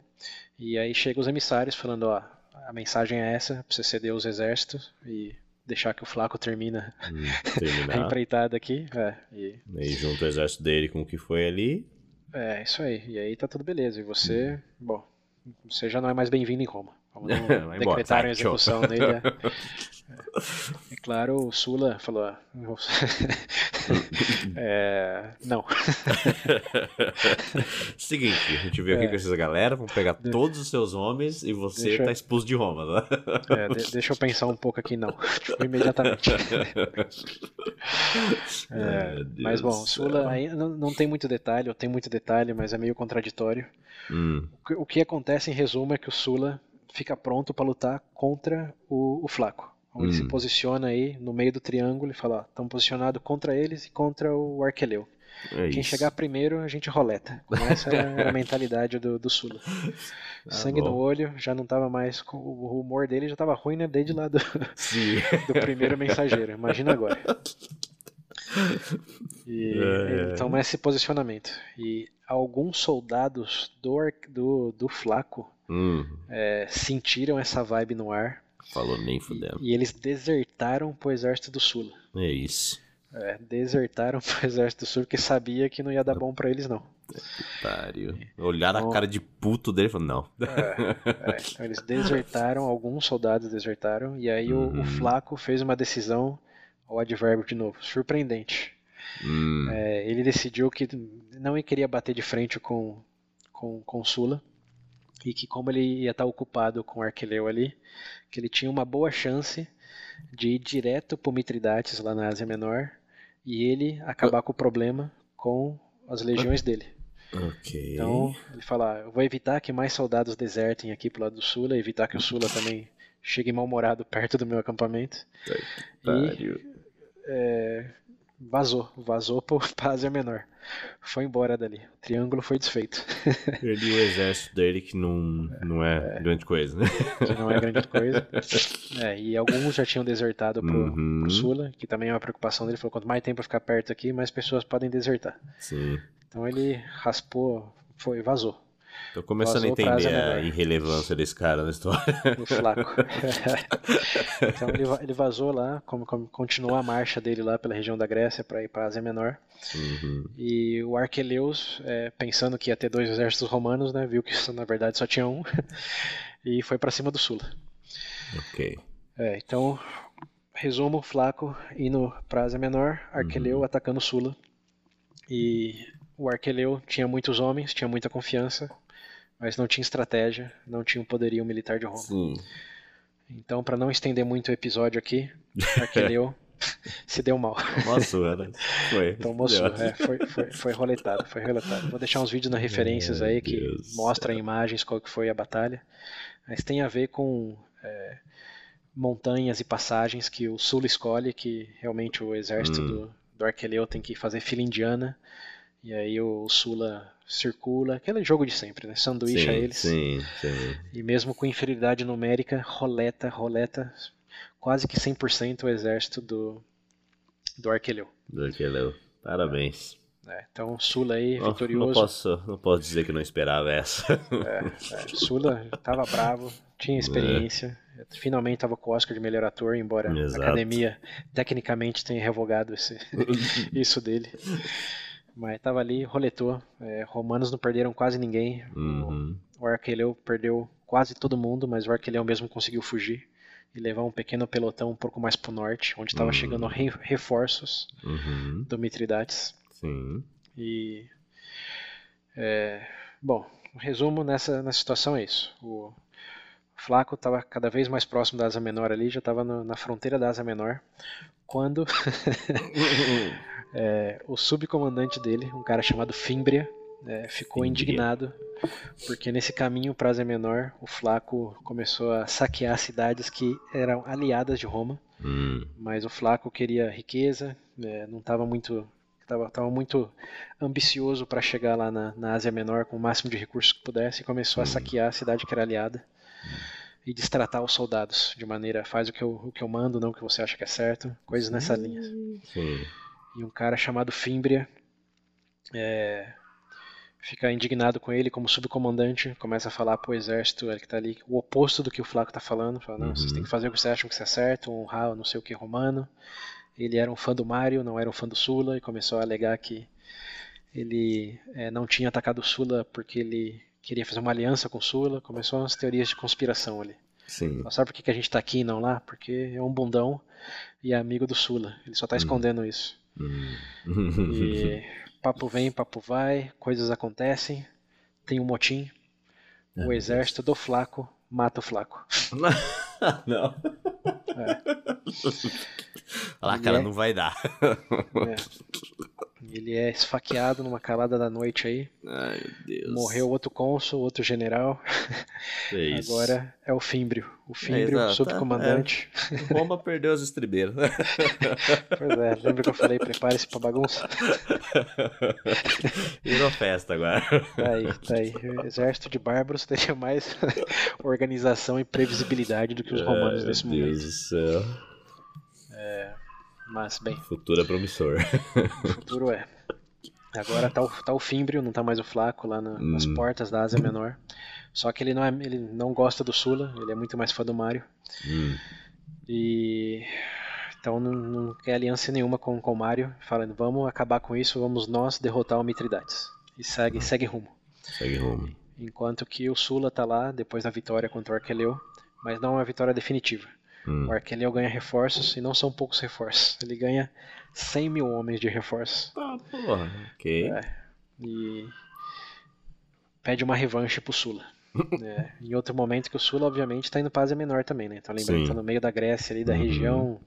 E aí chegam os emissários falando, ó, a mensagem é essa, pra você ceder os exércitos e deixar que o Flaco termina hum, a empreitada aqui. É, e... e junto o exército dele com o que foi ali. É, isso aí. E aí tá tudo beleza. E você, hum. bom, você já não é mais bem-vindo em Roma. Vamos decretar a execução dele. É. É claro, o Sula falou: ah, é, não. Seguinte, a gente veio aqui é. com essa galera, vamos pegar todos os seus homens e você deixa... tá expulso de Roma, né? É, de deixa eu pensar um pouco aqui, não. Tipo, imediatamente. É, mas bom, o Sula aí, não, não tem muito detalhe, ou tem muito detalhe, mas é meio contraditório. Hum. O, que, o que acontece em resumo é que o Sula fica pronto para lutar contra o, o Flaco. Então, ele hum. se posiciona aí no meio do triângulo e fala: estão posicionados contra eles e contra o Arqueleu. É Quem chegar primeiro, a gente roleta. Essa era a mentalidade do, do Sula. Ah, Sangue bom. no olho, já não tava mais. O humor dele já tava ruim, né? Desde lá do, do primeiro mensageiro. Imagina agora. E, é, é. Então, esse posicionamento. E alguns soldados do, do, do Flaco hum. é, sentiram essa vibe no ar Falou nem fudendo. E, e eles desertaram pro exército do sul. É isso. É, desertaram pro exército do sul porque sabia que não ia dar bom para eles não. Pariu. Olhar então, a cara de puto dele e não. É, é. Então, eles desertaram, alguns soldados desertaram, e aí uhum. o, o, uhum. Flaco fez uma decisão, o advérbio de novo, surpreendente. Uhum. ele decidiu que não queria bater de frente com, com, com Sula, e que como ele ia estar ocupado com Arqueleu ali, que ele tinha uma boa chance de ir direto para Mitridates lá na Ásia Menor e ele acabar com o problema com as legiões dele. Okay. Então ele fala: eu vou evitar que mais soldados desertem aqui pro lado do Sula, evitar que o Sula também chegue mal-humorado perto do meu acampamento. e é, vazou, vazou para Ásia Menor foi embora dali. O triângulo foi desfeito. Ele e o exército dele, que não, não é, é, grande coisa, né? Que não é grande coisa. É, e alguns já tinham desertado pro, uhum. pro Sula, que também é uma preocupação dele. Falou: quanto mais tempo eu ficar perto aqui, mais pessoas podem desertar. Sim. Então ele raspou, foi, vazou. Tô começando a entender a irrelevância desse cara na história. O Flaco. então ele, ele vazou lá, como, como, continuou a marcha dele lá pela região da Grécia para ir para a Ásia Menor. Uhum. E o Arqueleus, é, pensando que ia ter dois exércitos romanos, né, viu que isso, na verdade só tinha um, e foi para cima do Sula. Ok. É, então, resumo, Flaco indo para a Ásia Menor, Arqueleu uhum. atacando Sula. E o Arqueleu tinha muitos homens, tinha muita confiança, mas não tinha estratégia, não tinha um poderio militar de Roma. Sim. Então, para não estender muito o episódio aqui, Arquileu se deu mal. Tomou surra, né? Foi. Tomou é, foi, foi, foi roletado, foi roletado. Vou deixar uns vídeos nas referências aí que Deus mostram imagens qual que foi a batalha. Mas tem a ver com é, montanhas e passagens que o Sul escolhe, que realmente o exército hum. do, do Arqueleu tem que fazer fila indiana. E aí o Sula circula, aquele jogo de sempre, né? Sanduíche a eles. Sim, sim. E mesmo com inferioridade numérica, roleta, roleta, quase que 100% o exército do, do Arqueleu. Do Arqueleu. Parabéns. É, então Sula aí, não, vitorioso. Não posso, não posso dizer que não esperava essa. É, é, Sula tava bravo, tinha experiência. É. Finalmente estava com o Oscar de melhor ator, embora Exato. a academia tecnicamente tenha revogado esse, isso dele. Mas tava ali, roletou. É, romanos não perderam quase ninguém. Uhum. O, o Arqueleu perdeu quase todo mundo, mas o Arqueleu mesmo conseguiu fugir e levar um pequeno pelotão um pouco mais para o norte, onde estava uhum. chegando re reforços uhum. do Mitridates. Sim. E. É, bom, o resumo nessa, nessa situação é isso. O Flaco estava cada vez mais próximo da Asa Menor ali, já estava na fronteira da Asa Menor, quando é, o subcomandante dele, um cara chamado Fimbria, é, ficou Fimbria. indignado porque nesse caminho para Ásia Menor o Flaco começou a saquear cidades que eram aliadas de Roma, hum. mas o Flaco queria riqueza, é, não estava muito estava tava muito ambicioso para chegar lá na, na, Ásia Menor com o máximo de recursos que pudesse e começou hum. a saquear a cidade que era aliada. E destratar os soldados de maneira faz o que eu, o que eu mando, não o que você acha que é certo, coisas nessa linha. Sim. E um cara chamado Fimbria é, fica indignado com ele como subcomandante, começa a falar pro exército, ele que tá ali, o oposto do que o Flaco tá falando, fala, não, uhum. vocês têm que fazer o que vocês acham que é certo, honrar não sei o que romano. Ele era um fã do Mário, não era um fã do Sula, e começou a alegar que ele é, não tinha atacado o Sula porque ele queria fazer uma aliança com o Sula, começou umas teorias de conspiração ali. Sim. Sabe por que, que a gente tá aqui e não lá? Porque é um bundão e é amigo do Sula. Ele só tá uhum. escondendo isso. Hum. E papo vem, papo vai, coisas acontecem, tem um motim, o exército do Flaco mata o Flaco. não. Olha lá, cara, é... não vai dar. É. Ele é esfaqueado numa calada da noite aí. Ai, meu Deus. Morreu outro cônsul, outro general. É Agora é o Fímbrio. O Fímbrio, é, subcomandante. É. Bomba perdeu as estribeiras. pois é, lembra que eu falei, prepare-se pra bagunça? Virou festa agora. Tá aí, tá aí. O exército de bárbaros teria mais organização e previsibilidade do que os romanos nesse momento. Deus do céu. É... Mas, bem. Futuro é promissor. Futuro é. Agora tá o, tá o Fimbrio, não tá mais o Flaco lá na, hum. nas portas da Ásia Menor. Só que ele não, é, ele não gosta do Sula, ele é muito mais fã do Mario. Hum. E. Então não, não, quer aliança nenhuma com, com o Mario, falando, vamos acabar com isso, vamos nós derrotar o Mitridates. E segue, hum. segue rumo. Segue rumo. Enquanto que o Sula tá lá, depois da vitória contra o Arqueleu, mas não é uma vitória definitiva. Hum. O Arqueleu ganha reforços e não são poucos reforços. Ele ganha 100 mil homens de reforços. Ah, porra, ok. É, e pede uma revanche pro Sula. é, em outro momento que o Sula, obviamente, tá indo pra Ásia Menor também, né? Então lembrando, Sim. tá no meio da Grécia ali, da uhum. região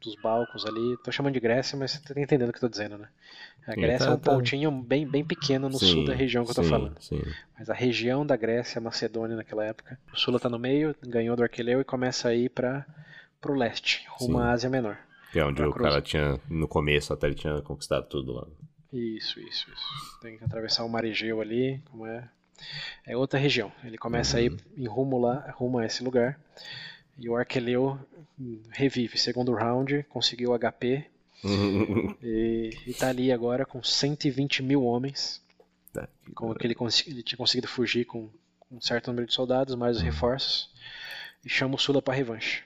dos Balcos ali. Tô chamando de Grécia, mas você tá entendendo o que eu tô dizendo, né? A Grécia tá, é um tá... pontinho bem, bem pequeno no sim, sul da região que eu tô falando. Sim. Mas a região da Grécia, Macedônia naquela época, o Sula tá no meio, ganhou do Arqueleu e começa a ir para pro leste, rumo à Ásia Menor. Que é onde o cara tinha, no começo até ele tinha conquistado tudo lá. Isso, isso, isso. Tem que atravessar o Mar Egeu ali, como é. É outra região. Ele começa uhum. a ir em rumo lá, rumo a esse lugar. E o Arqueleu revive. Segundo round, conseguiu HP. e, e tá ali agora com 120 mil homens. Tá. Como que ele, ele tinha conseguido fugir com um certo número de soldados, mais os Uhum. reforços, e chama o Sula para revanche.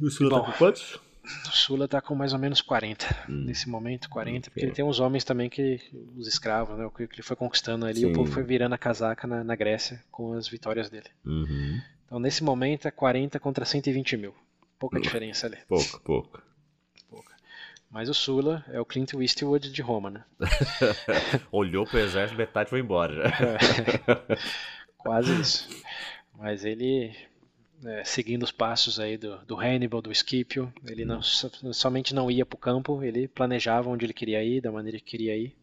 E o Sula Bom. tá com quantos? O Sula tá com mais ou menos 40 Hum. nesse momento, 40, porque ele tem uns homens também que os escravos, né, o que ele foi conquistando ali, Sim. o povo foi virando a casaca na, na Grécia com as vitórias dele. Uhum. Então nesse momento é 40 contra 120 mil, pouca Hum. diferença ali. Pouco, pouco. Mas o Sula é o Clint Eastwood de Roma, né? Olhou pro exército, metade foi embora já. Quase isso. Mas ele, é, seguindo os passos aí do, do Hannibal, do Scipio, ele não, so- somente não ia para o campo, ele planejava onde ele queria ir, da maneira que queria ir.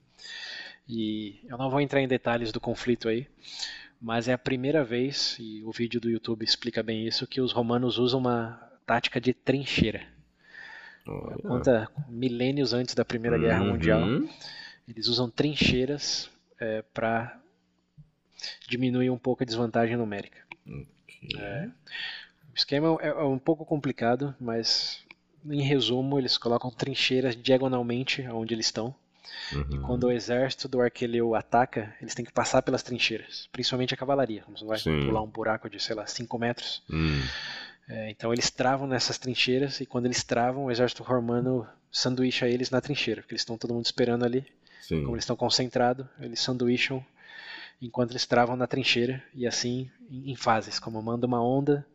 E eu não vou entrar em detalhes do conflito aí, mas é a primeira vez, e o vídeo do YouTube explica bem isso, que os romanos usam uma tática de trincheira. Olha. Conta milênios antes da Primeira Guerra Mundial. Uhum. Eles usam trincheiras para diminuir um pouco a desvantagem numérica. É. O esquema é, é um pouco complicado, mas em resumo, eles colocam trincheiras diagonalmente onde eles estão. E Uhum. quando o exército do Arqueleu ataca, eles têm que passar pelas trincheiras, principalmente a cavalaria. Você vai Sim. pular um buraco de, sei lá, 5 metros. Hum. É, então eles travam nessas trincheiras e quando eles travam, o exército romano sanduícha eles na trincheira, porque eles estão todo mundo esperando ali. Sim. Como eles estão concentrados, eles sanduícham enquanto eles travam na trincheira e assim em em fases, como manda uma onda,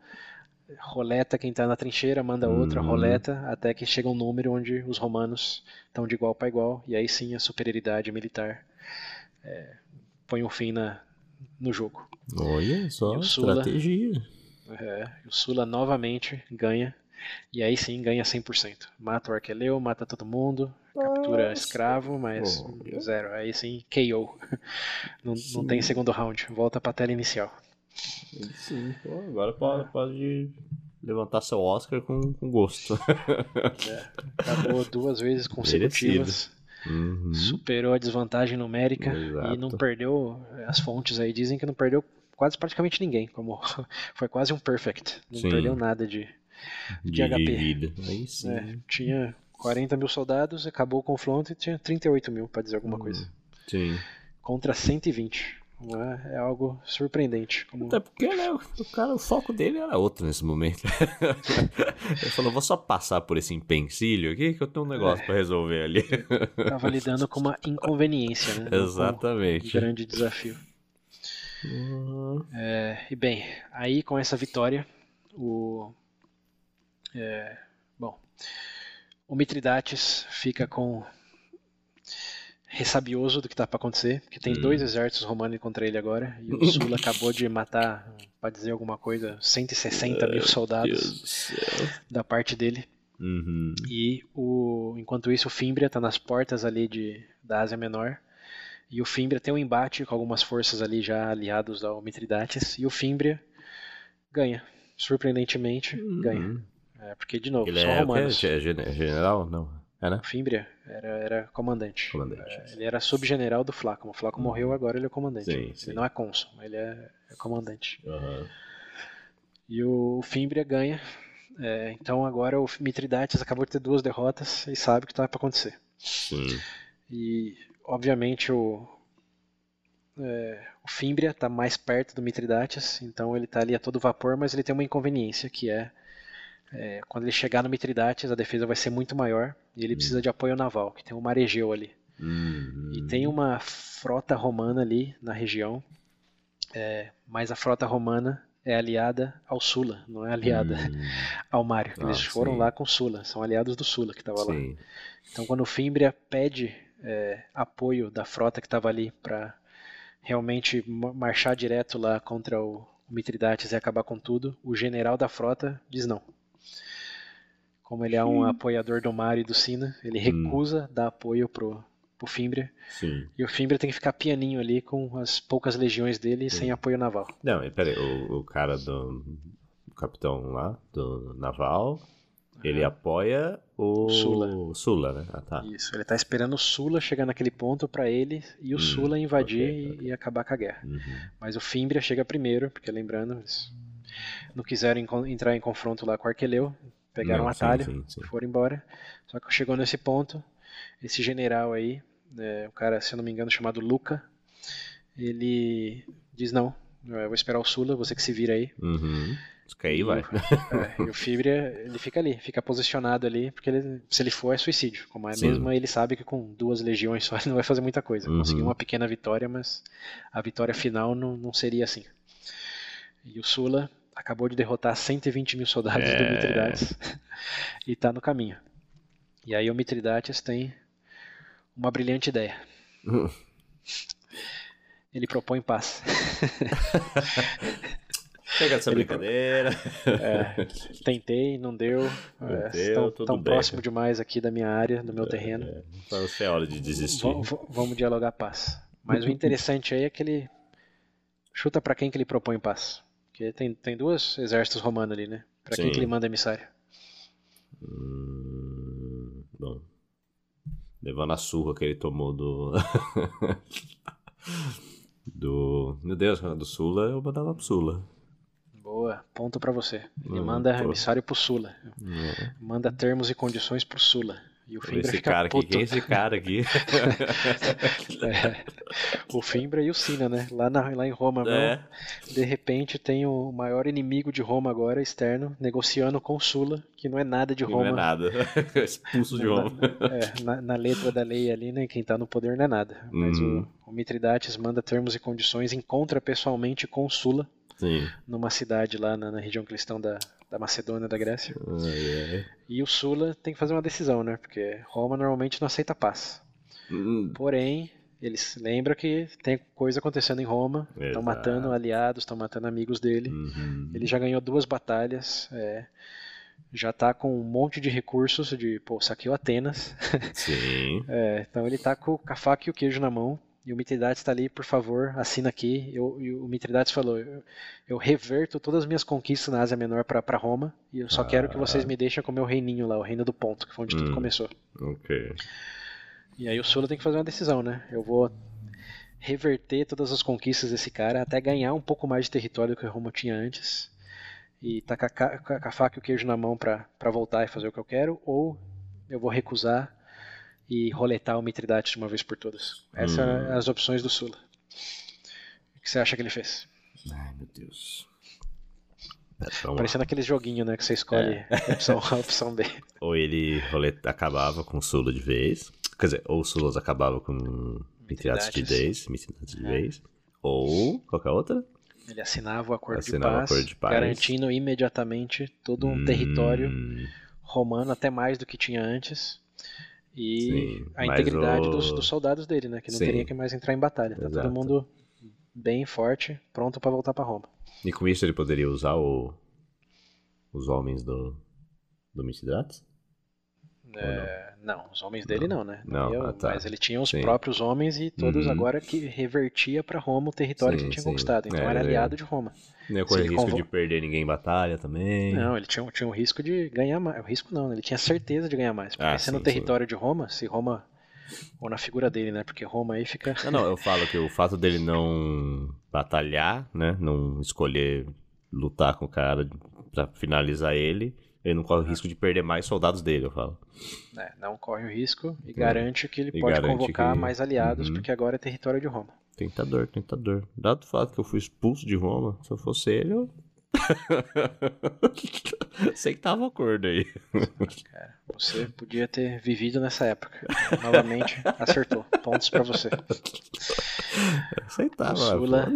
roleta quem está na trincheira, manda outra, Uhum. roleta, até que chega um número onde os romanos estão de igual para igual e aí sim a superioridade militar é, põe um fim na, no jogo. Olha só, E o Sula? estratégia. É, e o Sula novamente ganha e aí sim ganha 100%. Mata o Arqueleu, mata todo mundo, captura Nossa. escravo, mas Olha. zero. Aí sim, KO. Não, não Sim. tem segundo round. Volta pra tela inicial. Sim, pô, agora pode, pode levantar seu Oscar com, com gosto. Acabou duas vezes consecutivas. Uhum. Superou a desvantagem numérica Exato. e não perdeu. As fontes aí dizem que não perdeu quase praticamente ninguém. Como foi quase um perfect. Não Sim. perdeu nada de. De, HP. de vida. Aí sim. é, tinha 40 mil soldados, acabou o confronto e tinha 38 mil, pra dizer alguma Hum. coisa. Sim. Contra 120. É, é algo surpreendente. Como... Até porque, né, o cara, o foco dele era outro nesse momento. Ele falou, vou só passar por esse empecilho aqui que eu tenho um negócio pra resolver ali. Tava lidando com uma inconveniência, né? com Um Exatamente. grande desafio. Uhum. É, e bem, aí com essa vitória, o. é, bom. O Mitridates fica com. Ressabioso do que tá para acontecer, porque tem Hum. dois exércitos romanos contra ele agora, e o Sula acabou de matar, para dizer alguma coisa, 160 mil soldados da parte dele. Uhum. E o, enquanto isso, o Fimbria está nas portas ali de, da Ásia Menor. E o Fimbria tem um embate com algumas forças ali já aliados ao Mitridates. E o Fimbria ganha. Surpreendentemente, ganha. Uhum. É, porque, de novo, Ele são é romanos. É gen- general? Não. O Fimbria era, era comandante. Comandante. É, ele era subgeneral do Flaco. O Flaco morreu, agora ele é comandante. Sim, sim. Ele não é cônsul, ele é, é comandante. Uhum. E o Fimbria ganha. É, então agora o Mitridates acabou de ter duas derrotas e sabe o que está para acontecer. Sim. E, obviamente, o, é, o Fimbria está mais perto do Mitridates, então ele está ali a todo vapor, mas ele tem uma inconveniência, que é, é, quando ele chegar no Mitridates, a defesa vai ser muito maior e ele precisa de apoio naval, que tem um mar Egeu ali. Uhum. E tem uma frota romana ali na região, é, mas a frota romana é aliada ao Sula, não é aliada Uhum. ao Mário. Eles Ah, foram sim. lá com o Sula, são aliados do Sula que estava lá. Então, quando o Fimbria pede é, apoio da frota que estava ali para realmente ma- marchar direto lá contra o Mitridates e acabar com tudo, o general da frota diz não. Como ele é um apoiador do Mário e do Sina, ele recusa dar apoio pro, pro Fimbria. Sim. E o Fimbria tem que ficar pianinho ali com as poucas legiões dele sem apoio naval. Não, peraí, o, o cara do. O capitão lá, do naval, ele apoia o. Sula. Sula, né? Ah, tá. Isso, ele tá esperando o Sula chegar naquele ponto para ele e o Hum, Sula invadir ok, e- ok. e acabar com a guerra. Uhum. Mas o Fimbria chega primeiro, porque lembrando, eles não quiseram entrar em confronto lá com o Arqueleu, pegaram Não, um sim, atalho, sim, sim. foram embora. Só que chegou nesse ponto, esse general aí é, um cara, se eu não me engano, chamado Luca, ele diz não, eu vou esperar o Sula, você que se vira aí. Uhum. Aí vai. É, e o Fibria, ele fica ali, fica posicionado ali, porque ele, se ele for é suicídio. Como é Sim. mesmo, ele sabe que com duas legiões só ele não vai fazer muita coisa. Uhum. Conseguiu uma pequena vitória, mas a vitória final não, não seria assim. E o Sula acabou de derrotar 120 mil soldados é... do Mitridates e está no caminho. E aí o Mitridates tem uma brilhante ideia. Ele propõe paz. Pega essa brincadeira. É, tentei, não deu. Não é, deu tão, tão próximo demais aqui da minha área, do meu é, terreno. É. Então é hora de desistir. V vamos dialogar paz. Mas o interessante aí é que ele chuta para quem que ele propõe paz. Porque tem, tem dois exércitos romanos ali, né? Para quem que ele manda emissário? Hum, bom. Levando a surra que ele tomou do. do. Meu Deus, do Sula, eu mandava pro Sula. Boa, ponto para você. Ele hum, manda pô. emissário pro Sula. Hum. Manda termos e condições pro Sula. E o Fimbra esse cara puto. aqui, quem é esse cara aqui? é, o Fimbra e o Sina, né? Lá, na, lá em Roma, é. de repente tem o maior inimigo de Roma agora, externo, negociando com Sula, que não é nada de Roma. Não é nada, expulso de Roma. É, na, na, letra da lei ali, né? Quem tá no poder não é nada. Mas hum. o, o Mitridates manda termos e condições, encontra pessoalmente com Sula, Sim. numa cidade lá na, na região cristã da, da Macedônia, da Grécia. Ai. E o Sula tem que fazer uma decisão, né? Porque Roma normalmente não aceita paz. Hum. Porém, eles lembram que tem coisa acontecendo em Roma, estão matando aliados, estão matando amigos dele. Uhum. Ele já ganhou duas batalhas, é, já está com um monte de recursos de, pô, saqueou Atenas. Sim. é, então ele está com a faca e o queijo na mão e o Mitridates está ali, por favor, assina aqui. Eu, e o Mitridates falou: eu, eu, reverto todas as minhas conquistas na Ásia Menor para Roma e eu só ah. quero que vocês me deixem com o meu reininho lá, o reino do ponto, que foi onde hum. tudo começou. Ok. E aí o Sula tem que fazer uma decisão, né? Eu vou reverter todas as conquistas desse cara até ganhar um pouco mais de território do que Roma tinha antes e tá a, com a faca e o queijo na mão para voltar e fazer o que eu quero, ou eu vou recusar e roletar o Mitridates de uma vez por todas. Essas hum. são as opções do Sula. O que você acha que ele fez? Ai, meu Deus. Parecendo aquele joguinho, né? Que você escolhe é. a, opção A, opção B. Ou ele roleta, acabava com o Sula de vez. Quer dizer, ou o Sulas acabava com Mitridates de vez. Mitridates de é. vez. Ou qualquer outra. Ele assinava o acordo, assinava de, paz, acordo de paz, garantindo imediatamente todo um hum. território romano, até mais do que tinha antes e Sim, a integridade o... dos, dos, soldados dele, né? Que não Sim. teria que mais entrar em batalha. Tá Exato. todo mundo bem forte, pronto para voltar para Roma. E com isso ele poderia usar o... os homens do, do Mitidrates? É, não? não? os homens dele não, não né? Não, eu, ah, tá. Mas ele tinha os sim. próprios homens e todos uhum. agora que revertia para Roma o território sim, que ele tinha sim. conquistado. Então é, era aliado de Roma. Não ia correr risco convo... de perder ninguém em batalha também. Não, ele tinha, tinha um risco de ganhar mais. O risco não, né? ele tinha certeza de ganhar mais. Porque ah, sendo no território de Roma, se Roma. Ou na figura dele, né? Porque Roma aí fica. Não, não, eu falo que o fato dele não batalhar, né? Não escolher lutar com o cara para finalizar ele ele não corre o risco de perder mais soldados dele, eu falo. É, não corre o risco e garante que ele e pode convocar que... mais aliados, uhum. porque agora é território de Roma. Tentador, tentador. Dado o fato que eu fui expulso de Roma, se eu fosse ele, eu. Sei que tava acordo aí. Cara, você podia ter vivido nessa época. Novamente, acertou. Pontos para você. Aceitava. Sula,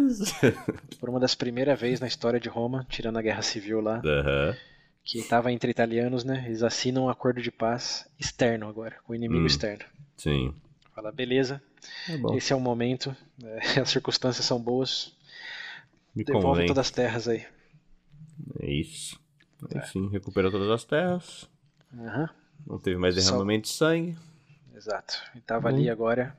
por uma das primeiras vezes na história de Roma, tirando a guerra civil lá. Uhum que estava entre italianos, né? Eles assinam um acordo de paz externo agora, com o inimigo hum, externo. Sim. Fala, beleza, é esse é o momento, é, as circunstâncias são boas, Me devolve convém. todas as terras aí. É isso. É. sim, recuperou todas as terras. Uhum. Não teve mais derramamento Só... de sangue. Exato. E tava hum. ali agora.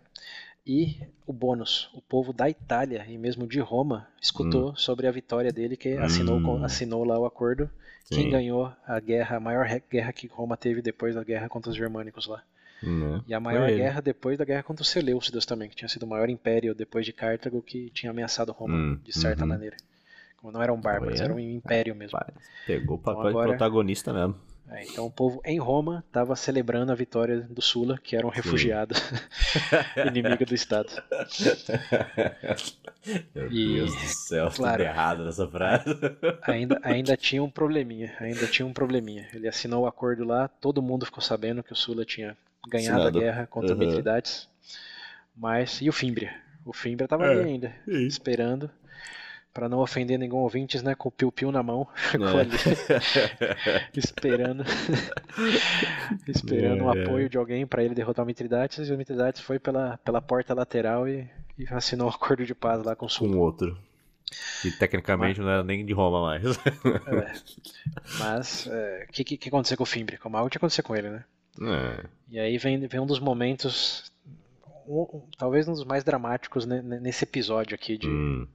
E o bônus, o povo da Itália e mesmo de Roma escutou hum. sobre a vitória dele, que assinou, hum. assinou lá o acordo Sim. quem ganhou a guerra, a maior guerra que Roma teve depois da guerra contra os germânicos lá. Né? E a maior guerra depois da guerra contra os Seleucidas também, que tinha sido o maior império depois de Cartago que tinha ameaçado Roma, hum, de certa uhum. maneira. Não eram bárbaros, era um império mesmo. Pegou o papel então, agora, de protagonista mesmo. É, então o povo em Roma estava celebrando a vitória do Sula, que era um refugiado inimigo do Estado. Meu e, Deus do céu, claro, tudo errado nessa frase. Ainda, ainda tinha um probleminha, ainda tinha um probleminha. Ele assinou o acordo lá, todo mundo ficou sabendo que o Sula tinha ganhado Assinado. a guerra contra uhum. Mitridates. Mas, e o Fimbria? O Fimbria estava é, ali ainda, é esperando para não ofender nenhum ouvintes, né, com o piu-piu na mão, ficou é. ali esperando esperando o é. apoio de alguém para ele derrotar o Mitridates, e o Mitridates foi pela, pela porta lateral e, e assinou um acordo de paz lá com o Sul. Com outro. Que tecnicamente mas, não era nem de Roma mais. é, mas, o é, que, que, que aconteceu com o Fimbri? Como algo tinha acontecido com ele, né? É. E aí vem, vem um dos momentos, um, talvez um dos mais dramáticos né, nesse episódio aqui de, hum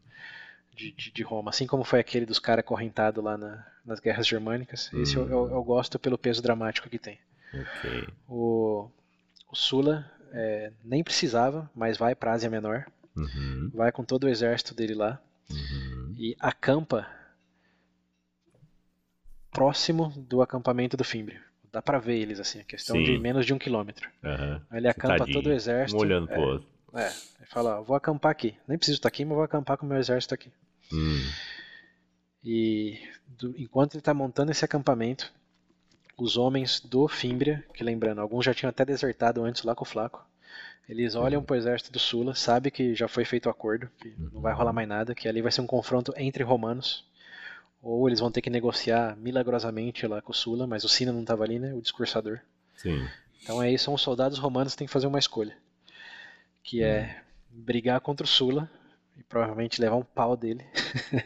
de, de, de, Roma, assim como foi aquele dos caras correntados lá na, nas guerras germânicas. Esse eu, eu, eu, gosto pelo peso dramático que tem. Okay. O, o Sula é, nem precisava, mas vai para Ásia Menor, uhum. vai com todo o exército dele lá uhum. e acampa próximo do acampamento do Fimbrio. Dá para ver eles assim, a questão Sim. de menos de um quilômetro. Uhum. Ele acampa Tadinho. todo o exército. Um olhando é, pro outro. É, ele fala, vou acampar aqui. Nem preciso estar aqui, mas vou acampar com o meu exército aqui. Hum. E do, enquanto ele está montando esse acampamento, os homens do Fimbria, que lembrando, alguns já tinham até desertado antes lá com o Flaco, eles olham uhum. para o exército do Sula, sabe que já foi feito o acordo, que não vai rolar mais nada, que ali vai ser um confronto entre romanos, ou eles vão ter que negociar milagrosamente lá com o Sula, mas o Sina não estava ali, né, o discursador. Sim. Então aí são os soldados romanos que têm que fazer uma escolha que é brigar contra o Sula e provavelmente levar um pau dele.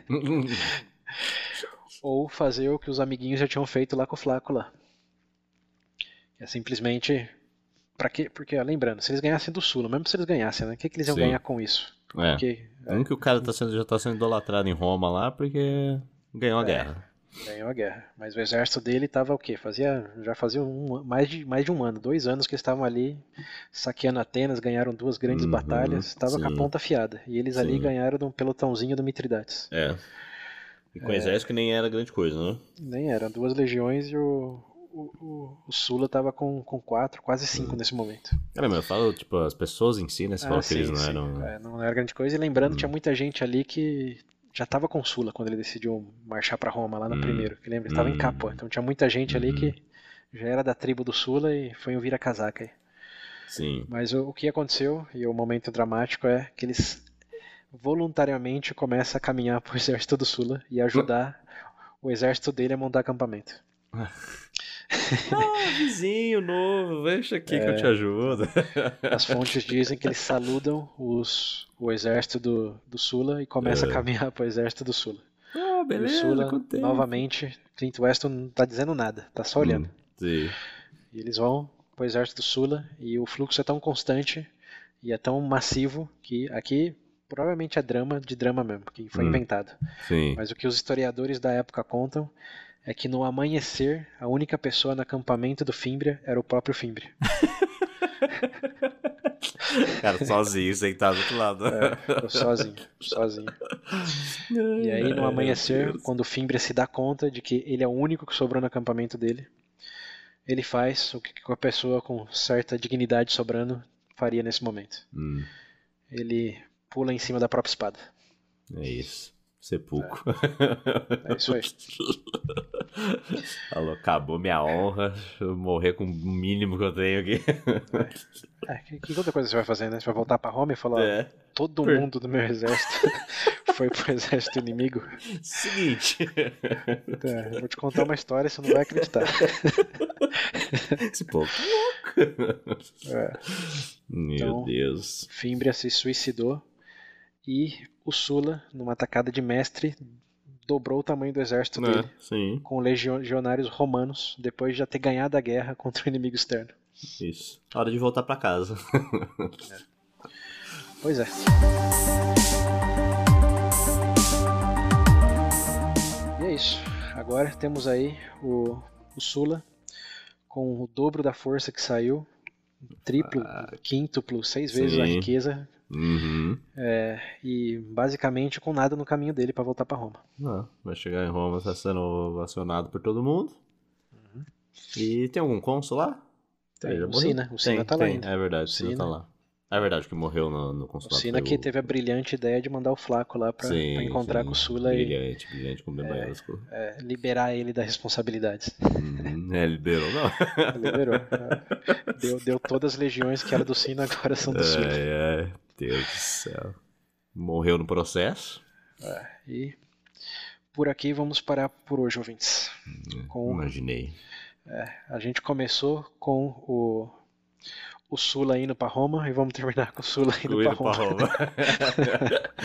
Ou fazer o que os amiguinhos já tinham feito lá com o Flaco lá. É simplesmente. Pra quê? Porque, lembrando, se eles ganhassem do Sula, mesmo se eles ganhassem, né? O que, que eles iam Sim. ganhar com isso? É. Porque, é. Um que o cara tá sendo, já tá sendo idolatrado em Roma lá porque ganhou a é. guerra. Ganhou a guerra. Mas o exército dele estava o quê? Fazia, já fazia um, mais, de, mais de um ano, dois anos que eles estavam ali saqueando Atenas, ganharam duas grandes uhum, batalhas, estava com a ponta afiada. E eles sim. ali ganharam de um pelotãozinho do Mitridates. É. E com é, exército que nem era grande coisa, né? Nem era, duas legiões e o, o, o, Sula estava com, com quatro, quase cinco hum. nesse momento. Cara, meu, eu falo, tipo, as pessoas em si, né? Você ah, que eles não sim. eram. É, não era grande coisa. E lembrando, hum. tinha muita gente ali que já estava com Sula quando ele decidiu marchar para Roma lá no hum. primeiro. Que lembra, estava hum. em Capua. Então tinha muita gente ali que uhum. já era da tribo do Sula e foi um vira-casaca aí. Sim. Mas o, o, que aconteceu, e o momento dramático é que eles voluntariamente começam a caminhar para o exército do Sula e ajudar o exército dele a montar acampamento. Ah, vizinho novo, deixa aqui é, que eu te ajudo. As fontes dizem que eles saludam os, o exército do, do Sula e começam é. a caminhar para o exército do Sula. Ah, beleza, Sula, novamente, Clint Weston não tá dizendo nada, tá só olhando. Hum. E eles vão para o exército do Sula e o fluxo é tão constante e é tão massivo que aqui provavelmente é drama de drama mesmo, que foi hum, inventado. Sim. Mas o que os historiadores da época contam é que no amanhecer, a única pessoa no acampamento do Fimbria era o próprio Fimbria. Cara, sozinho, sentado do outro lado. É, sozinho, sozinho. E aí, no amanhecer, quando o Fimbria se dá conta de que ele é o único que sobrou no acampamento dele, ele faz o que uma pessoa com certa dignidade sobrando faria nesse momento. Hum. Ele pula em cima da própria espada. É isso. Sepulcro. É. é isso aí. Falou, acabou minha honra. Eu morrer com o mínimo que eu tenho aqui. É. é que, que, outra coisa você vai fazer, né? Você vai voltar pra Roma e falar: é. todo Per... mundo do meu exército foi pro exército inimigo. Seguinte. Eu vou te contar uma história, você não vai acreditar. Esse povo tá louco. É. Meu então, Deus. Fimbria se suicidou e o Sula, numa atacada de mestre, dobrou o tamanho do exército é, dele sim. com legionários romanos depois de já ter ganhado a guerra contra o inimigo externo. Isso. Hora de voltar para casa. é. Pois é. E é isso. Agora temos aí o, o Sula com o dobro da força que saiu, triplo, ah, quíntuplo, seis vezes sim. a riqueza Uhum. É, e basicamente com nada no caminho dele para voltar para Roma. Ah, vai chegar em Roma, tá sendo ovacionado por todo mundo. Uhum. E tem algum cônsul lá? Tem, o Sina. O Sina tá lá tem, ainda. É verdade, o Sina, Sina tá lá. É verdade que morreu no, no consulado. O Sina que teve a brilhante ideia de mandar o Flaco lá pra, sim, pra encontrar sim. com o Sula brilhante, e. Brilhante, como é, é, liberar ele das responsabilidades. Hum, é, liberou, não. liberou. É. Deu, deu todas as legiões que era do Sina, agora são do Sula. É, é, Deus do céu. Morreu no processo. É, e por aqui vamos parar por hoje, ouvintes. Hum, com, Imaginei. É, a gente começou com o o Sula indo pra Roma e vamos terminar com o Sula indo, pra Roma. Pra Roma.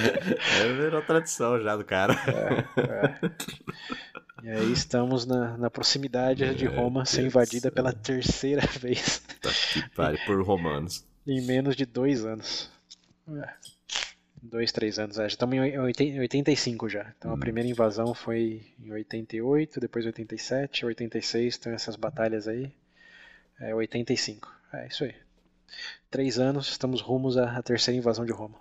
é, virou tradição já do cara. É, é. E aí estamos na, na proximidade de é, Roma, ser invadida pela terceira vez. Tá que pare, por romanos. em menos de dois anos. É. Dois, três anos. É, já estamos em 85 já. Então hum. a primeira invasão foi em 88, depois 87, 86, tem essas batalhas aí. É 85. É isso aí três anos, estamos rumos à, terceira invasão de Roma.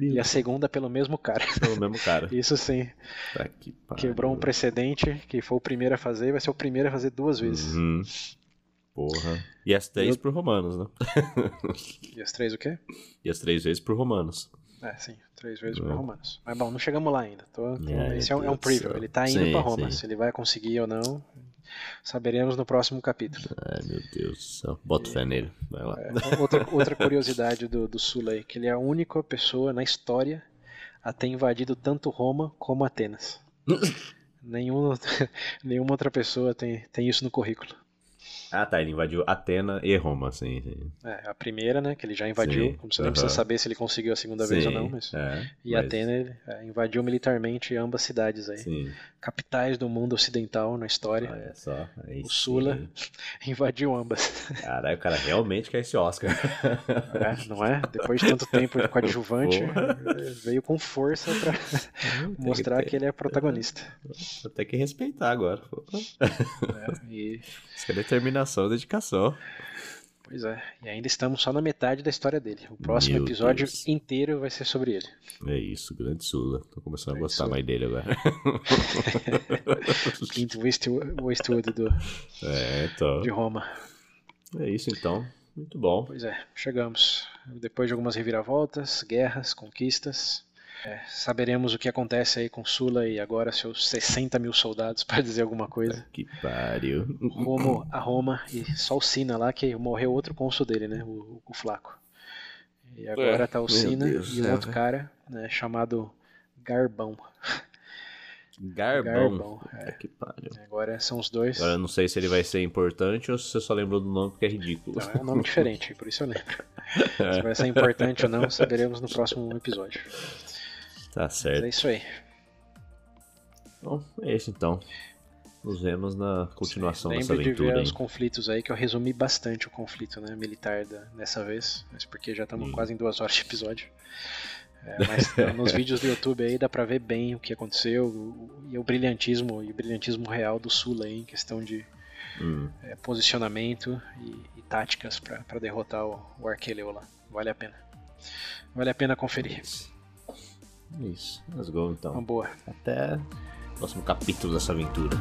E a segunda pelo mesmo cara. Pelo mesmo cara. Isso sim. Tá que Quebrou um precedente, que foi o primeiro a fazer, e vai ser o primeiro a fazer duas vezes. Uhum. Porra. E as três Eu... por romanos, né? e as três o quê? E as três vezes por romanos. É, sim, três vezes por romanos. Mas bom, não chegamos lá ainda. Tô. É, Esse é um, é um preview. Ele tá indo sim, pra Roma. Sim. Se ele vai conseguir ou não, Saberemos no próximo capítulo. Ai, meu Deus do céu. Bota fé nele. Vai lá. É, outra, outra curiosidade do, do Sulei, que ele é a única pessoa na história a ter invadido tanto Roma como Atenas. nenhuma, nenhuma outra pessoa tem, tem isso no currículo. Ah, tá. Ele invadiu Atena e Roma, sim. sim. É, a primeira, né? Que ele já invadiu. Sim, como você nem precisa saber se ele conseguiu a segunda sim, vez ou não. Mas... É, e mas... Atena ele, é, invadiu militarmente ambas cidades aí. Sim. Capitais do mundo ocidental na história. Olha só. Aí o Sula invadiu ambas. Caralho, o cara realmente quer esse Oscar. É, não é? Depois de tanto tempo de coadjuvante, veio com força pra mostrar que, que, ele é protagonista. Vou ter que respeitar agora. É, e... Isso é determinação dedicação. Pois é, e ainda estamos só na metade da história dele. O próximo Meu episódio Deus. inteiro vai ser sobre ele. É isso, grande Sula. Tô começando grande a gostar Sula. mais dele agora. Quinto Westwood do, é, tô. de Roma. É isso então. Muito bom. Pois é, chegamos. Depois de algumas reviravoltas, guerras, conquistas, é, saberemos o que acontece aí com Sula e agora seus 60 mil soldados para dizer alguma coisa. Que pariu. Rumo a Roma e só o Sina lá, que morreu outro cônsul dele, né? O, o Flaco. E agora é, tá o Sina Deus e um outro cara né, chamado Garbão. Garbão. Garbão é. Que pariu. Agora são os dois. Agora eu não sei se ele vai ser importante ou se você só lembrou do nome porque é ridículo. Não, é um nome diferente, por isso eu lembro. se vai ser importante ou não, saberemos no próximo episódio. Tá certo. Mas é isso aí. Bom, é isso então. Nos vemos na continuação Sim, dessa aventura. de ver hein? os conflitos aí, que eu resumi bastante o conflito né, militar da, dessa vez, mas porque já estamos hum. quase em duas horas de episódio. É, mas nos vídeos do YouTube aí dá pra ver bem o que aconteceu o, e o brilhantismo e o brilhantismo real do Sul aí, em questão de hum. é, posicionamento e, e táticas para derrotar o, o Arqueleu lá. Vale a pena. Vale a pena conferir. Isso. Let's go então. Uma boa. Até o próximo capítulo dessa aventura.